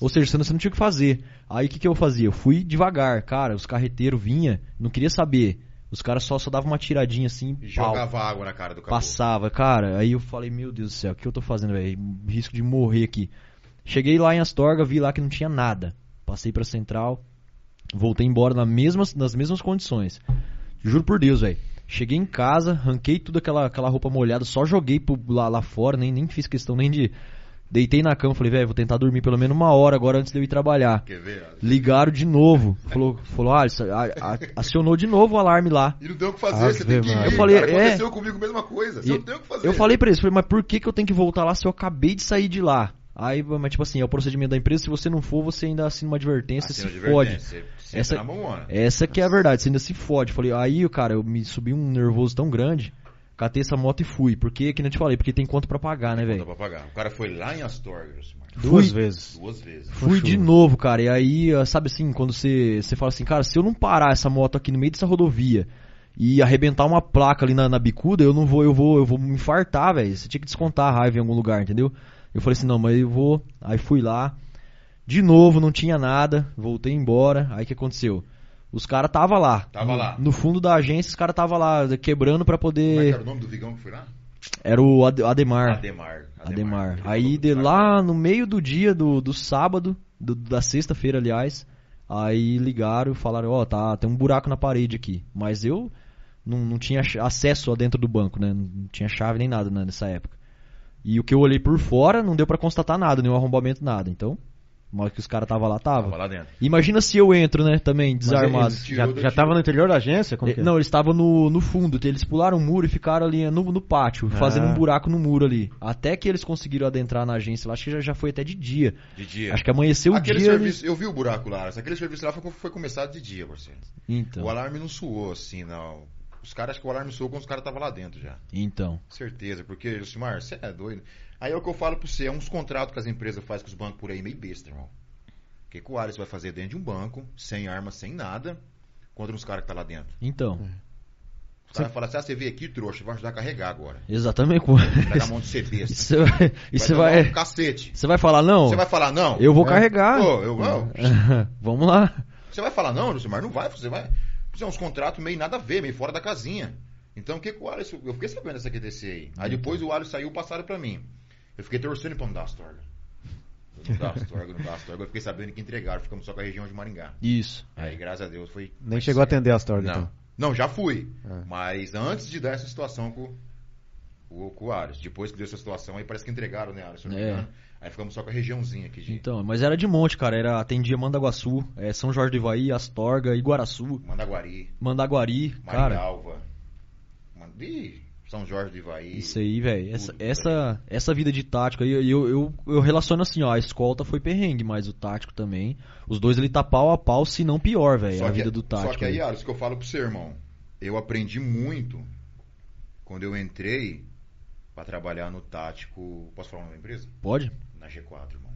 S1: Ou seja, você não, você não tinha o que fazer. Aí o que, que eu fazia? Eu fui devagar, cara. Os carreteiros vinha, não queria saber. Os caras só, só davam uma tiradinha assim,
S3: E
S1: pau,
S3: jogava água na cara do caboclo.
S1: passava, cara. Aí eu falei, meu Deus do céu, o que eu tô fazendo, velho? Risco de morrer aqui. Cheguei lá em Astorga, vi lá que não tinha nada. Passei pra central, voltei embora nas mesmas, nas mesmas condições. Juro por Deus, velho. Cheguei em casa, ranquei tudo aquela, aquela roupa molhada, só joguei pro, lá, lá fora, nem, nem fiz questão nem de Deitei na cama, falei, velho, vou tentar dormir pelo menos uma hora agora antes de eu ir trabalhar.
S3: Quer ver?
S1: Ligaram de novo. Falou, falou ah, isso- a- a- acionou de novo o alarme lá.
S3: E não tem o que fazer,
S2: Ave
S3: você tem que ir.
S1: Eu falei,
S3: Cara,
S1: é.
S3: aconteceu comigo a mesma coisa. Você
S1: E
S3: não tem o que fazer.
S1: Eu falei pra eles, falei, mas por que, que eu tenho que voltar lá se eu acabei de sair de lá? Aí, mas tipo assim, é o procedimento da empresa, se você não for, você ainda assina uma advertência,
S3: Assina
S1: se
S3: de
S1: fode.
S3: advertência, Você,
S1: Essa-
S3: entra na mamona.
S1: Essa que é a verdade, você ainda se fode. Falei, aí, cara, eu me subi um nervoso tão grande, catei essa moto e fui. Porque, que nem eu te falei, porque tem conta pra pagar, né, velho?
S3: pra pagar. O cara foi lá em Astorga.
S2: Duas
S1: Fui-
S2: vezes.
S3: Duas vezes.
S1: Fui de novo, cara. E aí, ah, sabe assim, quando você, você fala assim, cara, se eu não parar essa moto aqui no meio dessa rodovia e arrebentar uma placa ali na, na bicuda, eu não vou, eu vou, eu vou me infartar, velho. Você tinha que descontar a raiva em algum lugar, entendeu? Eu falei assim, não, mas eu vou. Aí fui lá. De novo, não tinha nada. Voltei embora. Aí o que aconteceu? Os caras tava lá.
S3: Tava
S1: no,
S3: lá.
S1: No fundo da agência, os caras tava lá quebrando pra
S3: Como é que
S1: poder.
S3: era o nome do Vigão que foi lá?
S1: Era o Ade- Ademar.
S3: Ademar.
S1: Ademar.
S3: Ele
S1: Aí de lá no meio do dia do, do sábado, do- da sexta-feira, aliás, aí ligaram e falaram, ó, tá, tem um buraco na parede aqui. Mas eu não, não tinha acesso a dentro do banco, né? Não tinha chave nem nada né, nessa época. E o que eu olhei por fora não deu pra constatar nada, nenhum arrombamento, nada. Então, na hora que os caras tava lá, tava.
S3: Tava lá dentro.
S1: Imagina se eu entro, né, também, desarmado.
S2: eles Já, já tava no interior da agência? Como que é?
S1: Não, eles estavam no, no fundo, eles pularam o muro e ficaram ali no, no pátio, fazendo
S2: Ah.
S1: um buraco no muro ali. Até que eles conseguiram adentrar na agência lá, acho que já, já foi até de dia.
S3: De dia.
S1: Acho que amanheceu o
S3: Aquele
S1: dia.
S3: serviço, eu vi o buraco lá. Aquele serviço lá foi, foi começado de dia, parceiro.
S1: Então,
S3: O alarme não suou assim, não. Os caras, acho que o alarme suou quando os caras estavam lá dentro já.
S1: então.
S3: Certeza, porque, Josimar, você é doido. Aí é o que eu falo pra você, é uns contratos que as empresas fazem com os bancos por aí meio besta, irmão. O que, que o Alisson vai fazer dentro de um banco, sem arma, sem nada, contra uns caras que tá lá dentro?
S1: Então,
S3: Os caras falam assim, ah, você veio aqui, trouxa, vai ajudar a carregar agora.
S1: exatamente.
S3: Vai dar mão de ser besta.
S1: E você vai, e você
S3: tomar
S1: vai,
S3: um cacete.
S1: você vai falar não?
S3: Você vai falar não?
S1: Eu vou
S2: É.
S1: carregar.
S3: Pô, eu não.
S1: Vamos lá.
S3: Você vai falar não, Josimar? Não vai, você vai. São uns contratos meio nada a ver, meio fora da casinha. Então o que, que o Alisson. Eu fiquei sabendo dessa QTC aí. Aí depois o Alisson saiu passaram pra mim. Eu fiquei torcendo pra não dar Astorga. Não dá Astorga, não dá Astorga. Eu fiquei sabendo que entregaram, ficamos só com a região de Maringá.
S1: Isso.
S3: Aí, graças a Deus, foi.
S2: Nem chegou a atender a história,
S3: Não.
S2: então.
S3: Não, já fui.
S2: É.
S3: Mas antes de dar essa situação com, o- com o Alisson. Depois que deu essa situação, aí parece que entregaram, né, Alisson? Se não me
S1: É.
S3: Aí ficamos só com a regiãozinha aqui de
S1: Então, mas era de monte, cara. Era, atendia Mandaguaçu, é, São Jorge do Ivaí, Astorga, Iguaraçu,
S3: Mandaguari,
S1: Mandaguari. Cara.
S3: Man... Ih, São Jorge do Ivaí.
S1: Isso aí, velho. Essa, essa, essa vida de tático aí, eu, eu, eu, relaciono assim, ó. A escolta foi perrengue, mas o tático também. Os dois ele tá pau a pau, se não pior, velho. A
S3: que-
S1: vida do tático.
S3: Só que aí, Alisson, que eu falo pro seu irmão. Eu aprendi muito quando eu entrei pra trabalhar no tático. Posso falar da empresa?
S1: Pode?
S3: Na G4, irmão.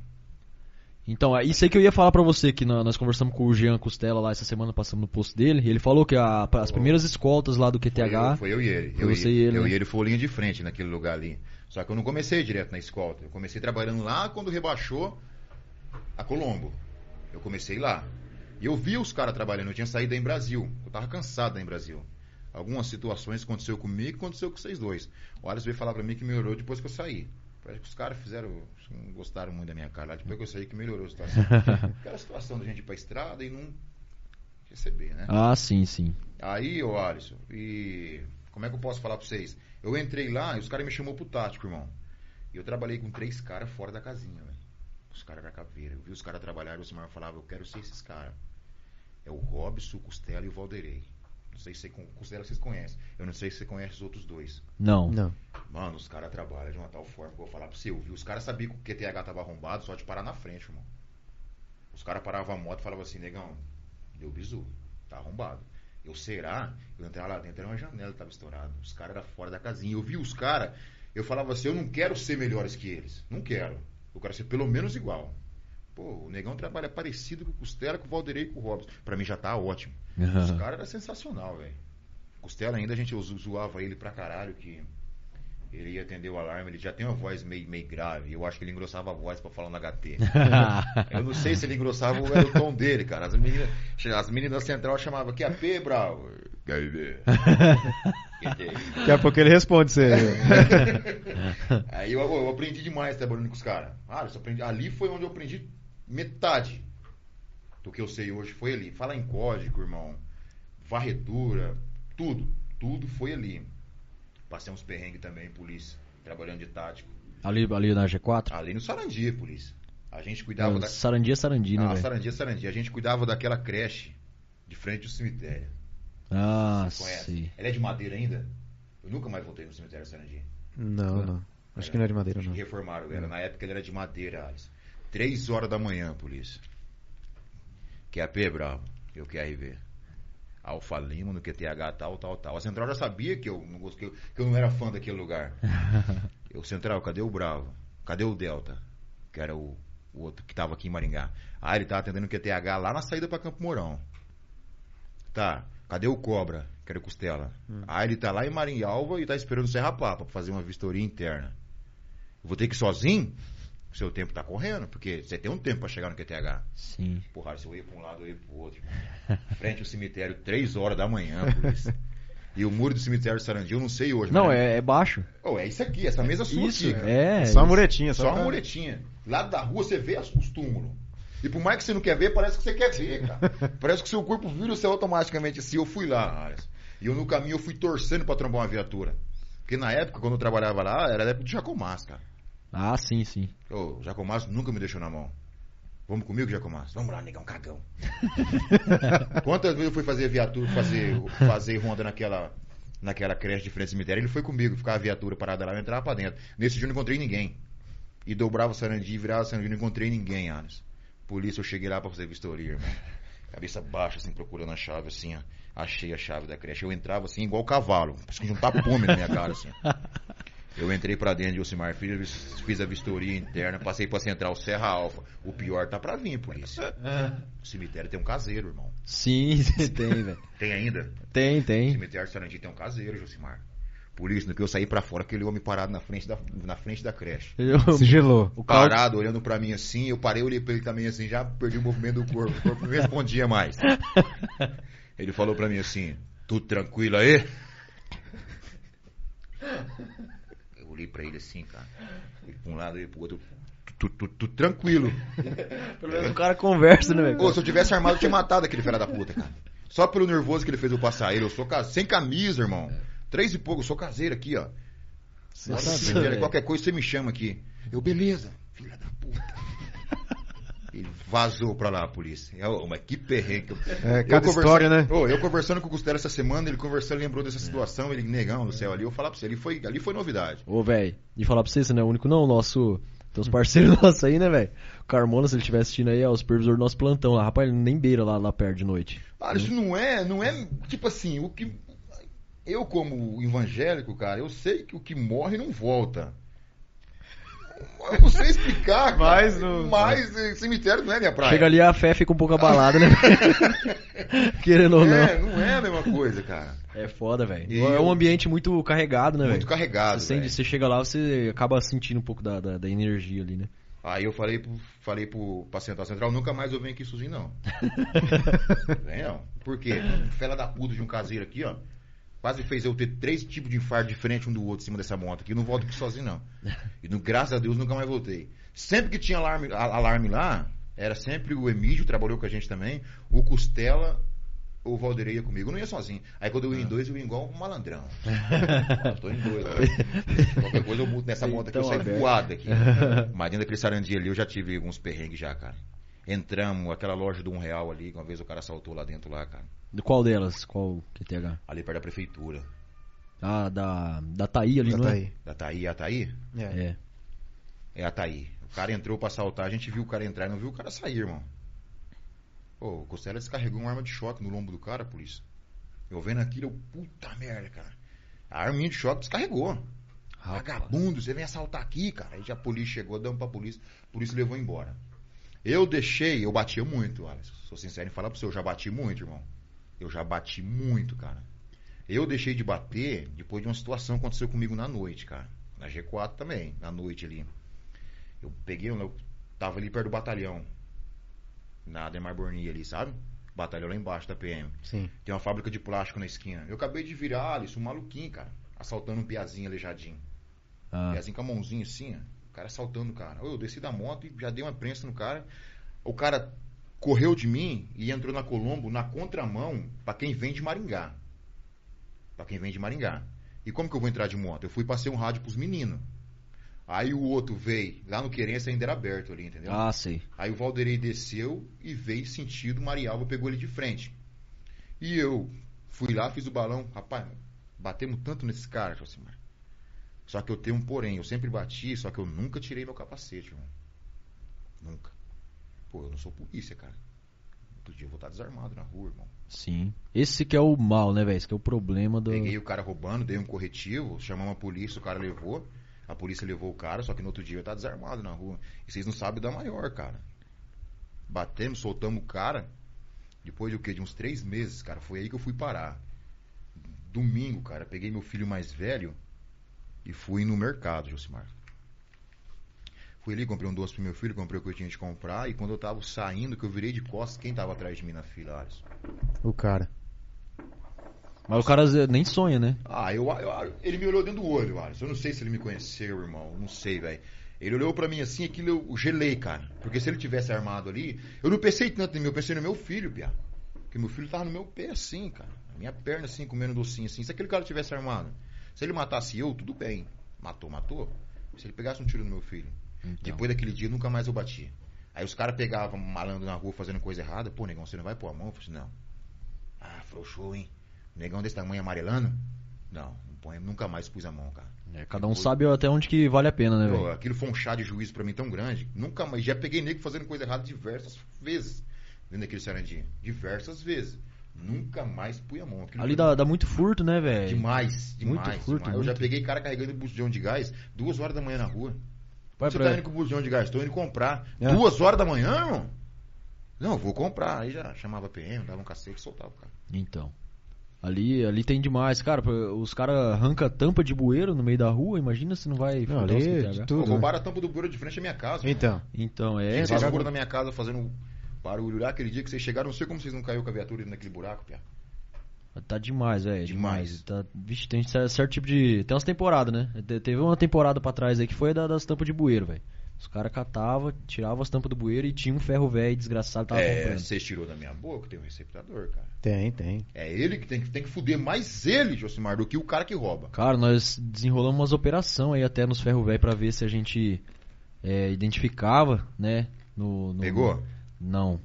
S1: Então, é isso aí que eu ia falar pra você, que nó- nós conversamos com o Jean Costela lá essa semana, passamos no posto dele, e ele falou que a- as primeiras escoltas lá do
S3: Foi
S1: QTH.
S3: eu, foi eu e ele.
S1: Foi
S3: Eu,
S1: você
S3: e,
S1: e ele,
S3: eu
S1: né?
S3: e ele foi linha de frente naquele lugar ali. Só que eu não comecei direto na escolta. Eu comecei trabalhando lá quando rebaixou a Colombo. Eu comecei lá. E eu vi os caras trabalhando. Eu tinha saído em Brasil. Eu tava cansado em Brasil. Algumas situações aconteceu comigo e aconteceu com vocês dois. O Alisson veio falar pra mim que melhorou depois que eu saí. Parece que os caras fizeram. Não gostaram muito da minha cara lá. Depois que eu saí que melhorou a situação. Aquela situação da gente ir pra estrada e não receber, né?
S1: Ah, sim, sim.
S3: Aí, ô Alisson, e como é que eu posso falar pra vocês? Eu entrei lá e os caras me chamou pro tático, irmão. E eu trabalhei com três caras fora da casinha, velho. Os caras da caveira. Eu vi os caras trabalharem e o Simar falava, eu quero ser esses caras. É o Robson, o Costela e o Valderei. Não sei se você, con- Costela vocês conhecem. Eu não sei se você conhece os outros dois.
S1: Não.
S2: Não.
S3: Mano, os caras trabalham de uma tal forma que eu vou falar pra você. Eu vi, os caras sabiam que o QTH tava arrombado só de parar na frente, irmão. Os caras paravam a moto e falavam assim, negão, deu bizu, tá arrombado. Eu, será? Eu entrava lá dentro, era uma janela que tava estourada. Os caras eram fora da casinha. Eu vi os caras, eu falava assim, eu não quero ser melhores que eles. Não quero. Eu quero ser pelo menos igual. Pô, o negão trabalha parecido com o Costela, com o Valderei e com o Robson. Pra mim já tá ótimo. Os caras eram sensacional, velho. Costela ainda a gente zo- zoava ele pra caralho que ele ia atender o alarme, ele já tem uma voz meio, meio grave. Eu acho que ele engrossava a voz pra falar no HT. Eu não sei se ele engrossava ou era o tom dele, cara. As meninas, as meninas da central chamavam que AP, Brau. QB.
S2: Daqui a pouco ele responde você.
S3: Aí eu, eu aprendi demais trabalhando com os caras. Ah, aprendi- ali foi onde eu aprendi metade do que eu sei hoje. Foi ali. Falar em código, irmão. Varredura, tudo. Tudo foi ali. Passei uns perrengues também, polícia, trabalhando de tático.
S1: Ali, ali na G4?
S3: Ali no Sarandi, polícia. A gente cuidava
S1: É,
S3: da.
S1: Sarandi é Sarandi, né,
S3: Ah,
S1: velho?
S3: Sarandi, Sarandi. A gente cuidava daquela creche de frente ao cemitério.
S1: Ah, sim.
S3: Ela é de madeira ainda? Eu nunca mais voltei no cemitério Sarandi.
S2: Não, não. Acho que não é de madeira,
S3: Acho
S2: não.
S3: que reformaram ela. Na época ele era de madeira, Alisson. Três horas da manhã, polícia. QAP, bravo. Eu QRV. Alfa Lima no QTH, tal, tal, tal. A Central já sabia que eu não gostei, que eu não era fã daquele lugar. Eu, Central, cadê o Bravo? Cadê o Delta? Que era o, o outro que tava aqui em Maringá. Ah, ele tava atendendo o QTH lá na saída pra Campo Mourão. Tá. Cadê o Cobra? Que era o Costela. Ah, ele tá lá em Marinhalva e tá esperando o Serra Papa pra fazer uma vistoria interna. Eu vou ter que ir sozinho? O seu tempo tá correndo, porque você tem um tempo pra chegar no QTH.
S1: Sim.
S3: Porra, se eu ia pra um lado, eu ia pro outro. irmão. Frente ao cemitério, três horas da manhã, por isso. E o muro do cemitério de Sarandi, eu não sei hoje.
S1: Não,
S3: mas-
S1: é, é baixo.
S3: Oh, é isso aqui, essa mesa sua
S1: Isso,
S3: aqui.
S1: é.
S2: Só uma muretinha,
S3: Só
S2: só,
S3: uma muretinha. Lado da rua você vê as- os túmulos. E por mais que você não quer ver, parece que você quer ver, cara. Parece que seu corpo vira você automaticamente assim. Eu fui lá. E eu no caminho eu fui torcendo pra trombar uma viatura. Porque na época, quando eu trabalhava lá, era a época do Jacomás, cara.
S1: Ah, sim, sim.
S3: Ô, o Jacomás nunca me deixou na mão. Vamos comigo, Jacomás? Vamos lá, negão, cagão. Quantas vezes eu fui fazer viatura, fazer, fazer ronda naquela, naquela creche de frente ao cemitério? Ele foi comigo, ficava a viatura parada lá, eu entrava pra dentro. Nesse dia eu não encontrei ninguém. E dobrava o Sarandi, virava o Sarandi, não encontrei ninguém, Anis. Polícia, eu cheguei lá pra fazer vistoria, irmão. Cabeça baixa, assim, procurando a chave, assim, ó. Achei a chave da creche. Eu entrava assim, igual cavalo. Parece que juntar pume na minha cara, assim. Eu entrei pra dentro de Ocimar Filho, fiz a vistoria interna, passei pra central Serra Alfa. O pior tá pra vir, polícia. O cemitério tem um caseiro, irmão.
S1: Sim, tem, velho.
S3: Tem ainda?
S1: Tem,
S3: O
S1: tem.
S3: cemitério de Sarandi tem um caseiro, Josimar. Por isso, no que eu saí pra fora, aquele homem parado na frente da, na frente da creche.
S1: Eu-
S2: Se gelou.
S1: o
S3: Parado, olhando pra mim assim, eu parei, olhei pra ele também assim, já perdi o movimento do corpo. O corpo não respondia mais. Ele falou pra mim assim, tudo tranquilo aí? Olhei pra ele assim, cara. Ele pra um lado, ele pro outro. Tudo tu, tu, tranquilo.
S1: Pelo menos o cara conversa, né, velho?
S3: Ô, se eu tivesse armado, eu tinha matado aquele filho da puta, cara. Só pelo nervoso que ele fez eu passar ele. Eu sou ca- sem camisa, irmão. Três e pouco, eu sou caseiro aqui, ó.
S1: Nossa,
S3: Nossa, qualquer coisa você me chama aqui. Eu, beleza, filha da puta. Ele vazou pra lá, a polícia. Eu, mas que perrengue.
S2: É,
S3: Eu
S2: cada
S3: conversando-
S2: história, né?
S3: Ô, eu conversando com o Costela essa semana, ele conversando, lembrou dessa situação, ele, negão no céu ali, eu falar pra você, ali foi, ali foi novidade.
S1: Ô, velho, e falar pra você, você não é o único não, o nosso... Tem uns parceiros nossos aí, né, velho? O Carmona, se ele estiver assistindo aí, é o supervisor do nosso plantão lá. Rapaz, ele nem beira lá, lá perto de noite.
S3: Ah, isso não é, não é, tipo assim, o que. Eu, como evangélico, cara, eu sei que o que morre não volta. Eu não sei explicar, cara.
S2: Mas não-
S3: Mas cemitério não é minha praia.
S1: Chega ali, a fé fica um pouco abalada, né? Querendo ou não.
S3: É, não é a mesma coisa, cara.
S1: É foda, velho.
S3: E
S1: É um ambiente muito carregado, né, velho?
S3: Muito carregado.
S1: Você, sente- você chega lá, você acaba sentindo um pouco da, da, da energia ali, né?
S3: Aí eu falei pro, falei pro pra Central Central, nunca mais eu venho aqui sozinho, não. Vem não. Por quê? Fela da puta de um caseiro aqui, ó. Quase fez eu ter três tipos de infarto diferentes um do outro em cima dessa moto aqui. Eu não volto aqui sozinho, não. E no- graças a Deus nunca mais voltei. Sempre que tinha alarme, alarme lá, era sempre o Emílio, trabalhou com a gente também, o Costela, o Valderei ia comigo. Eu não ia sozinho. Aí quando eu ia em dois, eu ia igual um malandrão. Tô em dois. ó. Qualquer coisa eu mudo nessa moto aqui, eu
S1: Então,
S3: saio
S1: aberto.
S3: voado aqui. Mas dentro daquele sarandia ali eu já tive alguns perrengues já, cara. Entramos, aquela loja do um real ali, que uma vez o cara assaltou lá dentro lá, cara.
S1: De qual delas? Qual QTH?
S3: Ali perto da prefeitura.
S1: Ah, da, da Taí ali,
S2: Já
S1: não
S2: tá
S1: é?
S3: Da Taí, a Taí?
S2: É.
S1: É.
S3: É a Taí. O cara entrou pra assaltar, a gente viu o cara entrar e não viu o cara sair, irmão. Pô, o Costela descarregou uma arma de choque no lombo do cara, polícia. Eu vendo aquilo, eu, puta merda, cara. A arminha de choque descarregou. Vagabundo, você vem assaltar aqui, cara. Aí já a polícia chegou, damos pra polícia, a polícia levou embora. Eu deixei, eu batia muito, Alisson. Sou sincero em falar pra você, eu já bati muito, irmão. Eu já bati muito, cara. Eu deixei de bater depois de uma situação que aconteceu comigo na noite, cara. Na G4 também, na noite ali. Eu peguei, eu tava ali perto do batalhão. Na Ademar Borni ali, sabe? Batalhão lá embaixo da PM.
S2: Sim.
S3: Tem uma fábrica de plástico na esquina. Eu acabei de virar, Alisson, um maluquinho, cara. Assaltando um piazinho aleijadinho.
S1: Ah,
S3: Piazinho com a mãozinha assim, ó. O cara assaltando o cara. Eu desci da moto e já dei uma prensa no cara. O cara correu de mim e entrou na Colombo na contramão pra quem vem de Maringá. Pra quem vem de Maringá. E como que eu vou entrar de moto? Eu fui passei um rádio pros meninos. Aí o outro veio, lá no Querência ainda era aberto ali, entendeu?
S1: Ah, sei.
S3: Aí o Valderei desceu e veio sentido, Marialva pegou ele de frente. E eu fui lá, fiz o balão. Rapaz, batemos tanto nesse cara, Josimar. Só que eu tenho um porém, eu sempre bati, só que eu nunca tirei meu capacete, irmão. Nunca. Pô, eu não sou polícia, cara. Outro dia eu vou estar desarmado na rua, irmão.
S1: Sim. Esse que é o mal, né, velho? Esse que é o problema do.
S3: Peguei o cara roubando, dei um corretivo, chamamos a polícia, o cara levou. A polícia levou o cara, só que no outro dia eu tava desarmado na rua. E vocês não sabem da maior, cara. Batemos, soltamos o cara. Depois de o quê? De uns três meses, cara. Foi aí que eu fui parar. Domingo, cara, peguei meu filho mais velho e fui no mercado, Josimar. Fui ali, comprei um doce pro meu filho, comprei o que eu tinha de comprar. E quando eu tava saindo, que eu virei de costas, quem tava atrás de mim na fila, Alisson?
S2: O cara.
S1: Mas o cara nem sonha, né?
S3: Ah, eu, eu- ele me olhou dentro do olho, Alisson. Eu não sei se ele me conheceu, irmão. Não sei, velho. Ele olhou pra mim assim, aquilo eu gelei, cara. Porque se ele tivesse armado ali, eu não pensei tanto em mim, eu pensei no meu filho, Pia. Porque meu filho tava no meu pé assim, cara. Minha perna assim, comendo docinho assim. Se aquele cara tivesse armado, se ele matasse eu, tudo bem. Matou, matou. Se ele pegasse um tiro no meu filho.
S1: Então.
S3: Depois daquele dia, nunca mais eu bati. Aí os caras pegavam malandro na rua fazendo coisa errada. Pô, negão, você não vai pôr a mão? Eu falei assim, não. Ah, frouxou, hein? Negão desse tamanho amarelando? Não, não põe, nunca mais pus a mão, cara.
S1: É, cada um sabe até onde que vale a pena, né, velho?
S3: aquilo foi um chá de juízo pra mim tão grande. Nunca mais. Já peguei nego fazendo coisa errada diversas vezes. Dentro daquele sarandinho. Diversas vezes. Nunca mais pus a mão. Aquilo
S1: Ali dá, dá muito furto, né, velho?
S3: Demais,
S1: Muito
S3: demais,
S1: furto,
S3: demais. Eu já
S1: muito.
S3: peguei cara carregando bujão de gás duas horas da manhã na rua.
S1: Vai
S3: Você tá indo com o bujão de gás? Tô indo comprar.
S2: É.
S3: Duas horas da manhã, irmão? Não, eu vou comprar. Aí já chamava a PM, dava um cacete e soltava o cara.
S1: Então. Ali, ali tem demais. Cara, os caras arrancam tampa de bueiro no meio da rua, imagina se não vai
S2: Não, ali
S3: Pô,
S2: tudo. né?
S3: roubaram a tampa do bueiro de frente à minha casa.
S2: Então.
S1: Então, é.
S3: Vocês
S2: cara.
S3: foram na minha casa fazendo barulho lá aquele dia que vocês chegaram. Não sei como vocês não caiu com a viatura naquele buraco, Pia.
S1: Tá demais, velho.
S3: Demais.
S1: Demais. Tá, vixe, tem cer- certo tipo de. Tem umas temporadas, né? Te- Teve uma temporada pra trás aí que foi da- das tampas de bueiro, velho. Os caras catavam, tiravam as tampas do bueiro e tinha um ferro velho desgraçado que tava
S3: É,
S1: comprando.
S3: vocês tirou da minha boca, tem um receptador, cara.
S2: Tem, tem.
S3: É ele que tem, que tem que fuder mais ele, Josimar, do que o cara que rouba.
S1: Cara, nós desenrolamos umas operações aí até nos ferro velho pra ver se a gente é, identificava, né? No, no-
S3: Pegou?
S1: Não.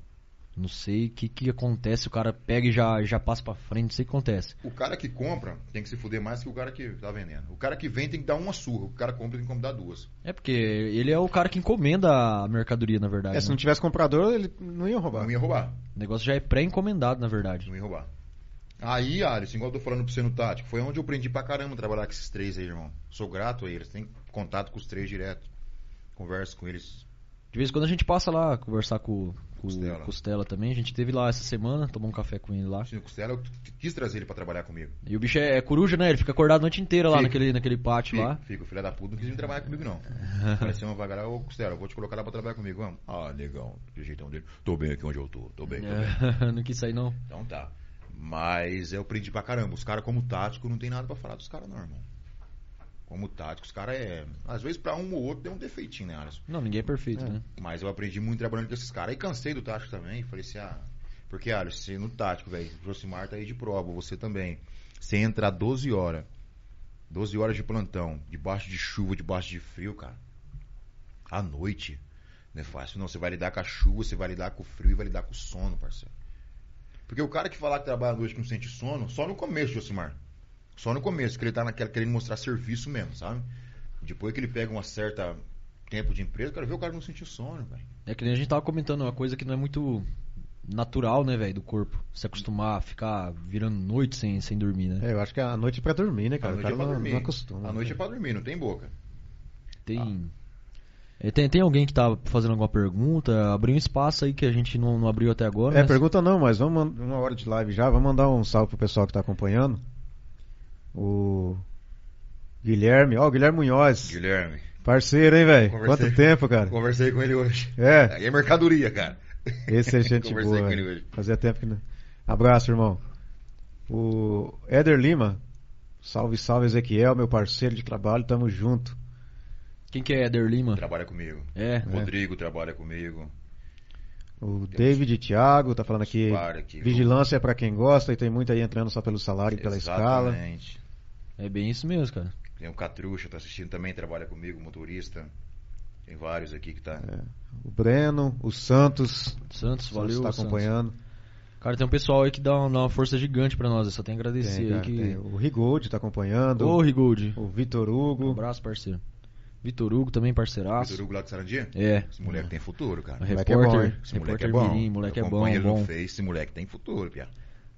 S1: Não sei o que, que acontece, o cara pega e já, já passa pra frente, não sei o que acontece.
S3: O cara que compra tem que se fuder mais que o cara que tá vendendo. O cara que vem tem que dar uma surra, o cara compra tem que dar duas.
S1: É porque ele é o cara que encomenda a mercadoria, na verdade.
S2: É, se
S1: né?
S2: não tivesse comprador, ele não ia roubar.
S3: Não ia roubar.
S1: O negócio já é pré-encomendado, na verdade.
S3: Não ia roubar. Aí, Alisson, igual eu tô falando pro você no tático, foi onde eu aprendi pra caramba trabalhar com esses três aí, irmão. Sou grato a eles, tenho contato com os três direto. Converso com eles.
S1: De vez em quando a gente passa lá conversar com, com
S3: Costela.
S1: o Costela também. A gente teve lá essa semana, tomou um café com ele lá.
S3: O Costela, eu quis trazer ele pra trabalhar comigo.
S1: E o bicho é, é coruja, né? Ele fica acordado a noite inteira lá
S3: Fica.
S1: naquele, naquele pátio lá.
S3: Fico, fico, filho da puta, não quis vir trabalhar comigo, não. Apareceu uma vaga lá, ô Costela, eu vou te colocar lá pra trabalhar comigo, vamos. Ah, legal, do jeitão dele. Tô bem aqui onde eu tô, tô bem, tô bem.
S1: É, não quis sair, não.
S3: Então tá. Mas eu aprendi pra caramba. Os caras, como tático, não tem nada pra falar dos caras, não, irmão. Como tático, os caras é. Às vezes pra um ou outro tem um defeitinho, né, Alisson?
S1: Não, ninguém é perfeito,
S2: É.
S1: né?
S3: Mas eu aprendi muito trabalhando com esses caras. E cansei do tático também. Falei assim, ah. Porque, Alisson, você no tático, velho. Josimar tá aí de prova, você também. Você entra 12 horas. 12 horas de plantão. Debaixo de chuva, debaixo de frio, cara. À noite. Não é fácil, não. Você vai lidar com a chuva, você vai lidar com o frio e vai lidar com o sono, parceiro. Porque o cara que falar que trabalha à noite que não sente sono, só no começo, Josimar. Só no começo, que ele tá naquela querendo mostrar serviço mesmo, sabe? Depois que ele pega uma certa tempo de empresa, eu quero ver o cara não sentir sono, velho.
S1: É que nem a gente tava comentando, uma coisa que não é muito natural, né, velho, do corpo. Se acostumar a ficar virando noite sem, sem dormir, né?
S2: É, eu acho que a noite é pra dormir, né,
S3: A
S2: cara? O
S3: noite
S2: cara
S3: é pra
S2: não,
S3: dormir.
S2: não acostuma.
S3: A noite é
S2: né?
S3: pra dormir, não tem boca.
S1: Tem. É, tem, tem alguém que tá fazendo alguma pergunta? Abriu um espaço aí que a gente não, não abriu até agora.
S2: É,
S1: né?
S2: pergunta não, mas vamos mandar uma hora de live já. Vamos mandar um salve pro pessoal que tá acompanhando. O Guilherme, ó, o Guilherme Munhoz.
S3: Guilherme,
S2: Parceiro, hein, velho?
S3: Conversei.
S2: Quanto tempo, cara?
S3: conversei com ele hoje.
S2: É,
S3: Aí é mercadoria, cara.
S2: esse é gente
S3: Conversei
S2: boa.
S3: com ele
S2: velho.
S3: hoje.
S2: Fazia tempo que não. Abraço, irmão. O Éder Lima. Salve, salve, Ezequiel, meu parceiro de trabalho, tamo junto.
S1: Quem que é Eder Lima?
S3: Trabalha comigo.
S1: É.
S3: Rodrigo trabalha comigo.
S2: O David Thiago tá falando aqui.
S3: Para aqui.
S2: Vigilância é pra quem gosta e tem muita aí entrando só pelo salário e pela escala.
S3: Exatamente.
S1: É bem isso mesmo, cara.
S3: Tem o Catrucha, tá assistindo também, trabalha comigo, motorista. Tem vários aqui que tá.
S2: É. O Breno, o Santos.
S1: Santos, valeu.
S2: Está
S1: Santos.
S2: acompanhando.
S1: Cara, tem um pessoal aí que dá uma, dá uma força gigante pra nós. Eu só tenho a agradecer
S2: Tem,
S1: aí
S2: cara,
S1: que.
S2: tem O Rigold tá acompanhando.
S1: Ô, Rigold.
S2: O Vitor
S1: Um
S2: Hugo.
S1: abraço, parceiro. Vitor Hugo também, parceiraço.
S3: Vitor Hugo lá de Sarandia?
S1: É.
S3: Esse moleque tem futuro, cara.
S1: O
S2: Moleque é bom,
S1: repórter,
S2: hein?
S3: Esse moleque
S1: repórter
S3: é bom.
S1: Mirim, moleque
S3: Eu
S1: é bom,
S3: ele
S1: bom.
S3: no Face, esse moleque tem futuro, Pia.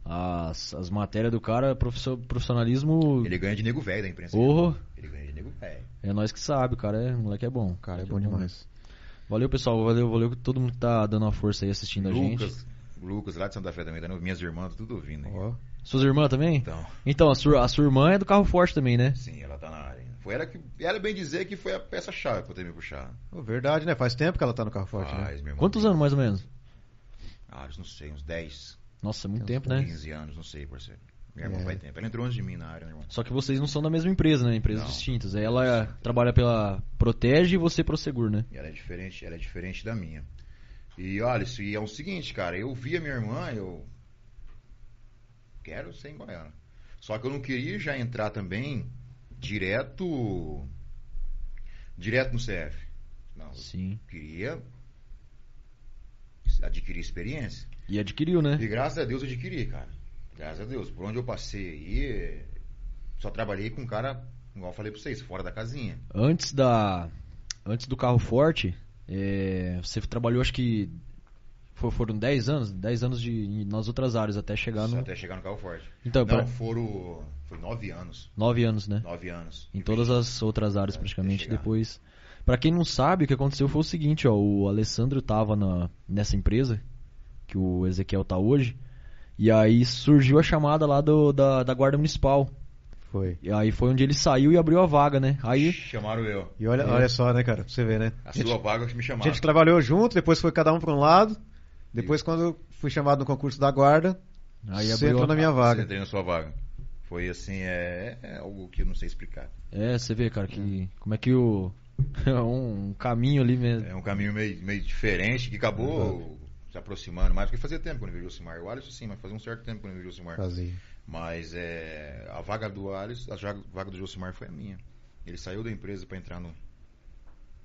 S1: As, as matérias do cara, profissio- profissionalismo.
S3: Ele ganha de nego velho da imprensa.
S1: Porra.
S3: Ele ganha de nego velho.
S1: É nós que sabe, o cara é, o moleque é bom.
S2: O cara é
S1: Moleque
S2: bom demais.
S1: Valeu, pessoal. Valeu, valeu todo mundo que tá dando uma força aí assistindo a gente.
S3: Lucas, Lucas lá de Santa Fé também, tá, minhas irmãs, tudo ouvindo.
S2: Ó.
S1: Suas irmãs também?
S3: Então,
S1: Então, a sua, a sua irmã é do carro forte também, né?
S3: sim, ela tá na área. ainda. Foi ela que. Ela bem dizer que foi a peça-chave pra eu ter me puxado.
S2: Ô, Verdade, né? Faz tempo que ela tá no carro forte, né?
S3: Faz, meu irmão.
S1: Quantos anos mais ou menos?
S3: Ah, eu não sei, uns 10,
S1: Nossa, muito tempo, né?
S3: 15 anos, não sei, parceiro. Minha irmã
S2: É.
S3: faz tempo. Ela entrou antes de mim na área, né, irmão?
S1: Só que vocês não são da mesma empresa, né? Empresas
S3: Não.
S1: distintas. Aí ela trabalha pela Protege e você Prosegur, né?
S3: E ela é diferente, ela é diferente da minha. E olha, isso é o seguinte, cara, eu vi a minha irmã, eu quero ser igual a ela. Só que eu não queria já entrar também direto direto no CF. Não, eu
S1: Sim.
S3: queria adquirir experiência.
S1: E adquiriu, né?
S3: E graças a Deus eu adquiri, cara. Graças a Deus. Por onde eu passei aí, só trabalhei com um cara, igual eu falei pra vocês, fora da casinha.
S1: Antes da. Antes do carro forte, é, você trabalhou acho que. fo- Foram 10 anos? 10 anos de, nas outras áreas até chegar no.
S3: até chegar no carro forte.
S1: Então,
S3: Não,
S1: pra-
S3: foram. Foi nove anos.
S1: 9 anos, né?
S3: Nove anos.
S1: Em todas as outras áreas
S3: É,
S1: praticamente depois. Pra quem não sabe, o que aconteceu foi o seguinte, ó, o Alessandro tava na, nessa empresa que o Ezequiel tá hoje, e aí surgiu a chamada lá do, da, da Guarda Municipal.
S2: Foi.
S1: E aí foi onde ele saiu e abriu a vaga, né? Aí
S3: Chamaram eu.
S2: E olha,
S1: É.
S2: olha só, né, cara? Pra você ver, né?
S3: A
S2: gente,
S3: sua vaga que me
S2: a
S3: chamaram.
S2: gente trabalhou junto, depois foi cada um pra um lado. Depois, quando fui chamado no concurso da guarda,
S1: aí
S2: você
S1: abriu
S2: entrou
S1: a...
S2: na minha
S3: Você
S2: vaga.
S3: entrei na sua vaga. Foi assim, é, é algo que eu não sei explicar.
S1: É, você vê, cara, que como é que o é um caminho ali mesmo.
S3: É um caminho meio, meio diferente que acabou se aproximando mais, porque fazia tempo quando eu vi o Josimar. O Alisson sim, mas fazia um certo tempo quando eu vi o Josimar.
S2: Fazia.
S3: Mas é, a vaga do Alisson, a vaga do Josimar foi a minha. Ele saiu da empresa para entrar no,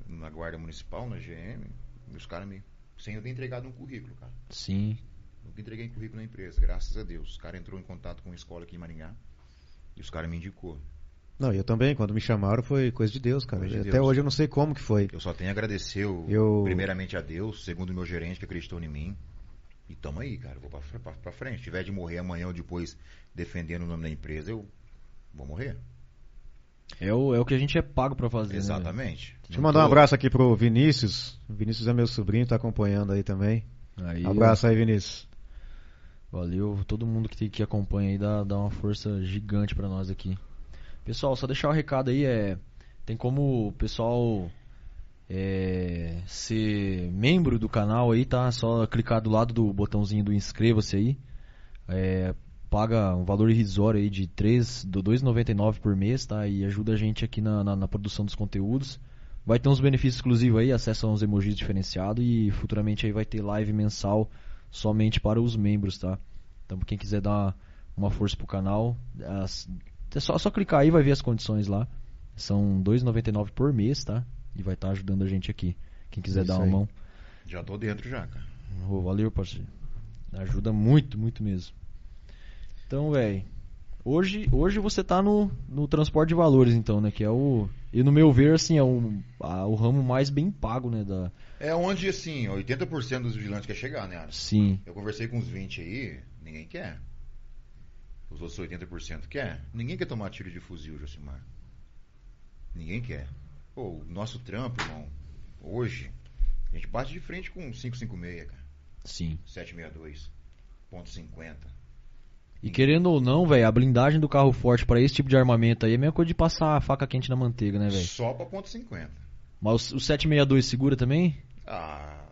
S3: na guarda municipal, na GM, e os caras me. Sem eu ter entregado um currículo, cara.
S1: Sim.
S3: Nunca entreguei currículo na empresa, graças a Deus. Os caras entrou em contato com uma escola aqui em Maringá e os caras me indicou.
S2: Não, eu também, quando me chamaram, foi coisa de Deus, cara.
S3: De
S2: Até
S3: Deus.
S2: hoje eu não sei como que foi.
S3: Eu só tenho a agradecer, o-
S2: Eu-
S3: primeiramente a Deus, segundo o meu gerente que acreditou em mim. E tamo aí, cara. Vou pra, pra, pra frente. Se tiver de morrer amanhã ou depois defendendo o nome da empresa, eu vou morrer.
S1: É o, é o que a gente é pago pra fazer, né?
S3: Exatamente.
S2: Deixa eu mandar um abraço aqui pro Vinícius. O Vinícius é meu sobrinho, tá acompanhando aí também.
S1: Aí,
S2: Abraço aí, Vinícius.
S1: Valeu, todo mundo que, que acompanha aí dá, dá uma força gigante pra nós aqui. Pessoal, só deixar o recado aí, é. Tem como o pessoal é, ser membro do canal aí, tá? Só clicar do lado do botãozinho do inscreva-se aí. É, paga um valor irrisório aí de 3, do 2,99 por mês, tá? E ajuda a gente aqui na, na, na produção dos conteúdos. Vai ter uns benefícios exclusivos aí, acesso a uns emojis diferenciados e futuramente aí vai ter live mensal somente para os membros, tá? Então quem quiser dar uma força pro canal, as- é só, só clicar aí vai ver as condições lá. São R$ 2,99 por mês, tá? E vai estar ajudando a gente aqui. Quem quiser
S2: Isso
S1: dar uma
S2: aí.
S1: mão.
S3: Já tô dentro já, cara.
S1: Ô, valeu, parceiro. Ajuda muito, muito mesmo. Então, velho. Hoje, hoje você tá no, no transporte de valores, então, né? Que é o. E no meu ver, assim, é o, a- o ramo mais bem pago, né? Da,
S3: É onde, assim, 80% dos vigilantes quer chegar, né,
S1: sim.
S3: Eu conversei com uns 20 aí, ninguém quer. Os outros 80% quer. Ninguém quer tomar tiro de fuzil, Josimar. Ninguém quer. Pô, o nosso trampo, irmão, hoje, a gente bate de frente com 556, cara.
S1: Sim.
S3: 762. Ponto 50.
S1: E querendo ou não, velho, a blindagem do carro forte pra esse tipo de armamento aí é a mesma coisa de passar a faca quente na manteiga, né, velho?
S3: Só pra ponto 50.
S1: Mas o, o 762 segura também?
S3: Ah,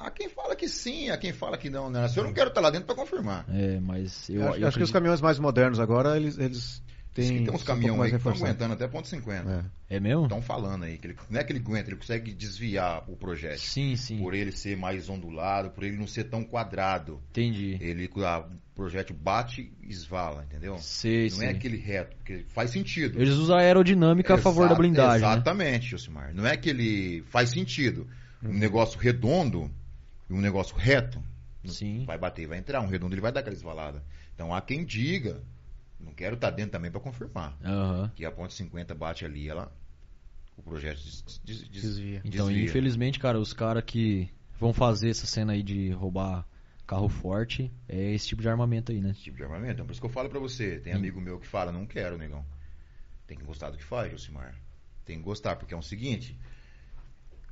S3: há quem fala que sim, há quem fala que não, né? Eu não quero estar lá dentro pra confirmar.
S1: É, mas eu,
S2: Eu,
S1: eu
S2: acho, acho que os
S1: acredito-
S2: caminhões mais modernos agora, eles, eles
S3: que
S2: Tem,
S3: uns
S2: um
S3: caminhão
S2: pouco
S3: aí que estão aguentando até ponto 50.
S2: É.
S1: É mesmo?
S3: Estão falando aí, que ele, não é que ele aguenta, ele consegue desviar o projeto.
S1: Sim, sim.
S3: Por ele ser mais ondulado, por ele não ser tão quadrado.
S1: Entendi.
S3: Ele, a- o projeto bate e esvala, entendeu?
S1: Sei,
S3: não
S1: sei.
S3: é aquele reto, porque faz sentido.
S1: Eles usam a aerodinâmica a favor da blindagem, né?
S3: Exatamente, Josimar. Não é que ele faz sentido. Um negócio redondo e um negócio reto
S1: Sim.
S3: vai bater, vai entrar. Um redondo ele vai dar aquela esvalada. Então há quem diga, não quero estar dentro também para confirmar,
S1: Aham.
S3: que a ponte 50 bate ali, ela o projeto des- des- des-
S2: Desvia.
S1: Então,
S3: desvia.
S1: infelizmente, cara, os caras que vão fazer essa cena aí de roubar carro forte é esse tipo de armamento aí, né?
S3: Esse tipo de armamento. Então, por isso que eu falo pra você. Tem
S1: Hum.
S3: amigo meu que fala, não quero, negão. Tem que gostar do que faz, Josimar. Tem que gostar, porque é o seguinte.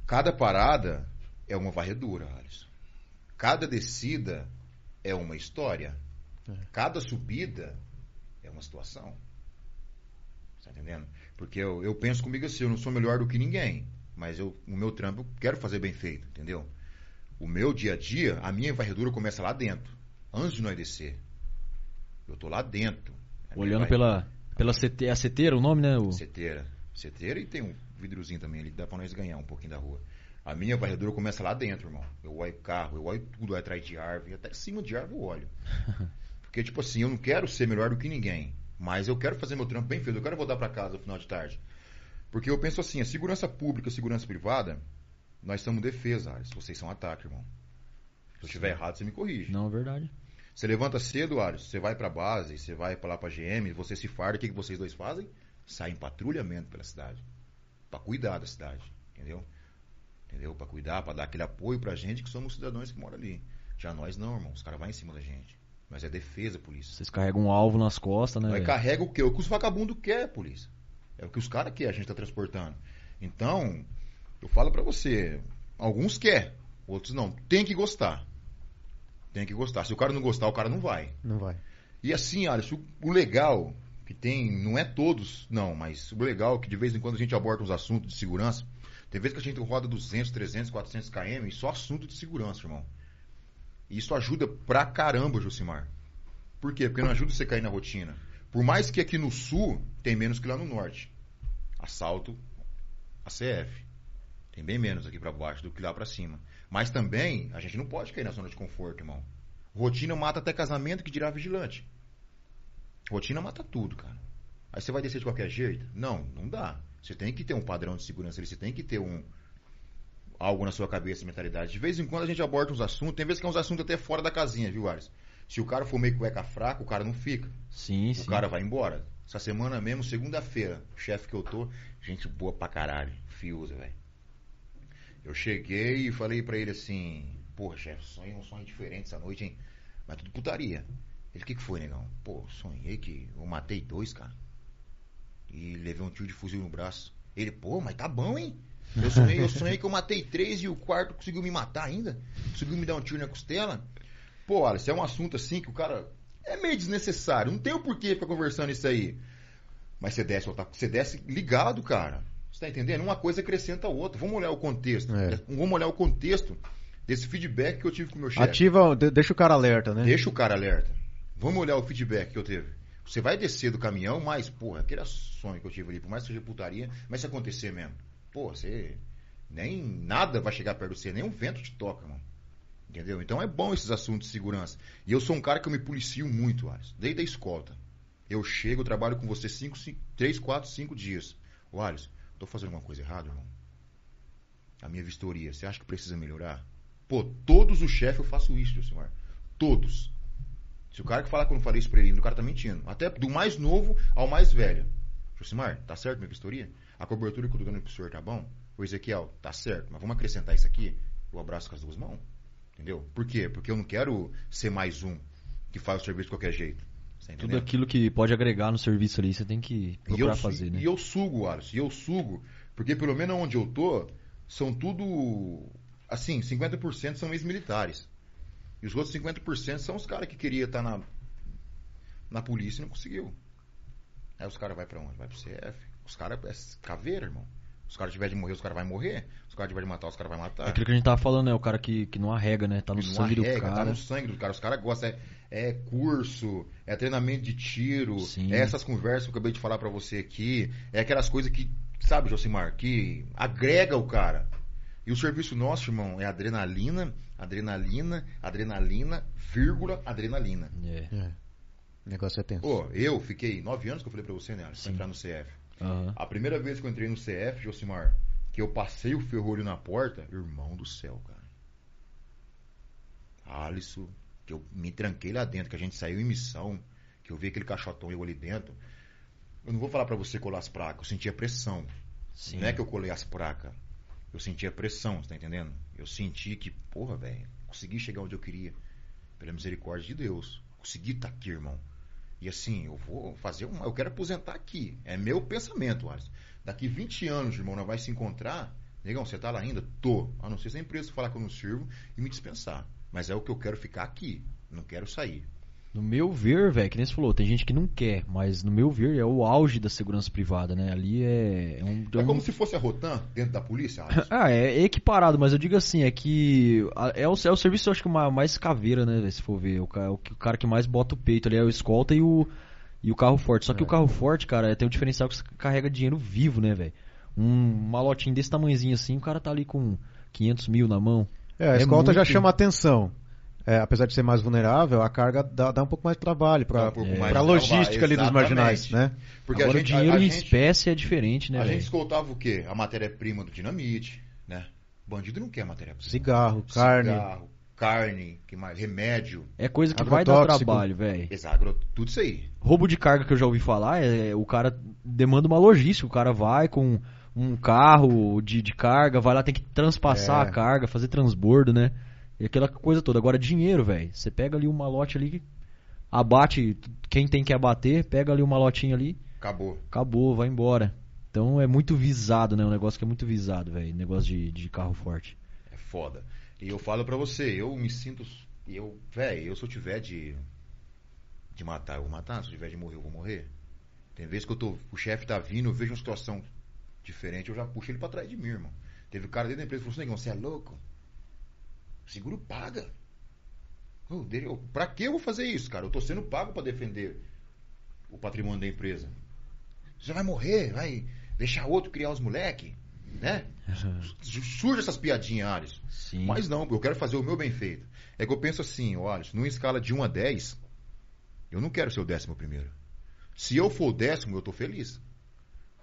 S3: Cada parada é uma varredura, Alisson. Cada descida é uma história.
S2: É.
S3: Cada subida é uma situação. Tá entendendo? Porque eu, eu penso comigo assim, eu não sou melhor do que ninguém. Mas eu, o meu trampo eu quero fazer bem feito, entendeu? O meu dia a dia, a minha varredura começa lá dentro. Antes de nós descer. Eu tô lá dentro. Minha
S1: Olhando pela, pela CT, é a CT o nome, né? O...
S3: Seteira. Seteira e tem um vidrozinho também ali que dá pra nós ganhar um pouquinho da rua. A minha varredura começa lá dentro, irmão. Eu olho carro, eu olho tudo atrás de árvore, até cima de árvore eu olho. Porque, tipo assim, eu não quero ser melhor do que ninguém. Mas eu quero fazer meu trampo bem feito. Eu quero voltar pra casa no final de tarde. Porque eu penso assim, a segurança pública, a segurança privada, nós somos defesa, Ares. Vocês são ataque, irmão. Se eu estiver errado, você me corrige.
S1: Não, é verdade.
S3: Você levanta cedo, Ares, você vai pra base, você vai pra lá pra GM, você se farda, o que, que vocês dois fazem? Saem em patrulhamento pela cidade. Pra cuidar da cidade, entendeu? Entendeu? Pra cuidar, pra dar aquele apoio pra gente que somos cidadãos que moram ali. Já nós não, irmão. Os caras vão em cima da gente. Mas é defesa, polícia.
S1: Vocês carregam um alvo nas costas, né?
S3: Nós
S1: velho?
S3: carrega o quê? O que os vagabundos querem, polícia. É o que os caras querem, a gente tá transportando. Então, eu falo pra você, alguns quer, outros não. Tem que gostar. Tem que gostar. Se o cara não gostar, o cara não vai.
S2: Não vai.
S3: E assim, Alisson, o legal que tem, não é todos, não, mas o legal é que de vez em quando a gente aborda uns assuntos de segurança. Tem vezes que a gente roda 200, 300, 400 km e só assunto de segurança, irmão. E isso ajuda pra caramba, Josimar. Por quê? Porque não ajuda você a cair na rotina. Por mais que aqui no sul tem menos que lá no norte. Assalto a CF. Tem bem menos aqui pra baixo do que lá pra cima. Mas também a gente não pode cair na zona de conforto, irmão. Rotina mata até casamento que dirá vigilante. Rotina mata tudo, cara. Aí você vai descer de qualquer jeito? Não, não dá. Você tem que ter um padrão de segurança ali, você tem que ter um algo na sua cabeça, mentalidade. De vez em quando a gente aborda uns assuntos, tem vezes que é uns assuntos até fora da casinha, viu, Ares? Se o cara for meio cueca fraca, o cara não fica.
S1: Sim,
S3: O
S1: sim.
S3: cara vai embora. Essa semana mesmo, segunda-feira, o chefe que eu tô, gente boa pra caralho, fiusa, velho. Eu cheguei e falei pra ele assim, porra, chefe, sonhei um sonho diferente essa noite, hein? Mas tudo putaria. Ele, o que, que foi, negão? Pô, sonhei que eu matei dois, cara. E levei um tiro de fuzil no braço. Ele, pô, mas tá bom, hein? Eu sonhei, eu sonhei que eu matei três e o quarto conseguiu me matar ainda. Conseguiu me dar um tiro na costela. Pô, isso é um assunto assim que o cara. É meio desnecessário. Não tem o porquê ficar conversando isso aí. Mas você desce, você desce ligado, cara. Você tá entendendo? Uma coisa acrescenta a outra. Vamos olhar o contexto.
S2: É.
S3: Vamos olhar o contexto desse feedback que eu tive com o meu chefe.
S2: Ativa, de- deixa o cara alerta, né?
S3: Deixa o cara alerta. Vamos olhar o feedback que eu teve. Você vai descer do caminhão, mas, porra, aquele sonho que eu tive ali, por mais que seja putaria, mas se acontecer mesmo, pô, você. Nem nada vai chegar perto de você, nem um vento te toca, mano. Entendeu? Então é bom esses assuntos de segurança. E eu sou um cara que eu me policio muito, Alisson, desde a escolta. Eu chego, trabalho com você 3, 4, 5 dias. Ô, Alisson, tô fazendo alguma coisa errada, irmão? A minha vistoria, você acha que precisa melhorar? Pô, todos os chefes eu faço isso, senhor. Todos. Se o cara que falar que eu não falei isso pra ele, o cara tá mentindo. Até do mais novo ao mais velho. Josimar, tá certo minha vistoria? A cobertura que eu tô dando pro senhor tá bom? O Ezequiel, tá certo, mas vamos acrescentar isso aqui? Eu abraço com as duas mãos. Entendeu? Por quê? Porque eu não quero ser mais um que faz o serviço de qualquer jeito.
S1: Tudo aquilo que pode agregar no serviço ali, você tem que
S3: eu,
S1: procurar
S3: su-
S1: fazer, né?
S3: e eu sugo, Alisson, e eu sugo, porque pelo menos onde eu tô, são tudo, assim, 50% são ex-militares. E os outros 50% são os caras que queriam estar na, na polícia e não conseguiu. Aí os caras vão pra onde? Vai pro CF. Os caras é caveira, irmão. Os caras tiverem de morrer, os caras vão morrer. Os caras tiverem de matar, os caras vão matar.
S1: É aquilo que a gente tava falando, né? O cara que, que não arrega, né? Tá no
S3: Não
S1: sangue
S3: arrega,
S1: do cara.
S3: Tá no sangue do cara. Os caras gostam. É, é curso, é treinamento de tiro,
S1: Sim.
S3: é essas conversas que eu acabei de falar pra você aqui. É aquelas coisas que, sabe, Josimar, que agrega o cara. E o serviço nosso, irmão, é adrenalina, adrenalina, adrenalina, vírgula, adrenalina.
S1: É.
S2: É. O negócio é tenso.
S3: Pô, eu fiquei nove anos que eu falei pra você, né, Alisson, pra entrar no CF.
S1: Aham.
S3: A primeira vez que eu entrei no CF, Josimar, que eu passei o ferrolho na porta, irmão do céu, cara. Alisson, que eu me tranquei lá dentro, que a gente saiu em missão, que eu vi aquele caixotão eu ali dentro. Eu não vou falar pra você colar as placas, eu sentia pressão.
S1: Sim.
S3: Não é que eu colei as placas. Eu sentia pressão, você tá entendendo? Eu senti que, porra, velho, consegui chegar onde eu queria. Pela misericórdia de Deus. Consegui estar aqui, irmão. E assim, eu vou fazer uma. Eu quero aposentar aqui. É meu pensamento, Alisson. Daqui 20 anos, irmão, nós vai se encontrar. Negão, você tá lá ainda? Tô. A não ser se a empresa falar que eu não sirvo e me dispensar. Mas é o que eu quero ficar aqui. Não quero sair.
S1: No meu ver, velho, que nem você falou, tem gente que não quer, mas no meu ver é o auge da segurança privada, né? Ali é, é um.
S3: É
S1: um-
S3: como se fosse a Rotan dentro da polícia.
S1: Ah, é equiparado, mas eu digo assim, é que é o, é o serviço, eu acho que ma- mais caveira, né, se for ver. O, o, o cara que mais bota o peito ali é o escolta e o, e o carro forte. Só que
S2: É.
S1: o carro forte, cara, tem um diferencial que você carrega dinheiro vivo, né, velho? Um malotinho desse tamanhozinho assim, o cara tá ali com 500 mil na mão.
S2: É, a
S1: É
S2: escolta já
S1: muito-
S2: chama atenção. É, apesar de ser mais vulnerável, a carga dá, dá um pouco mais de trabalho para
S3: um
S1: É.
S2: a logística ali dos marginais, né?
S3: Porque
S1: Agora
S3: a gente,
S1: o dinheiro
S3: a, a
S1: em
S3: gente,
S1: espécie é diferente, né,
S3: a gente
S1: velho?
S3: escoltava o quê? A matéria-prima do dinamite, né? Bandido não quer matéria-prima.
S2: Cigarro, carne.
S3: Cigarro, carne, que mais? Remédio,
S1: É coisa que vai dar trabalho, velho.
S3: exagro, tudo isso aí.
S1: Roubo de carga que eu já ouvi falar, é, o cara demanda uma logística. O cara vai com um carro de, de carga, vai lá, tem que transpassar
S2: É.
S1: a carga, fazer transbordo, né? E aquela coisa toda. Agora, dinheiro, velho. Você pega ali um malote ali, abate quem tem que abater, pega ali um malotinho ali,
S3: Acabou.
S1: acabou, vai embora. Então é muito visado, né? Um negócio que é muito visado, velho. Negócio de, de carro forte.
S3: É foda. E eu falo pra você, eu me sinto. Eu, velho, eu se eu tiver de. De matar, eu vou matar. Se eu tiver de morrer, eu vou morrer. Tem vezes que eu tô. O chefe tá vindo, eu vejo uma situação diferente, eu já puxo ele pra trás de mim, irmão. Teve um cara dentro da empresa que falou assim, negão, você é louco? O seguro paga. Pra que eu vou fazer isso, cara? Eu tô sendo pago pra defender o patrimônio da empresa. Você vai morrer, vai deixar outro criar os moleque, né? Surge essas piadinhas, Alisson.
S1: Sim.
S3: Mas não, eu quero fazer o meu bem feito. É que eu penso assim, ó, Alisson, numa escala de 1 a 10, eu não quero ser o décimo primeiro. Se eu for o décimo, eu tô feliz.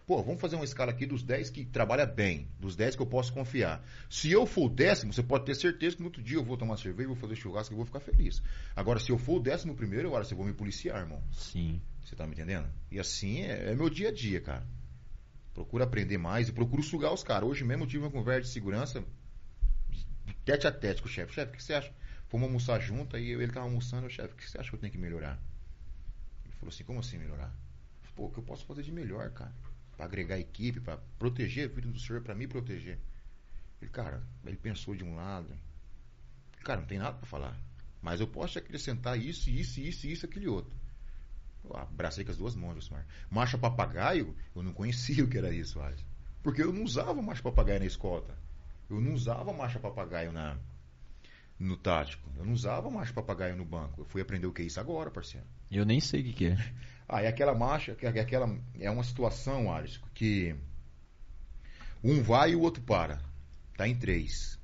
S3: Pô, vamos fazer uma escala aqui dos 10 que trabalha bem, dos 10 que eu posso confiar. Se eu for o décimo, você pode ter certeza que no outro dia eu vou tomar cerveja, vou fazer churrasco e vou ficar feliz. Agora, se eu for o décimo primeiro, Alisson, eu vou me policiar, irmão.
S1: Sim.
S3: Você tá me entendendo? E assim é, é meu dia a dia, cara. Procuro aprender mais e procuro sugar os caras. Hoje mesmo eu tive uma conversa de segurança tete a tete com o chefe. Chefe, o que você acha? Fomos almoçar junto, aí ele tava almoçando, chefe, o que você acha que eu tenho que melhorar? Ele falou assim, como assim melhorar? Pô, o que eu posso fazer de melhor, cara? Pra agregar equipe, pra proteger a vida do senhor, pra me proteger. Ele, cara, ele pensou de um lado. Cara, não tem nada pra falar. Mas eu posso te acrescentar isso, isso, isso, isso, aquele outro. Eu abracei com as duas mãos, Josmar. Marcha papagaio, eu não conhecia o que era isso, Alisson. Porque eu não usava marcha papagaio na escolta. Eu não usava marcha papagaio na, no tático. Eu não usava marcha papagaio no banco. Eu fui aprender o que é isso agora, parceiro.
S1: Eu nem sei o que, que é.
S3: Ah, é aquela marcha, é aquela é uma situação, Alisson, que um vai e o outro para. Tá em três.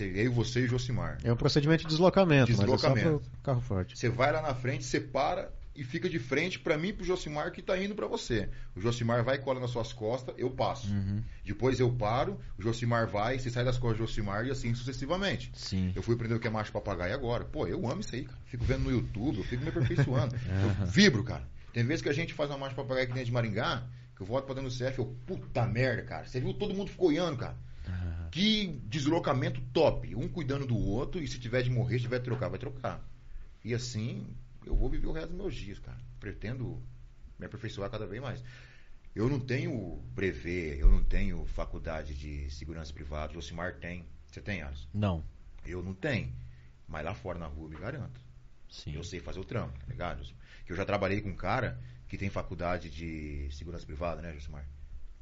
S3: Eu, você e o Josimar.
S2: É um procedimento de deslocamento, mas é
S3: Deslocamento.
S2: só carro forte.
S3: Você vai lá na frente, você para e fica de frente pra mim e pro Josimar que tá indo pra você. O Josimar vai e cola nas suas costas, eu passo.
S1: Uhum.
S3: Depois eu paro, o Josimar vai, você sai das costas do Josimar e assim sucessivamente.
S1: Sim.
S3: Eu fui aprender o que é macho papagaio agora. Pô, eu amo isso aí, cara. Fico vendo no YouTube, eu fico me aperfeiçoando. eu vibro, cara. Tem vezes que a gente faz uma macho papagaio aqui dentro de Maringá, que eu volto pra dentro do CF, eu, puta merda, cara. Você viu, todo mundo ficou olhando, cara. Que deslocamento top. Um cuidando do outro, e se tiver de morrer, se tiver de trocar, vai trocar. E assim, eu vou viver o resto dos meus dias, cara. Pretendo me aperfeiçoar cada vez mais. Eu não tenho brevet, eu não tenho faculdade de segurança privada. O Josimar tem. Você tem, Alisson?
S1: Não.
S3: Eu não tenho. Mas lá fora na rua, eu me garanto.
S1: Sim.
S3: Eu sei fazer o trampo, tá ligado? Que eu já trabalhei com um cara que tem faculdade de segurança privada, né, Josimar?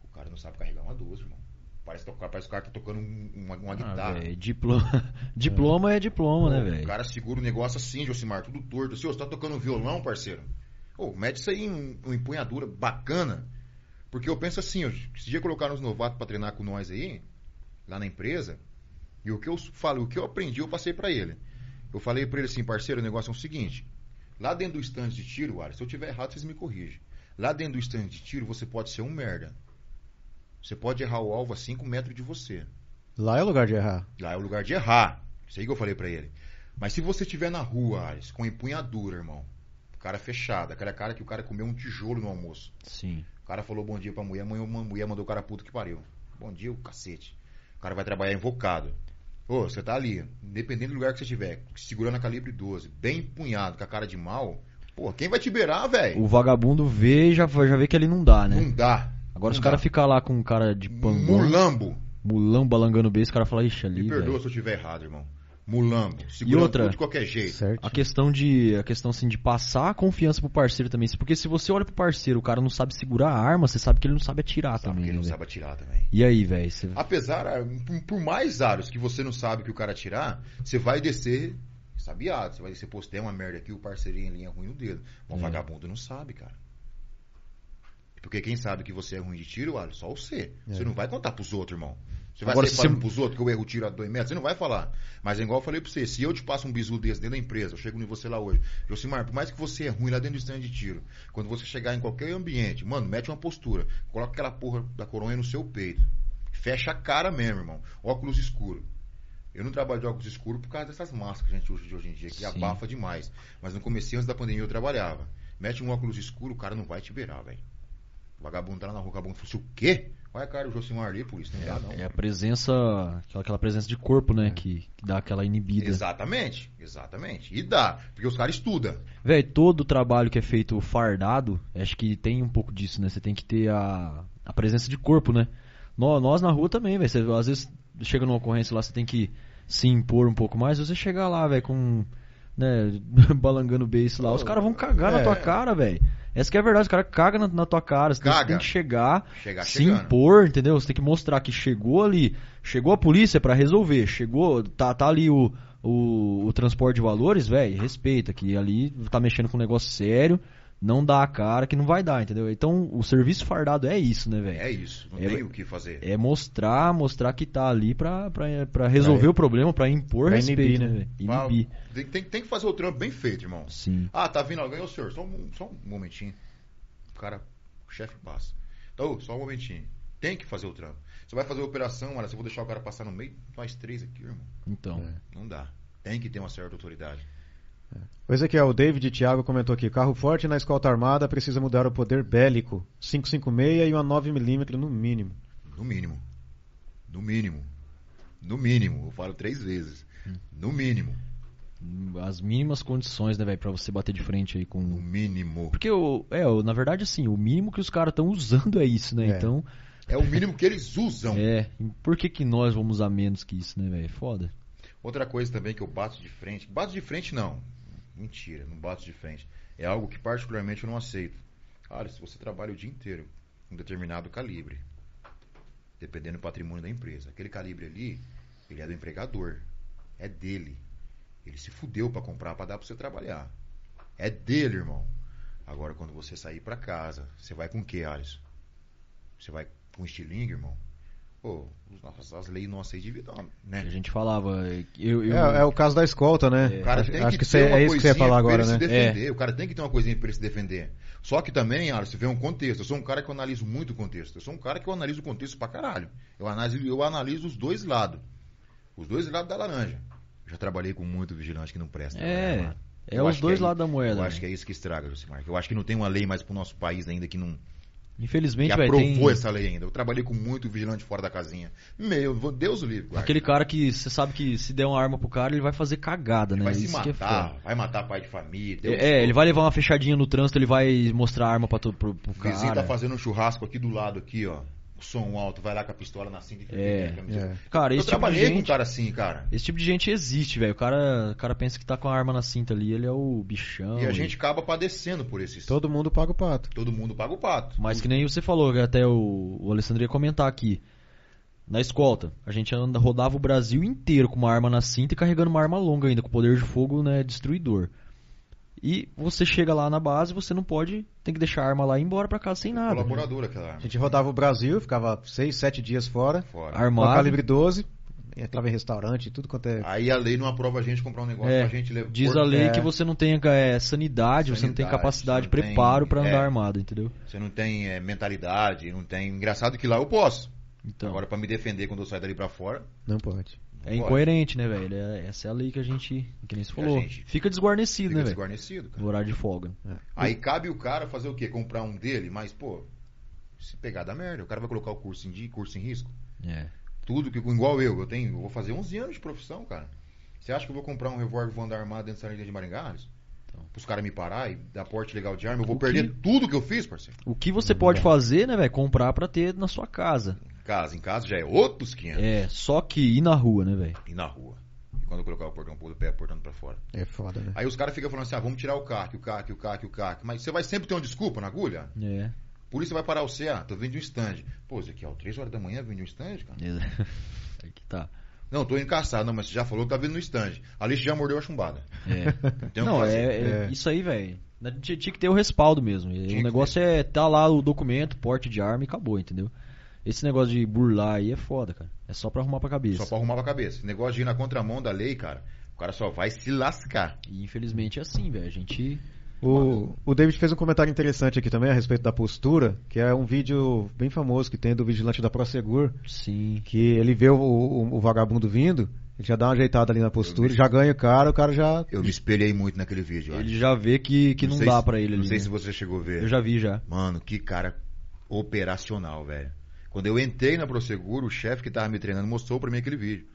S3: O cara não sabe carregar uma 12, irmão. Parece, que o cara- parece o cara tá tocando um- uma, uma
S1: Ah,
S3: guitarra.
S1: velho, diploma, diploma é diploma, né,
S3: O
S1: velho?
S3: cara segura o negócio assim, Josimar, tudo torto. Assim, ô, você tá tocando violão, parceiro? Ô, mete isso aí em um- uma empunhadura bacana. Porque eu penso assim, ó, esse dia colocaram os novatos pra treinar com nós aí, lá na empresa, e o que eu falo, o que eu aprendi, eu passei pra ele. Eu falei pra ele assim, parceiro, o negócio é o seguinte. Lá dentro do stand de tiro, Alisson, se eu tiver errado, vocês me corrigem. Lá dentro do stand de tiro, você pode ser um merda. Você pode errar o alvo a 5 metros de você.
S2: Lá é o lugar de errar.
S3: Lá é o lugar de errar. Isso aí que eu falei pra ele. Mas se você estiver na rua, Ares, com empunhadura, irmão, cara fechada, aquela cara que o cara comeu um tijolo no almoço.
S1: Sim.
S3: O cara falou bom dia pra mulher, a mulher- a mulher mandou o cara puto que pariu. Bom dia, o cacete. O cara vai trabalhar invocado. Ô, você tá ali, independente do lugar que você estiver, segurando a calibre 12, bem empunhado, com a cara de mal, pô, quem vai te beirar, velho?
S1: O vagabundo vê e já, já vê que ele não dá, né?
S3: Não dá.
S1: Agora
S3: não
S1: os caras ficam lá com um cara de pangão,
S3: Mulambo.
S1: mulão balangando o beijo, os caras falam, ixi, ali,
S3: Me perdoa
S1: velho.
S3: se eu estiver errado, irmão. Mulambo. Segurando
S1: outra?
S3: tudo de qualquer jeito.
S2: Certo?
S1: A questão de. A questão assim de passar a confiança pro parceiro também. Porque se você olha pro parceiro, o cara não sabe segurar a arma, você sabe que ele não sabe atirar
S3: Sabe
S1: também.
S3: que ele
S1: né,
S3: não
S1: velho?
S3: sabe atirar também.
S1: E aí, velho? Você...
S3: Apesar, ah, por- mais aros que você não sabe que o cara atirar, você vai descer sabiado. Você vai descer, pô, se tem uma merda aqui, o parceirinho em linha ruim no dedo. Mas um
S1: É.
S3: vagabundo não sabe, cara. Porque quem sabe que você é ruim de tiro, olha, só você. Você não vai contar pros outros, irmão. Você vai
S1: Agora,
S3: sair
S1: se
S3: falando
S1: você-
S3: pros outros que eu erro o tiro a dois metros, você não vai falar. Mas é igual eu falei pra você, se eu te passo um bisu desse dentro da empresa, eu chego em você lá hoje, Josimar, por mais que você é ruim lá dentro do stand de tiro, quando você chegar em qualquer ambiente, mano, mete uma postura, coloca aquela porra da coronha no seu peito. Fecha a cara mesmo, irmão. Óculos escuro. Eu não trabalho de óculos escuros por causa dessas máscaras que a gente usa de hoje em dia, que
S1: Sim.
S3: abafa demais. Mas no começo, antes da pandemia, eu trabalhava. Mete um óculos escuro, o cara não vai te beirar, velho. O vagabundo tá lá na rua, o vagabundo falou assim, o quê? Olha a cara do Josimar ali, por isso não dá não.
S1: É a presença. Aquela, presença de corpo, né? Que, que dá aquela inibida.
S3: Exatamente, exatamente. E dá, porque os caras estudam.
S1: Velho, todo trabalho que é feito fardado, acho que tem um pouco disso, né? Você tem que ter a, a presença de corpo, né? Nó- Nós, na rua também, velho. Às vezes chega numa ocorrência lá, você tem que se impor um pouco mais. Você chegar lá, velho, com. Né, balangando o beijo lá, os caras vão cagar na
S2: É.
S1: tua cara, velho. Essa que é a verdade, os caras cagam na, na tua cara. Você tem-
S3: Caga.
S1: tem que chegar,
S3: Chegar
S1: se
S3: chegando.
S1: impor, entendeu? Você tem que mostrar que chegou ali, chegou a polícia pra resolver, chegou, tá, tá ali o, o, o transporte de valores, velho, respeita, que ali tá mexendo com um negócio sério, não dá a cara que não vai dar, entendeu? Então o serviço fardado é isso, né, velho?
S3: É isso, não
S1: É,
S3: tem o que fazer.
S1: É mostrar, mostrar que tá ali pra, pra, pra resolver
S2: Pra-
S1: o problema, pra impor
S2: pra
S1: respeito,
S2: inibir,
S1: né,
S2: né?
S1: velho?
S3: Tem, tem- tem que fazer o trampo bem feito, irmão.
S1: Sim.
S3: Ah, tá vindo alguém, ô senhor, só um, só um momentinho. O cara, o chefe passa. Então, só um momentinho. Tem que fazer o trampo. Você vai fazer a operação, olha, se eu vou deixar o cara passar no meio, nós três aqui, irmão.
S1: Então.
S3: Não dá. Tem que ter uma certa autoridade.
S2: Pois aqui, ó, o David Thiago comentou aqui: carro forte na escolta armada precisa mudar o poder bélico. 556 e uma 9mm no mínimo.
S3: No mínimo. No mínimo. No mínimo. Eu falo três vezes. No mínimo.
S1: As mínimas condições, né, velho, pra você bater de frente aí
S3: No
S1: com.
S3: mínimo.
S1: Porque, o, é, o- na verdade, assim, o mínimo que os caras estão usando é isso, né?
S2: É.
S1: Então,
S3: É o mínimo que eles usam.
S1: é. Por que, que nós vamos usar menos que isso, né, velho? Foda.
S3: Outra coisa também que eu bato de frente. Bato de frente não. Mentira, não bato de frente. É algo que particularmente eu não aceito. Olha, se você trabalha o dia inteiro um determinado calibre, dependendo do patrimônio da empresa, aquele calibre ali, ele é do empregador. É dele. Ele se fudeu pra comprar pra dar pra você trabalhar. É dele, irmão. Agora, quando você sair pra casa, você vai com o que, Alisson? Você vai com estilingue, irmão? Pô, as leis nossas aí deviam dar, né?
S1: A gente falava. Eu, eu,
S2: É, é o caso da escolta, né?
S3: O cara
S2: acho
S3: tem
S2: acho
S3: que,
S2: que, é isso que você ia falar agora, né?
S3: defender. O cara tem que ter uma coisinha pra ele se defender. Só que também, Alisson, vê um contexto. Eu sou um cara que eu analiso muito o contexto. Eu sou um cara que eu analiso o contexto pra caralho. Eu analiso, eu analiso os dois lados. Os dois lados da laranja. Já trabalhei com muito vigilante que não presta.
S1: É,
S3: né,
S1: é os
S3: acho que
S1: dois
S3: é
S1: lados da moeda.
S3: Eu acho
S1: né?
S3: que é isso que estraga, Josimar. Eu acho que não tem uma lei mais pro nosso país ainda que não
S1: Infelizmente, velho,
S3: aprovou
S1: tem
S3: essa lei ainda. Eu trabalhei com muito vigilante fora da casinha. Meu, Deus o livre. guarda.
S1: aquele cara que você sabe que se der uma arma pro cara, ele vai fazer cagada, né?
S3: vai se
S1: Isso que é
S3: matar,
S1: foda.
S3: vai matar pai de família. Deus
S1: É, ele vai levar uma fechadinha no trânsito, ele vai mostrar a arma pra pro, pro
S3: O vizinho
S1: cara.
S3: tá fazendo um churrasco aqui do lado, aqui, ó. O som alto, vai lá com a pistola na cinta e fica
S1: É,
S3: com a camiseta.
S2: é.
S1: Cara,
S3: Eu
S1: esse tipo de
S3: trabalhei com um
S1: gente.
S3: cara assim, cara.
S1: Esse tipo de gente existe, velho. O cara, o cara pensa que tá com a arma na cinta ali, ele é o bichão.
S3: E a gente acaba padecendo por esses.
S2: Todo mundo paga o pato.
S3: Todo mundo paga o pato.
S1: Mas que nem você falou, que até o, o Alessandro ia comentar aqui. Na escolta, a gente anda, rodava o Brasil inteiro com uma arma na cinta e carregando uma arma longa ainda, com poder de fogo né, destruidor. E você chega lá na base, você não pode, tem que deixar a arma lá e ir embora pra casa sem nada. né?
S3: Colaboradora aquela
S2: A
S3: arma.
S2: gente rodava o Brasil, ficava 6, 7 dias fora.
S3: Fora.
S1: Armado.
S2: a calibre 12, entrava em restaurante, tudo quanto é.
S3: Aí a lei não aprova a gente comprar um negócio
S1: É,
S3: pra gente levar.
S1: diz a lei
S2: É.
S1: que você não tem é, sanidade, você não tem
S3: Sanidade,
S1: capacidade,
S3: não
S1: preparo
S3: tem-
S1: pra andar
S3: é.
S1: armado, entendeu?
S3: Você não tem é, mentalidade, não tem. Engraçado que lá eu posso.
S1: Então,
S3: Agora, pra me defender quando eu sair dali pra fora.
S2: Não pode.
S1: É incoerente, né, velho? É- essa é a lei que a gente, que nem
S3: a
S1: falou,
S3: gente
S1: fica desguarnecido,
S3: Fica
S1: né, velho?
S3: desguarnecido, cara.
S1: No horário de folga.
S3: Aí cabe o cara fazer o quê? Comprar um dele, mas, pô, se pegar da merda, o cara vai colocar o curso em dia, curso em risco.
S1: É.
S3: Tudo que, igual eu, eu tenho, eu vou fazer 11 anos de profissão, cara. Você acha que eu vou comprar um revólver e vou andar armado dentro da linha de Maringá?
S1: Então.
S3: Os caras me parar e dar porte legal de arma, eu vou
S1: O
S3: perder
S1: que-
S3: tudo que eu fiz, parceiro.
S1: O que você pode fazer, né, velho? Comprar pra ter na sua casa.
S3: Em casa, em casa já é outros 500.
S1: É, só que ir na rua, né, velho?
S3: E na rua. E quando eu colocar o portão pôr do pé, portando pra fora.
S2: É foda, né?
S3: Aí os caras ficam falando assim, ah, vamos tirar o CAC, o CAC, o CAC, o CAC. Mas você vai sempre ter uma desculpa na agulha?
S1: É.
S3: Por isso vai parar o C, ah, tô vindo de um stand. Pô, Ezequiel, 3 horas da manhã vindo de um stand, cara?
S1: Aí que tá.
S3: Não, tô caçar. Não, mas você já falou que tá vindo no stand. A lixa já mordeu a chumbada.
S1: É.
S3: Tem o que
S1: Não, é, é-
S2: É.
S1: isso aí, velho. Tinha, tinha que ter o respaldo mesmo.
S3: Tinha
S1: o negócio é tá lá o documento, porte de arma e acabou, entendeu? Esse negócio de burlar aí é foda, cara. É só pra arrumar pra cabeça.
S3: Só pra arrumar pra cabeça. Esse negócio de ir na contramão da lei, cara, o cara só vai se lascar.
S1: E infelizmente é assim, velho. A gente.
S2: O, o David fez um comentário interessante aqui também a respeito da postura, que é um vídeo bem famoso que tem do vigilante da Prosegur,
S1: Sim.
S2: que ele vê o, o- o vagabundo vindo, ele já dá uma ajeitada ali na postura, já ganha o cara, o cara já.
S3: Eu me espelhei muito naquele vídeo.
S1: Ele já vê que, que não,
S3: sei
S1: dá
S3: se-
S1: pra ele
S3: Não
S1: ali.
S3: sei
S1: né?
S3: se você chegou a ver.
S1: Eu já vi já.
S3: Mano, que cara operacional, velho. Quando eu entrei na Prosegur, o chefe que tava me treinando mostrou pra mim aquele vídeo.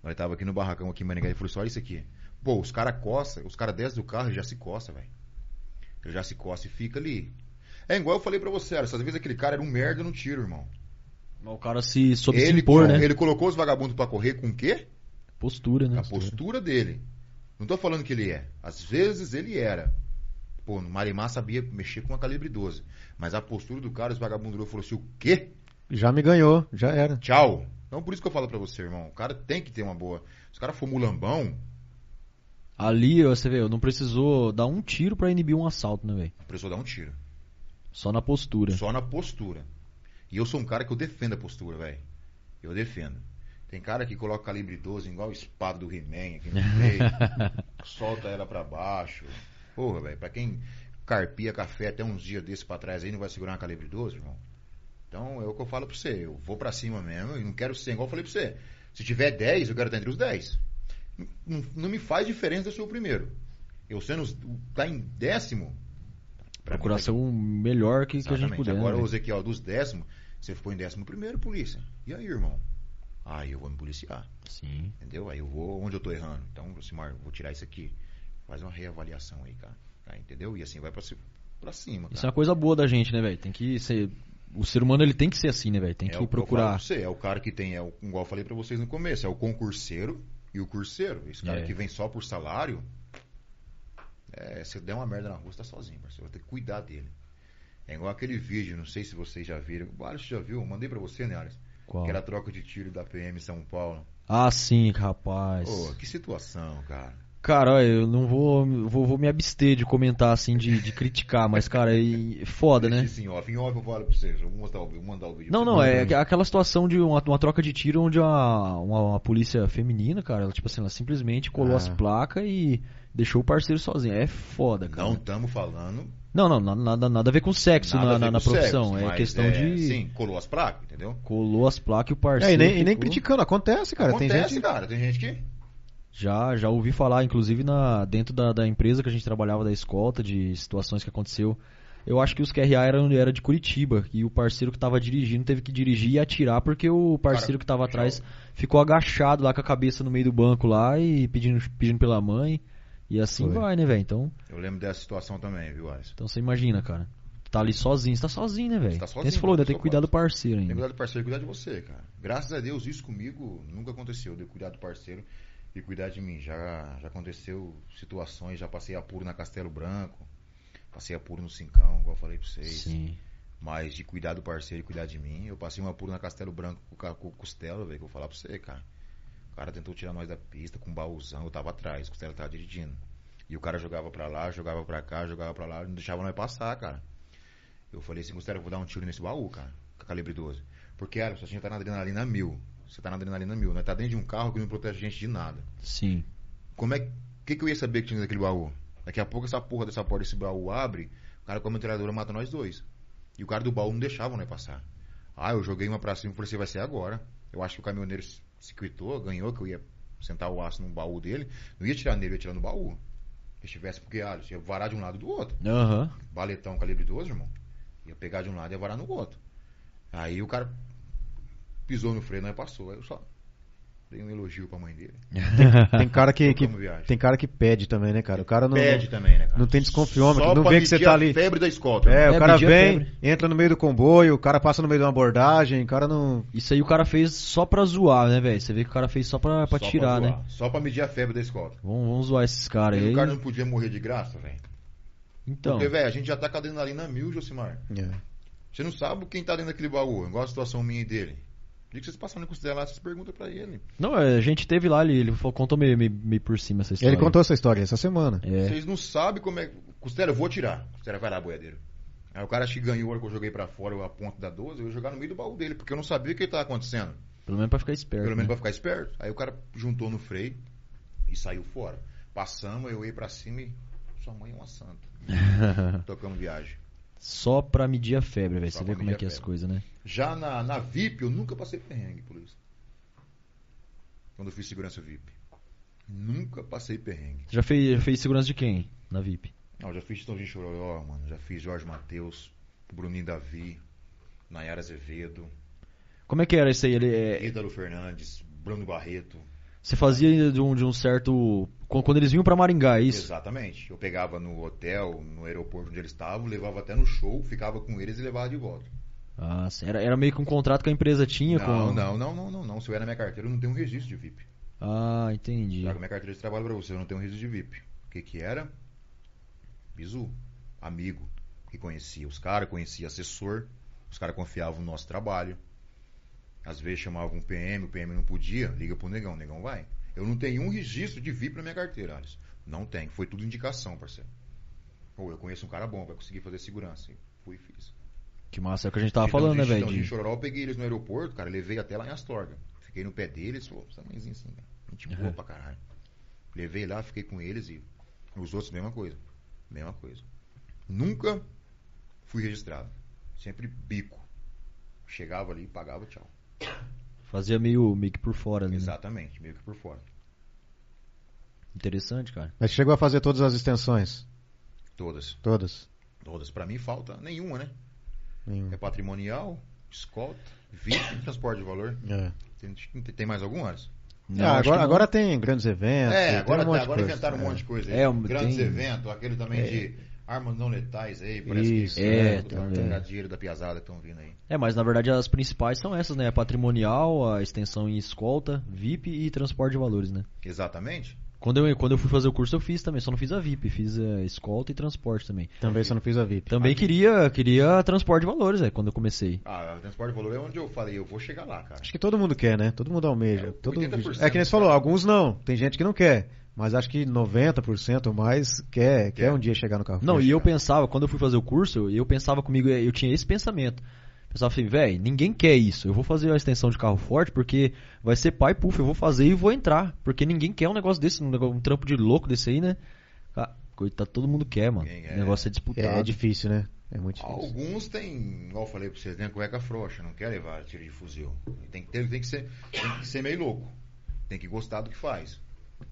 S3: Nós tava aqui no barracão aqui em Maringá e falou assim, olha isso aqui. Pô, os caras coça, os caras descem do carro e já se coça, velho. Já se coça e fica ali. É igual eu falei pra você, às vezes aquele cara era um merda no tiro, irmão.
S1: Mas o cara se soube se
S3: ele,
S1: impor, né?
S3: ele colocou os vagabundos pra correr com o quê?
S1: Postura, né?
S3: A postura dele. Não tô falando que ele é. Às vezes ele era. Pô, no Marimar sabia mexer com a calibre 12. Mas a postura do cara, os vagabundos falou assim: o quê?
S2: Já me ganhou, já era.
S3: Tchau. Então por isso que eu falo pra você, irmão. O cara tem que ter uma boa. Se o cara for mulambão,
S1: Ali, você vê, não precisou dar um tiro pra inibir um assalto, né, velho?
S3: a pessoa dá um tiro.
S1: Só na postura.
S3: Só na postura. E eu sou um cara que eu defendo a postura, velho. Eu defendo. Tem cara que coloca calibre 12 igual a espada do He-Man aqui no peito, solta ela pra baixo. Porra, velho, pra quem carpia café até uns dias desses pra trás aí, não vai segurar uma calibre 12, irmão? Então é o que eu falo pra você. Eu vou pra cima mesmo e não quero ser igual eu falei pra você. Se tiver 10, eu quero estar entre os 10. Não, não- me faz diferença eu ser o primeiro. Eu sendo tá em décimo.
S1: Procurar
S3: tá
S1: ser o melhor que, que a gente puder. né,
S3: Agora o
S1: velho?
S3: Ezequiel dos décimos, você ficou em décimo primeiro, polícia. E aí, irmão? Aí eu vou me policiar,
S1: Sim.
S3: entendeu? Aí eu vou onde eu tô errando. Então, Simar, vou tirar isso aqui. Faz uma reavaliação aí, cara. Tá, entendeu? E assim vai pra, pra cima.
S1: Isso é
S3: cara.
S1: uma coisa boa da gente, né, velho? Tem que ser. O ser humano ele tem que ser assim, né, velho? Tem
S3: É
S1: que
S3: falo
S1: procurar.
S3: você, é o cara que tem, é o, igual eu falei pra vocês no começo, é o concurseiro e o curseiro. Esse cara
S1: É.
S3: que vem só por salário, é, se der uma merda na rua, você tá sozinho, parceiro. Vai ter que cuidar dele. É igual aquele vídeo, não sei se vocês já viram. O Alisson já viu, mandei pra você, né, Alisson?
S1: Qual?
S3: Que era a troca de tiro da PM São Paulo.
S1: Ah, sim, rapaz.
S3: Pô, que situação, cara.
S1: Cara, olha, eu não vou, vou, vou me abster de comentar, assim, de, de criticar, mas, cara, é foda, né?
S3: Deixa isso em off. Em off eu falo pra vocês. Eu vou mostrar o vídeo, vou mandar o vídeo.
S1: Não, não, é aquela situação de uma, uma troca de tiro onde uma, uma, uma polícia feminina, cara, ela, tipo assim, ela simplesmente colou
S2: Ah.
S1: as placas e deixou o parceiro sozinho. É foda, cara.
S3: Não estamos falando
S1: Não, não, na- nada, nada a ver com sexo
S3: nada
S1: na, na,
S3: com
S1: na profissão.
S3: sexo,
S1: é questão
S3: é,
S1: de.
S3: Sim, colou as placas, entendeu?
S1: Colou as placas e o
S2: É,
S1: parceiro.
S2: e nem, e nem
S1: ficou-
S2: criticando, acontece, cara.
S3: Acontece,
S2: tem gente.
S3: cara. Tem gente que.
S1: Já, já ouvi falar, inclusive, na, dentro da, da empresa que a gente trabalhava da escolta, de situações que aconteceu. Eu acho que os QRA eram era de Curitiba e o parceiro que estava dirigindo teve que dirigir e atirar porque o parceiro
S3: Cara,
S1: que estava atrás ficou agachado lá com a cabeça no meio do banco lá e pedindo, pedindo pela mãe. E assim
S2: Foi.
S1: vai, né, velho? Então,
S3: Eu lembro dessa situação também, viu, Alisson?
S1: então você imagina, cara. tá ali sozinho. Você tá sozinho, né, velho?
S3: Você tá
S1: Tem
S3: sozinho,
S1: Você falou, ainda tem que cuidar do parceiro
S3: Tem que
S1: ainda.
S3: cuidar do parceiro e cuidar de você, cara. Graças a Deus, isso comigo nunca aconteceu, de cuidar do parceiro e cuidar de mim. Já, já aconteceu situações, já passei apuro na Castelo Branco, passei apuro no Cincão, igual eu falei pra vocês.
S1: Sim.
S3: Mas de cuidar do parceiro e cuidar de mim, eu passei um apuro na Castelo Branco com o Costela, velho, que eu vou falar pra você, cara. O cara tentou tirar nós da pista com um baúzão, eu tava atrás, o Costela tava dirigindo. E o cara jogava pra lá, jogava pra cá, jogava pra lá, não deixava nós passar, cara. Eu falei assim, Costela, eu vou dar um tiro nesse baú, cara, com a calibre 12. Porque, olha, a gente tá na adrenalina mil. Você tá na adrenalina mil, nós tá dentro de um carro que não protege a gente de nada.
S1: Sim.
S3: Como é que, que eu ia saber que tinha naquele baú? Daqui a pouco essa porra dessa porta desse baú abre, o cara com a metralhadora mata nós dois. E o cara do baú não deixava nós passar. Ah, eu joguei uma pra cima e falei assim, vai ser agora. Eu acho que o caminhoneiro se quitou, ganhou, que eu ia sentar o aço no baú dele. Não ia tirar nele, eu ia tirar no baú. Se tivesse, porque, ah, ia varar de um lado do outro.
S1: Aham.
S3: Baletão calibre 12, irmão. Ia pegar de um lado e ia varar no outro. Aí o cara pisou no freio, nós passou. Aí eu só dei um elogio pra mãe dele.
S2: Tem cara que, que- tem cara que pede também, né, cara? O cara não,
S3: Pede também, né, cara?
S2: não tem desconfiômetro,
S3: Só
S2: não
S3: pra
S2: vê que você tá ali.
S3: febre da escolta.
S2: É,
S1: É,
S2: o cara
S1: medir a
S2: vem, entra no meio do comboio, o cara passa no meio de uma abordagem, o cara não.
S1: Isso aí o cara fez só pra zoar, né, velho? Você vê que o cara fez só pra, pra
S3: Só
S1: tirar,
S3: zoar.
S1: né?
S3: Só pra medir a febre da escolta.
S1: Vamos, vamos zoar esses caras
S3: E
S1: aí.
S3: o cara não podia morrer de graça, velho.
S1: Então,
S3: Porque, velho, a gente já tá com a adrenalina mil, Josimar.
S2: É.
S3: Você não sabe quem tá dentro daquele baú, igual a situação minha e dele. O dia que vocês passaram com lá, vocês perguntam pra ele.
S1: não, é, a gente teve lá, ele, ele falou- contou meio, meio, meio por cima essa história.
S2: Ele contou essa história essa semana.
S1: É.
S3: Vocês não sabem como é. Costela, eu vou tirar. Costela, vai lá, boiadeiro. Aí o cara acho que ganhou a hora que eu joguei pra fora a ponta da 12, eu ia jogar no meio do baú dele, porque eu não sabia o que tava acontecendo.
S1: Pelo menos pra ficar esperto.
S3: Pelo menos
S1: né?
S3: pra ficar esperto. Aí o cara juntou no freio e saiu fora. Passamos, eu ia pra cima e. Sua mãe é uma santa. Tocamos viagem.
S1: Só pra medir a febre, velho.
S3: Só
S1: Você
S3: pra
S1: vê como é
S3: medir
S1: que é
S3: a
S1: as
S3: febre.
S1: coisas, né?
S3: Já na, na VIP, eu nunca passei perrengue, por isso. Quando eu fiz segurança VIP. Nunca passei perrengue.
S1: Já fez, já fez segurança de quem na VIP?
S3: Não, já fiz Tãozinho Chororó, mano. Já fiz Jorge Matheus, Bruninho Davi, Nayara Azevedo,
S1: Como é que era isso aí? Ele, é,
S3: Ítalo Fernandes, Bruno Barreto.
S1: você fazia de um, de um certo. Quando, eles vinham pra Maringá, é isso?
S3: Exatamente. Eu pegava no hotel, no aeroporto onde eles estavam, levava até no show, ficava com eles e levava de volta.
S1: Ah, era, era meio que um contrato que a empresa tinha
S3: Não,
S1: com.
S3: não, não, não, não, não. Se eu é na minha carteira, eu não tenho um registro de VIP.
S1: Ah, entendi.
S3: Traga minha carteira de trabalho pra você, eu não tenho um registro de VIP. O que que era? Bizu, amigo, que conhecia os caras, conhecia assessor, os caras confiavam no nosso trabalho. Às vezes chamavam um PM, o PM não podia, liga pro negão, o negão vai. Eu não tenho um registro de VIP na minha carteira, Alisson. Não tem, foi tudo indicação, parceiro. Ou eu conheço um cara bom, vai conseguir fazer segurança. E fui e fiz.
S1: Que massa, é o que a gente tava falando, né, velho?
S3: Chitãozinho
S1: de-
S3: Chororó, eu peguei eles no aeroporto, cara, levei até lá em Astorga. Fiquei no pé deles, falou, essa mãezinha assim, cara, gente boa
S1: Uhum.
S3: pra caralho. Levei lá, fiquei com eles e os outros, mesma coisa. Mesma coisa. Nunca fui registrado. Sempre bico. Chegava ali, pagava, tchau.
S1: Fazia meio, meio que por fora né?
S3: Exatamente, meio que por fora.
S1: Interessante, cara.
S2: Mas chegou a fazer todas as extensões?
S3: Todas.
S2: Todas?
S3: Todas. Pra mim falta nenhuma, né?
S2: Nenhuma.
S3: É patrimonial, escolta, VIP transporte de valor.
S2: É.
S3: Tem, tem mais algumas?
S1: Não,
S2: Ah, agora,
S1: não.
S2: agora tem grandes eventos.
S3: É, agora,
S2: um
S3: agora
S2: coisa.
S3: inventaram um monte de coisa aí.
S1: É, um-
S3: Grandes
S1: tem-
S3: eventos, aquele também
S2: É.
S3: de armas não letais aí, parece
S2: Isso,
S3: que
S1: é,
S3: pegar dinheiro da piazada que estão vindo aí.
S1: É, mas na verdade as principais são essas, né? A patrimonial, a extensão em escolta, VIP e transporte de valores, né?
S3: Exatamente.
S1: Quando eu, quando eu fui fazer o curso eu fiz também, só não fiz a VIP, fiz a escolta e transporte também.
S2: Também você não fiz a VIP.
S1: Também queria, queria transporte de valores, é, quando eu comecei.
S3: Ah, transporte de valor é onde eu falei, eu vou chegar lá, cara.
S2: Acho que todo mundo quer, né? Todo mundo almeja.
S3: É,
S2: todo...
S3: 80%
S2: É que nem você falou, alguns não. Tem gente que não quer. Mas acho que 90% ou mais quer, quer
S3: Quer.
S2: um dia chegar no carro.
S1: Não, e eu pensava, quando eu fui fazer o curso, eu, pensava comigo, eu tinha esse pensamento. Pensava assim, velho, ninguém quer isso. Eu vou fazer a extensão de carro forte porque vai ser pai, puf, eu vou fazer e vou entrar. Porque ninguém quer um negócio desse, um, negócio- um trampo de louco desse aí, né? Coitado, todo mundo quer, mano.
S3: Ninguém
S1: O
S3: é.
S1: negócio é disputado.
S2: É, é difícil, né? É muito difícil.
S3: Alguns têm, igual eu falei pra vocês, tem a cueca frouxa, não quer levar tiro de fuzil. Tem que, ter, tem, que ser, tem que ser meio louco. Tem que gostar do que faz.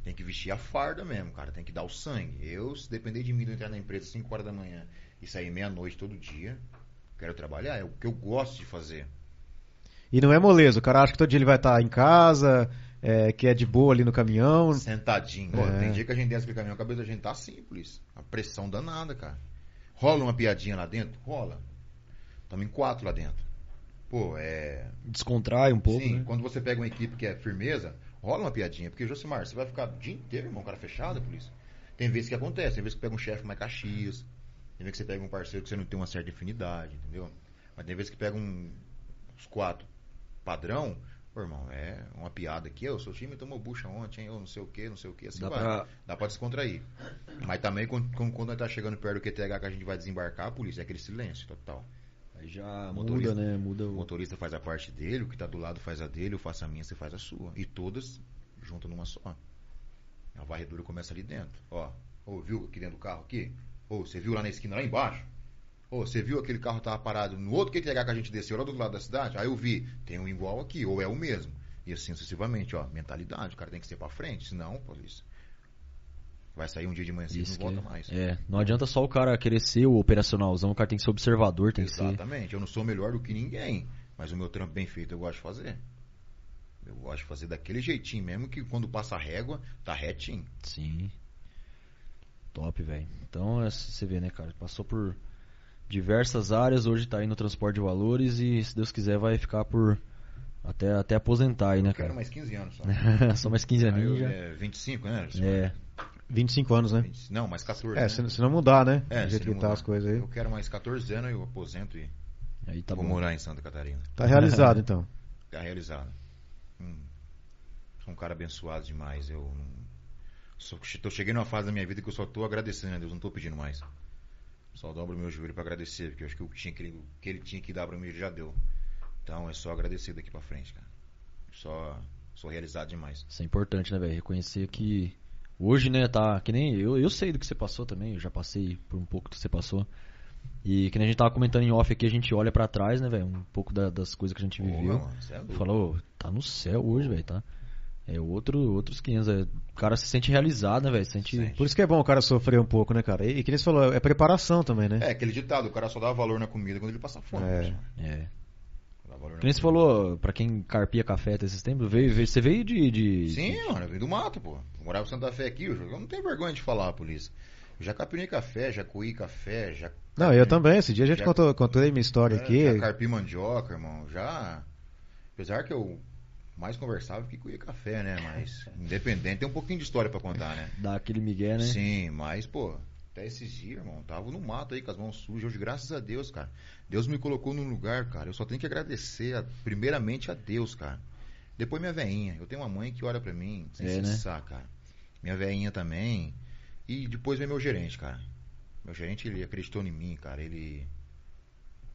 S3: Tem que vestir a farda mesmo, cara. Tem que dar o sangue. Eu, se depender de mim de eu entrar na empresa às 5 horas da manhã e sair meia-noite todo dia, quero trabalhar. É o que eu gosto de fazer.
S2: E não é moleza. O cara acha que todo dia ele vai estar em casa, é, que é de boa ali no caminhão.
S3: Sentadinho. Ó,
S2: É.
S3: Tem dia que a gente desce aquele caminhão, a cabeça da gente tá simples. A pressão danada, cara. Rola uma piadinha lá dentro? Rola. Estamos em quatro lá dentro. Pô, é.
S1: Descontrai um pouco,
S3: Sim,
S1: né?
S3: quando você pega uma equipe que é firmeza, rola uma piadinha. Porque, Josimar, você vai ficar o dia inteiro, irmão, cara fechado isso. Tem vezes que acontece, tem vezes que pega um chefe mais caxias, tem vezes que você pega um parceiro que você não tem uma certa afinidade, entendeu? Mas tem vezes que pega um, uns quatro padrão, pô, irmão, é uma piada aqui, o seu time tomou bucha ontem, eu não sei o que, não sei o que, assim
S1: Dá
S3: vai.
S1: pra-
S3: Dá pra descontrair. Mas também quando, quando, quando tá chegando perto do QTH que a gente vai desembarcar, a polícia é aquele silêncio total.
S1: Aí já muda,
S3: motorista-
S1: né? Muda
S3: O
S1: o.
S3: motorista faz a parte dele, o que tá do lado faz a dele, eu faço a minha, você faz a sua. E todas juntam numa só. A varredura começa ali dentro. Ó, ô, viu aqui dentro do carro aqui? Ô, você viu lá na esquina lá embaixo? Ô, você viu aquele carro tava parado no outro QTH que a gente desceu lá do outro lado da cidade? Aí eu vi, tem um igual aqui, ou é o mesmo. E assim sucessivamente, ó, mentalidade, o cara tem que ser pra frente, senão, polícia. Vai sair um dia de manhã cedo e
S1: Isso
S3: não volta mais.
S1: é, não adianta só o cara querer ser o operacionalzão, o cara tem que ser observador, tem que ser.
S3: Exatamente. Eu não sou melhor do que ninguém, mas o meu trampo bem feito eu gosto de fazer. Eu gosto de fazer daquele jeitinho mesmo que quando passa a régua, tá retinho.
S1: Sim. Top, velho. Então, é, você vê, né, cara? Passou por diversas áreas, hoje tá aí no transporte de valores e, se Deus quiser, vai ficar por. Até, até aposentar aí, né,
S3: eu quero
S1: cara?
S3: mais 15 anos só.
S1: Só mais 15
S3: Aí
S1: aninhos
S3: eu-
S1: já.
S3: é, 25, né?
S1: É,
S2: 25 anos, né?
S3: 20 Não, mais 14.
S2: É,
S3: né?
S2: se, se não mudar, né?
S3: É,
S2: Do
S3: se
S2: jeito que
S3: não
S2: tá
S3: mudar.
S2: as coisas aí.
S3: Eu quero mais 14 anos e eu aposento e
S1: aí tá
S3: vou
S1: bom.
S3: morar em Santa Catarina.
S2: Tá realizado, então.
S3: Tá realizado. Hum. Sou um cara abençoado demais. Eu não... só, tô, cheguei numa fase da minha vida que eu só tô agradecendo a Deus, não tô pedindo mais. Só dobro meu joelho pra agradecer, porque eu acho que o que, tinha que, ele, o que ele tinha que dar pra mim ele já deu. Então é só agradecer daqui pra frente, cara. Só sou realizado demais.
S1: Isso é importante, né, velho? Reconhecer que hoje, né, tá. Que nem eu, eu sei do que você passou também, eu já passei por um pouco do que você passou. E que nem a gente tava comentando em off aqui, a gente olha pra trás, né, velho? Um pouco da- das coisas que a gente viveu.
S3: cê é.
S1: Falou, tá no céu hoje, velho, tá? É outro, outros 500. É, o cara se sente realizado, né, velho? Se Sente.
S3: Sente.
S2: Por isso que é bom o cara sofrer um pouco, né, cara? E, e que nem você falou, é preparação também, né?
S3: É, aquele ditado, o cara só dá valor na comida quando ele passa fome.
S2: É.
S3: pessoal.
S1: É.
S3: Dá
S1: Que nem você falou, pra quem carpia café até esses tempos, veio, veio- você veio de. de
S3: Sim, mano, eu vim do mato, pô. Eu morava em Santa Fé aqui, eu não tenho vergonha de falar, polícia. Eu já capinei café, já coí café, já.
S2: Não, eu também. Esse dia a gente
S3: Já-
S2: contou, contei minha história
S3: É,
S2: aqui.
S3: Já carpi mandioca, irmão. Já. Apesar que eu mais conversava que coía café, né? Mas independente, tem um pouquinho de história pra contar, né?
S1: Dar aquele migué, né?
S3: Sim, mas, pô, até esses dias, irmão, tava no mato aí com as mãos sujas. Hoje, graças a Deus, cara. Deus me colocou num lugar, cara. Eu só tenho que agradecer, a- primeiramente, a Deus, cara. Depois minha veinha. Eu tenho uma mãe que olha pra mim sem
S1: É, né?
S3: cara. Minha veinha também. E depois vem meu gerente, cara. Meu gerente, ele acreditou em mim, cara. Ele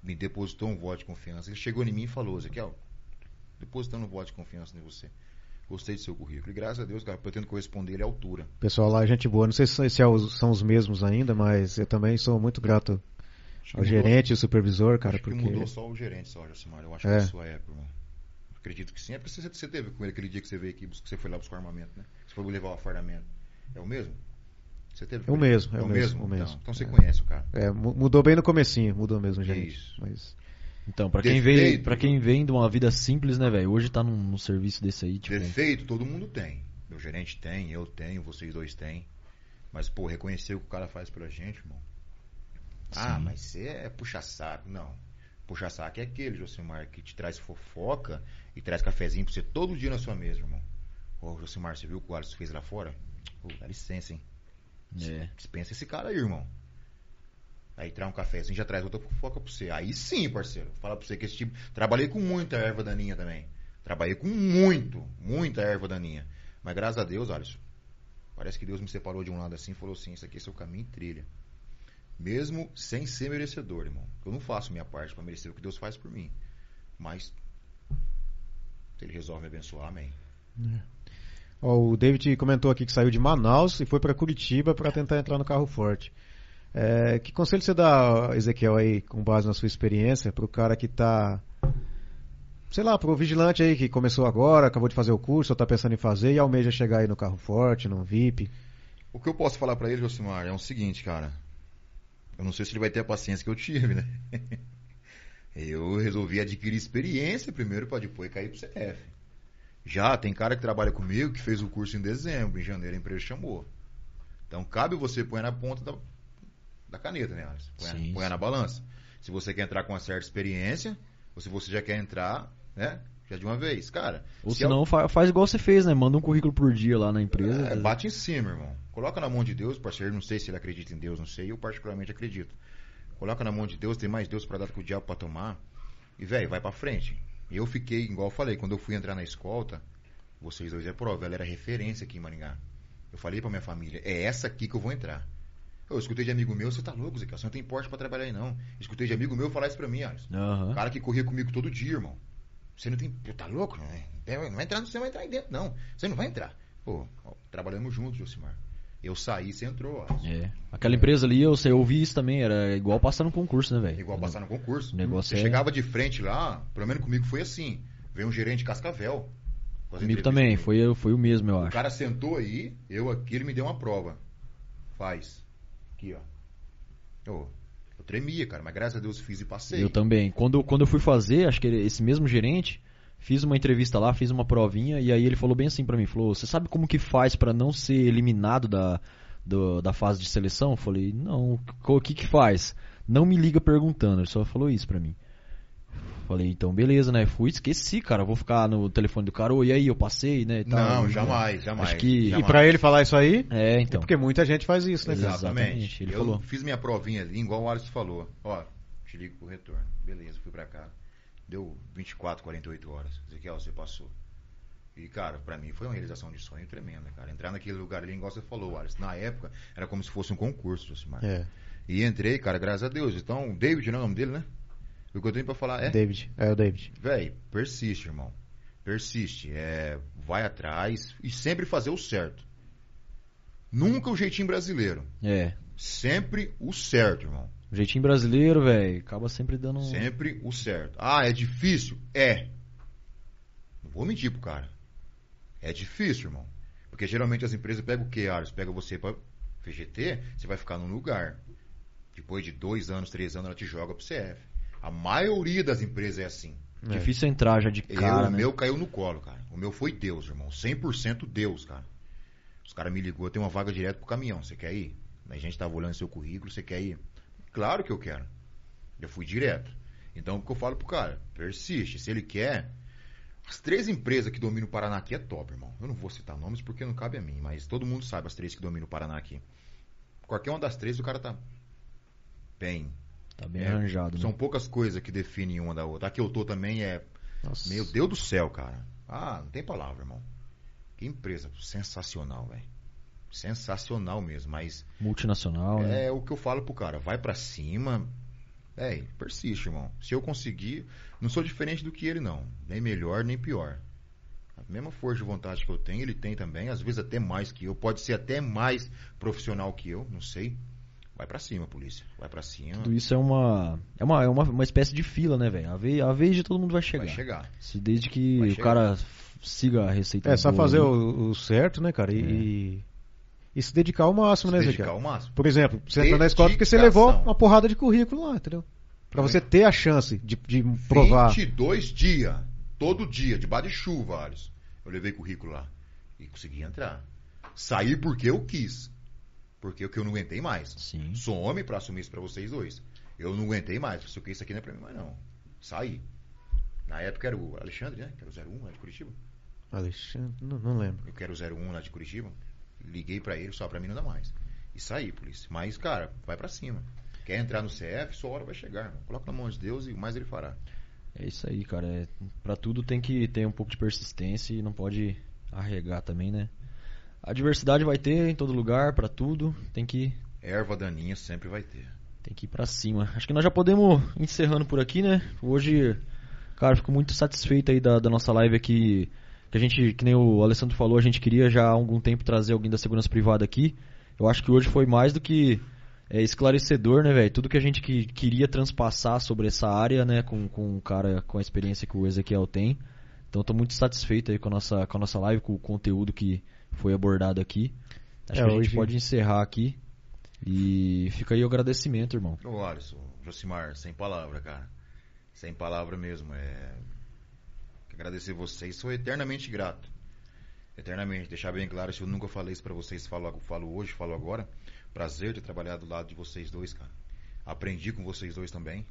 S3: me depositou um voto de confiança. Ele chegou em mim e falou, Ezequiel, depositando um voto de confiança em você. Gostei do seu currículo. E graças a Deus, cara, pretendo corresponder ele à altura.
S2: Pessoal lá é gente boa. Não sei se, é são os mesmos ainda, mas eu também sou muito grato ao
S3: mudou-
S2: gerente e ao supervisor, cara,
S3: acho que
S2: porque.
S3: mudou só o gerente, só, Josimar. Eu acho
S2: É.
S3: que é a sua época, irmão. Acredito que sim. É porque você, você teve com ele aquele dia que você veio aqui, que você foi lá buscar armamento, né? Você foi levar o afardamento. É o mesmo? Você teve
S2: É o mesmo, é
S3: é
S2: o mesmo,
S3: mesmo.
S2: o
S3: Então,
S2: mesmo.
S3: então você
S2: É.
S3: conhece o cara.
S2: É, mu- mudou bem no comecinho, mudou mesmo, gerente.
S3: Isso.
S2: Mas
S1: Então, pra quem, veio, pra quem vem de uma vida simples, né, velho? Hoje tá num, num serviço desse aí, tipo.
S3: Defeito todo mundo tem. Meu gerente tem, eu tenho, vocês dois têm. Mas, pô, reconhecer o que o cara faz pela gente, irmão. Ah,
S1: Sim.
S3: mas você é puxa-saco. Não. Puxa-saco é aquele, Josimar, que te traz fofoca e traz cafezinho pra você todo dia na sua mesa, irmão. Ô, Josimar, você viu o que o Alisson fez lá fora? Pô, dá licença, hein?
S1: É.
S3: Dispensa esse cara aí, irmão. Aí traz um cafezinho, já traz outra fofoca pra você. Aí sim, parceiro. Fala pra você que esse tipo. Trabalhei com muita erva daninha também. Trabalhei com muito, muita erva daninha. Mas graças a Deus, Alisson. Parece que Deus me separou de um lado assim e falou assim: Isso aqui é seu caminho e trilha. Mesmo sem ser merecedor, irmão. Eu não faço minha parte pra merecer o que Deus faz por mim. Mas. Se ele resolve me abençoar, amém.
S2: Ó, o David comentou aqui que saiu de Manaus e foi para Curitiba para tentar entrar no carro forte. É, que conselho você dá, Ezequiel, aí, com base na sua experiência, para o cara que tá, sei lá, pro vigilante aí que começou agora, acabou de fazer o curso, ou tá pensando em fazer e almeja chegar aí no carro forte, no VIP?
S3: O que eu posso falar pra ele, Josimar, é o seguinte, cara. Eu não sei se ele vai ter a paciência que eu tive, né? Eu resolvi adquirir experiência primeiro pra depois cair pro CF. Já tem cara que trabalha comigo que fez o curso em dezembro, em janeiro a empresa chamou. Então cabe você pôr na ponta da, da caneta, né, Alisson? Põe,
S1: Sim,
S3: põe
S1: sim.
S3: na balança. Se você quer entrar com uma certa experiência, ou se você já quer entrar, né, já de uma vez. Cara,
S1: Ou
S3: se
S1: senão fa- faz igual você fez, né? Manda um currículo por dia lá na empresa.
S3: É, bate em cima, irmão. Coloca na mão de Deus, parceiro. Não sei se ele acredita em Deus, não sei. Eu particularmente acredito. Coloca na mão de Deus, tem mais Deus pra dar que o diabo pra tomar. E, velho, vai pra frente. Eu fiquei, igual eu falei, quando eu fui entrar na escolta, vocês dois é prova, ela era referência aqui em Maringá. Eu falei pra minha família, é essa aqui que eu vou entrar. Eu escutei de amigo meu, você tá louco, Zé, você não tem porte pra trabalhar aí não. Escutei de amigo meu falar isso pra mim, Alisson.
S1: Aham.
S3: Cara que corria comigo todo dia, irmão. Você não tem. Pô, tá louco? Não, é? não vai entrar, você vai entrar aí dentro, não. Você não vai entrar. Pô, ó, trabalhamos juntos, Josimar. Eu saí, você entrou, ó.
S1: É. Aquela empresa ali, eu, eu ouvi isso também, era igual passar no concurso, né, velho?
S3: Igual passar no concurso.
S1: O negócio
S3: você
S1: é-
S3: chegava de frente lá, pelo menos comigo foi assim. Veio um gerente de Cascavel.
S1: Comigo também, foi, foi o mesmo, eu
S3: O
S1: acho.
S3: cara sentou aí, eu aqui, ele me deu uma prova. Faz. Aqui, ó. Eu, eu tremia, cara, mas graças a Deus fiz e passei.
S1: Eu também. Quando, quando eu fui fazer, acho que esse mesmo gerente, fiz uma entrevista lá, fiz uma provinha, e aí ele falou bem assim pra mim, falou, você sabe como que faz pra não ser eliminado da, do- da fase de seleção? Eu falei, não, o que que faz? Não me liga perguntando, ele só falou isso pra mim. Falei, então beleza, né? Fui, esqueci, cara, vou ficar no telefone do cara, oi, e aí, eu passei, né? e tal.
S3: Não, jamais, jamais.
S1: Acho que-
S2: E
S3: jamais.
S2: pra ele falar isso aí,
S1: É,
S2: é
S1: então.
S2: porque muita gente faz isso, né?
S3: Exatamente.
S1: Exatamente, ele
S3: eu
S1: falou.
S3: fiz minha provinha ali, igual o Alisson falou. Ó, te ligo pro retorno. Beleza, fui pra cá. Deu 24, 48 horas. Ezequiel, você passou. E, cara, pra mim foi uma realização de sonho tremenda, cara. Entrar naquele lugar ali, igual você falou, Alisson. Na época, era como se fosse um concurso, Josimar.
S2: É,
S3: E entrei, cara, graças a Deus. Então, David não é o nome dele, né? O que eu tenho pra falar é...
S2: David. É o David.
S3: Véi, persiste, irmão. Persiste. É, vai atrás e sempre fazer o certo. Nunca o jeitinho brasileiro.
S1: É.
S3: Sempre o certo, irmão.
S1: O jeitinho brasileiro, velho, acaba sempre dando.
S3: Sempre o certo. Ah, é difícil? É. Não vou mentir pro cara. É difícil, irmão. Porque geralmente as empresas pegam o que, Aros? Pega você pra VGT, você vai ficar num lugar. Depois de dois anos, três anos, ela te joga pro CF. A maioria das empresas é assim.
S1: Difícil entrar já de
S3: Eu,
S1: cara,
S3: o
S1: né?
S3: meu caiu no colo, cara. O meu foi Deus, irmão. 100% Deus, cara. Os caras me ligou, tem uma vaga direto pro caminhão. Você quer ir? A gente tava olhando seu currículo, você quer ir? Claro que eu quero. Eu fui direto. Então, o que eu falo pro cara? Persiste. Se ele quer... As três empresas que dominam o Paraná aqui é top, irmão. Eu não vou citar nomes porque não cabe a mim, mas todo mundo sabe as três que dominam o Paraná aqui. Qualquer uma das três, o cara tá bem.
S1: Tá bem
S3: É,
S1: arranjado,
S3: São
S1: né?
S3: poucas coisas que definem uma da outra. A que eu tô também é
S2: Nossa.
S3: meu Deus do céu, cara. Ah, não tem palavra, irmão. Que empresa sensacional, velho. Sensacional mesmo, mas
S1: Multinacional, né?
S3: é o que eu falo pro cara, vai pra cima. É, persiste, irmão. Se eu conseguir, não sou diferente do que ele não, nem melhor nem pior. A mesma força de vontade que eu tenho, ele tem também, às vezes até mais que eu, pode ser até mais profissional que eu, não sei. Vai pra cima, polícia. Vai pra cima.
S1: Tudo isso é uma. É uma, é uma, uma espécie de fila, né, velho? A vez, a vez de todo mundo vai chegar.
S3: Vai chegar.
S1: Se desde que
S3: Vai
S1: o
S3: chegar.
S1: cara siga a receita.
S2: É só
S1: boa
S2: fazer
S1: ali.
S2: o, o certo, né, cara? E, e- e se dedicar ao máximo, né,
S3: Se
S2: Ezequiel?
S3: dedicar ao máximo.
S2: Por exemplo, você entra na escola porque você levou uma porrada de currículo lá, entendeu? Pra você ter a chance de, de provar.
S3: 22 dias, todo dia, debaixo de chuva, Alisson. Eu levei currículo lá e consegui entrar. Saí porque eu quis. Porque eu que eu não aguentei mais.
S1: Sim.
S3: Sou homem pra assumir isso pra vocês dois. Eu não aguentei mais. Falei, "Ok, isso aqui não é pra mim mais não. Saí. Na época era o Alexandre, né? Que era o 01 lá de Curitiba.
S2: Alexandre, não, não lembro.
S3: Eu quero o 01 lá de Curitiba. Liguei pra ele, só pra mim não dá mais. E saí, polícia. Mas, cara, vai pra cima. Quer entrar no CF, sua hora vai chegar, irmão. Coloca na mão de Deus e o mais ele fará.
S1: É isso aí, cara. É, pra tudo tem que ter um pouco de persistência e não pode arregar também, né? A diversidade vai ter em todo lugar, pra tudo. Tem que,
S3: Erva daninha sempre vai ter.
S1: tem que ir pra cima. Acho que nós já podemos ir encerrando por aqui, né? Hoje, cara, fico muito satisfeito aí da, da nossa live aqui. Que a gente, que nem o Alessandro falou, a gente queria já há algum tempo trazer alguém da segurança privada aqui. Eu acho que hoje foi mais do que é, esclarecedor, né, velho? Tudo que a gente que, queria transpassar sobre essa área, né, com, com um cara com a experiência que o Ezequiel tem. Então, tô muito satisfeito aí com a nossa, com a nossa live, com o conteúdo que foi abordado aqui. Acho
S2: É,
S1: que a gente
S2: hoje-
S1: pode encerrar aqui. E fica aí o agradecimento, irmão.
S3: Ô Alisson, Josimar, sem palavra, cara. Sem palavra mesmo. É... Agradecer vocês, sou eternamente grato. Eternamente. Deixar bem claro, se eu nunca falei isso pra vocês, falo, falo hoje, falo agora. Prazer de trabalhar do lado de vocês dois, cara. Aprendi com vocês dois também.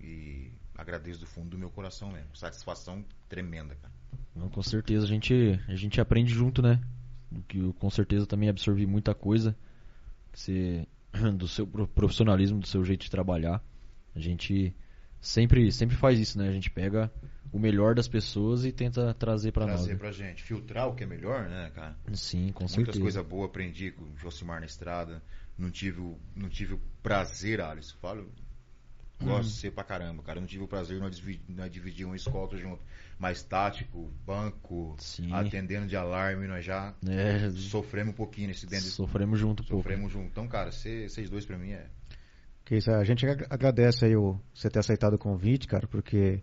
S3: E agradeço do fundo do meu coração mesmo. Satisfação tremenda, cara.
S1: Não, com certeza a gente, a gente aprende junto, né? Que eu com certeza também absorvi muita coisa. Você, do seu pro- profissionalismo, do seu jeito de trabalhar. A gente sempre, sempre faz isso, né? A gente pega o melhor das pessoas e tenta trazer pra nós.
S3: Trazer
S1: né?
S3: pra gente. Filtrar o que é melhor, né, cara?
S1: Sim, com
S3: Muitas
S1: certeza.
S3: coisas boas aprendi com o Josimar na estrada. Não tive, o- não tive o prazer, Alisson. Falo, gosto de ser pra caramba, cara. Não tive o prazer, nós divi- nós dividimos uma escolta junto. Mais tático, banco,
S1: Sim.
S3: atendendo de alarme, nós já
S1: É,
S3: sofremos um pouquinho nesse dentro.
S1: sofremos junto um pouco.
S3: Sofremos junto. Então, cara, cê- vocês dois pra mim é.
S2: Que isso, a gente ag- agradece aí o, você ter aceitado o convite, cara, porque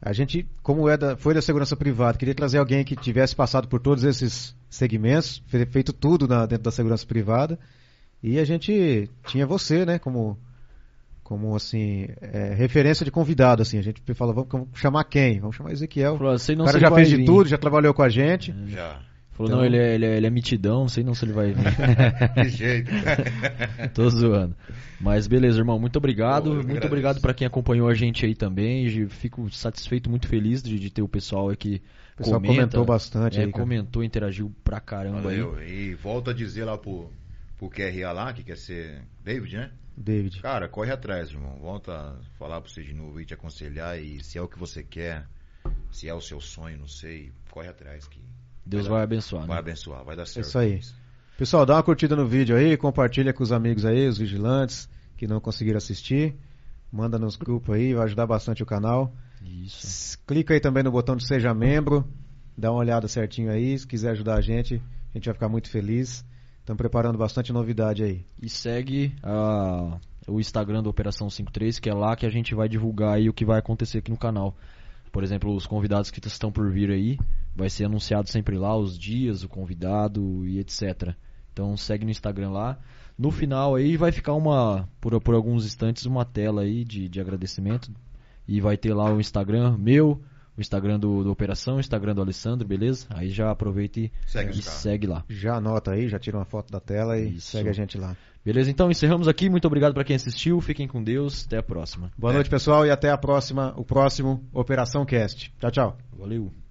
S2: a gente, como é da, foi da segurança privada, queria trazer alguém que tivesse passado por todos esses segmentos, fe- feito tudo na- dentro da segurança privada, e a gente tinha você, né, como, como assim, é, referência de convidado, assim, a gente falou, vamos, vamos chamar quem? Vamos chamar Ezequiel.
S1: Falou, sei não
S2: o cara já fez de
S1: vir.
S2: tudo, já trabalhou com a gente.
S3: Já.
S1: Falou,
S2: Então-
S1: não, ele é, ele, é, ele é mitidão, sei não se ele vai vir.
S3: De jeito.
S1: Tô zoando. Mas beleza, irmão, muito obrigado.
S3: Pô, que
S1: muito
S3: agradeço.
S1: obrigado pra quem acompanhou a gente aí também. E Fico satisfeito, muito feliz de, de ter o pessoal aqui.
S2: O pessoal
S1: comenta,
S2: comentou bastante
S1: é,
S2: aí, cara.
S1: comentou, interagiu pra caramba aí.
S3: Valeu. E volto a dizer lá pro, pro QRA lá, que quer ser David, né?
S2: David.
S3: Cara, corre atrás, irmão. Volta a falar pra você de novo e te aconselhar. E se é o que você quer, se é o seu sonho, não sei, corre atrás que
S1: Deus
S3: vai
S1: vai abençoar.
S3: vai
S1: Né?
S3: abençoar, vai dar certo.
S2: isso aí. Pessoal, dá uma curtida no vídeo aí, compartilha com os amigos aí, os vigilantes que não conseguiram assistir. Manda nos grupos aí, vai ajudar bastante o canal.
S1: Isso.
S2: Clica aí também no botão de Seja Membro, dá uma olhada certinho aí. Se quiser ajudar a gente, a gente vai ficar muito feliz. Estamos preparando bastante novidade aí.
S1: E segue a- o Instagram da Operação 53, que é lá que a gente vai divulgar aí o que vai acontecer aqui no canal. Por exemplo, os convidados que estão por vir aí, vai ser anunciado sempre lá os dias, o convidado e etc. Então segue no Instagram lá. No final aí vai ficar uma, por, por alguns instantes, uma tela aí de, de agradecimento. E vai ter lá o Instagram meu, o Instagram do, do Operação, o Instagram do Alessandro, beleza? Aí já aproveita e,
S3: Segue
S1: e segue lá.
S2: Já anota aí, já tira uma foto da tela e
S1: Isso.
S2: segue a gente lá.
S1: Beleza? Então encerramos aqui. Muito obrigado para quem assistiu. Fiquem com Deus. Até a próxima.
S2: Boa
S3: É.
S2: noite, pessoal, e até a próxima, o próximo Operação Cast. Tchau, tchau.
S1: Valeu.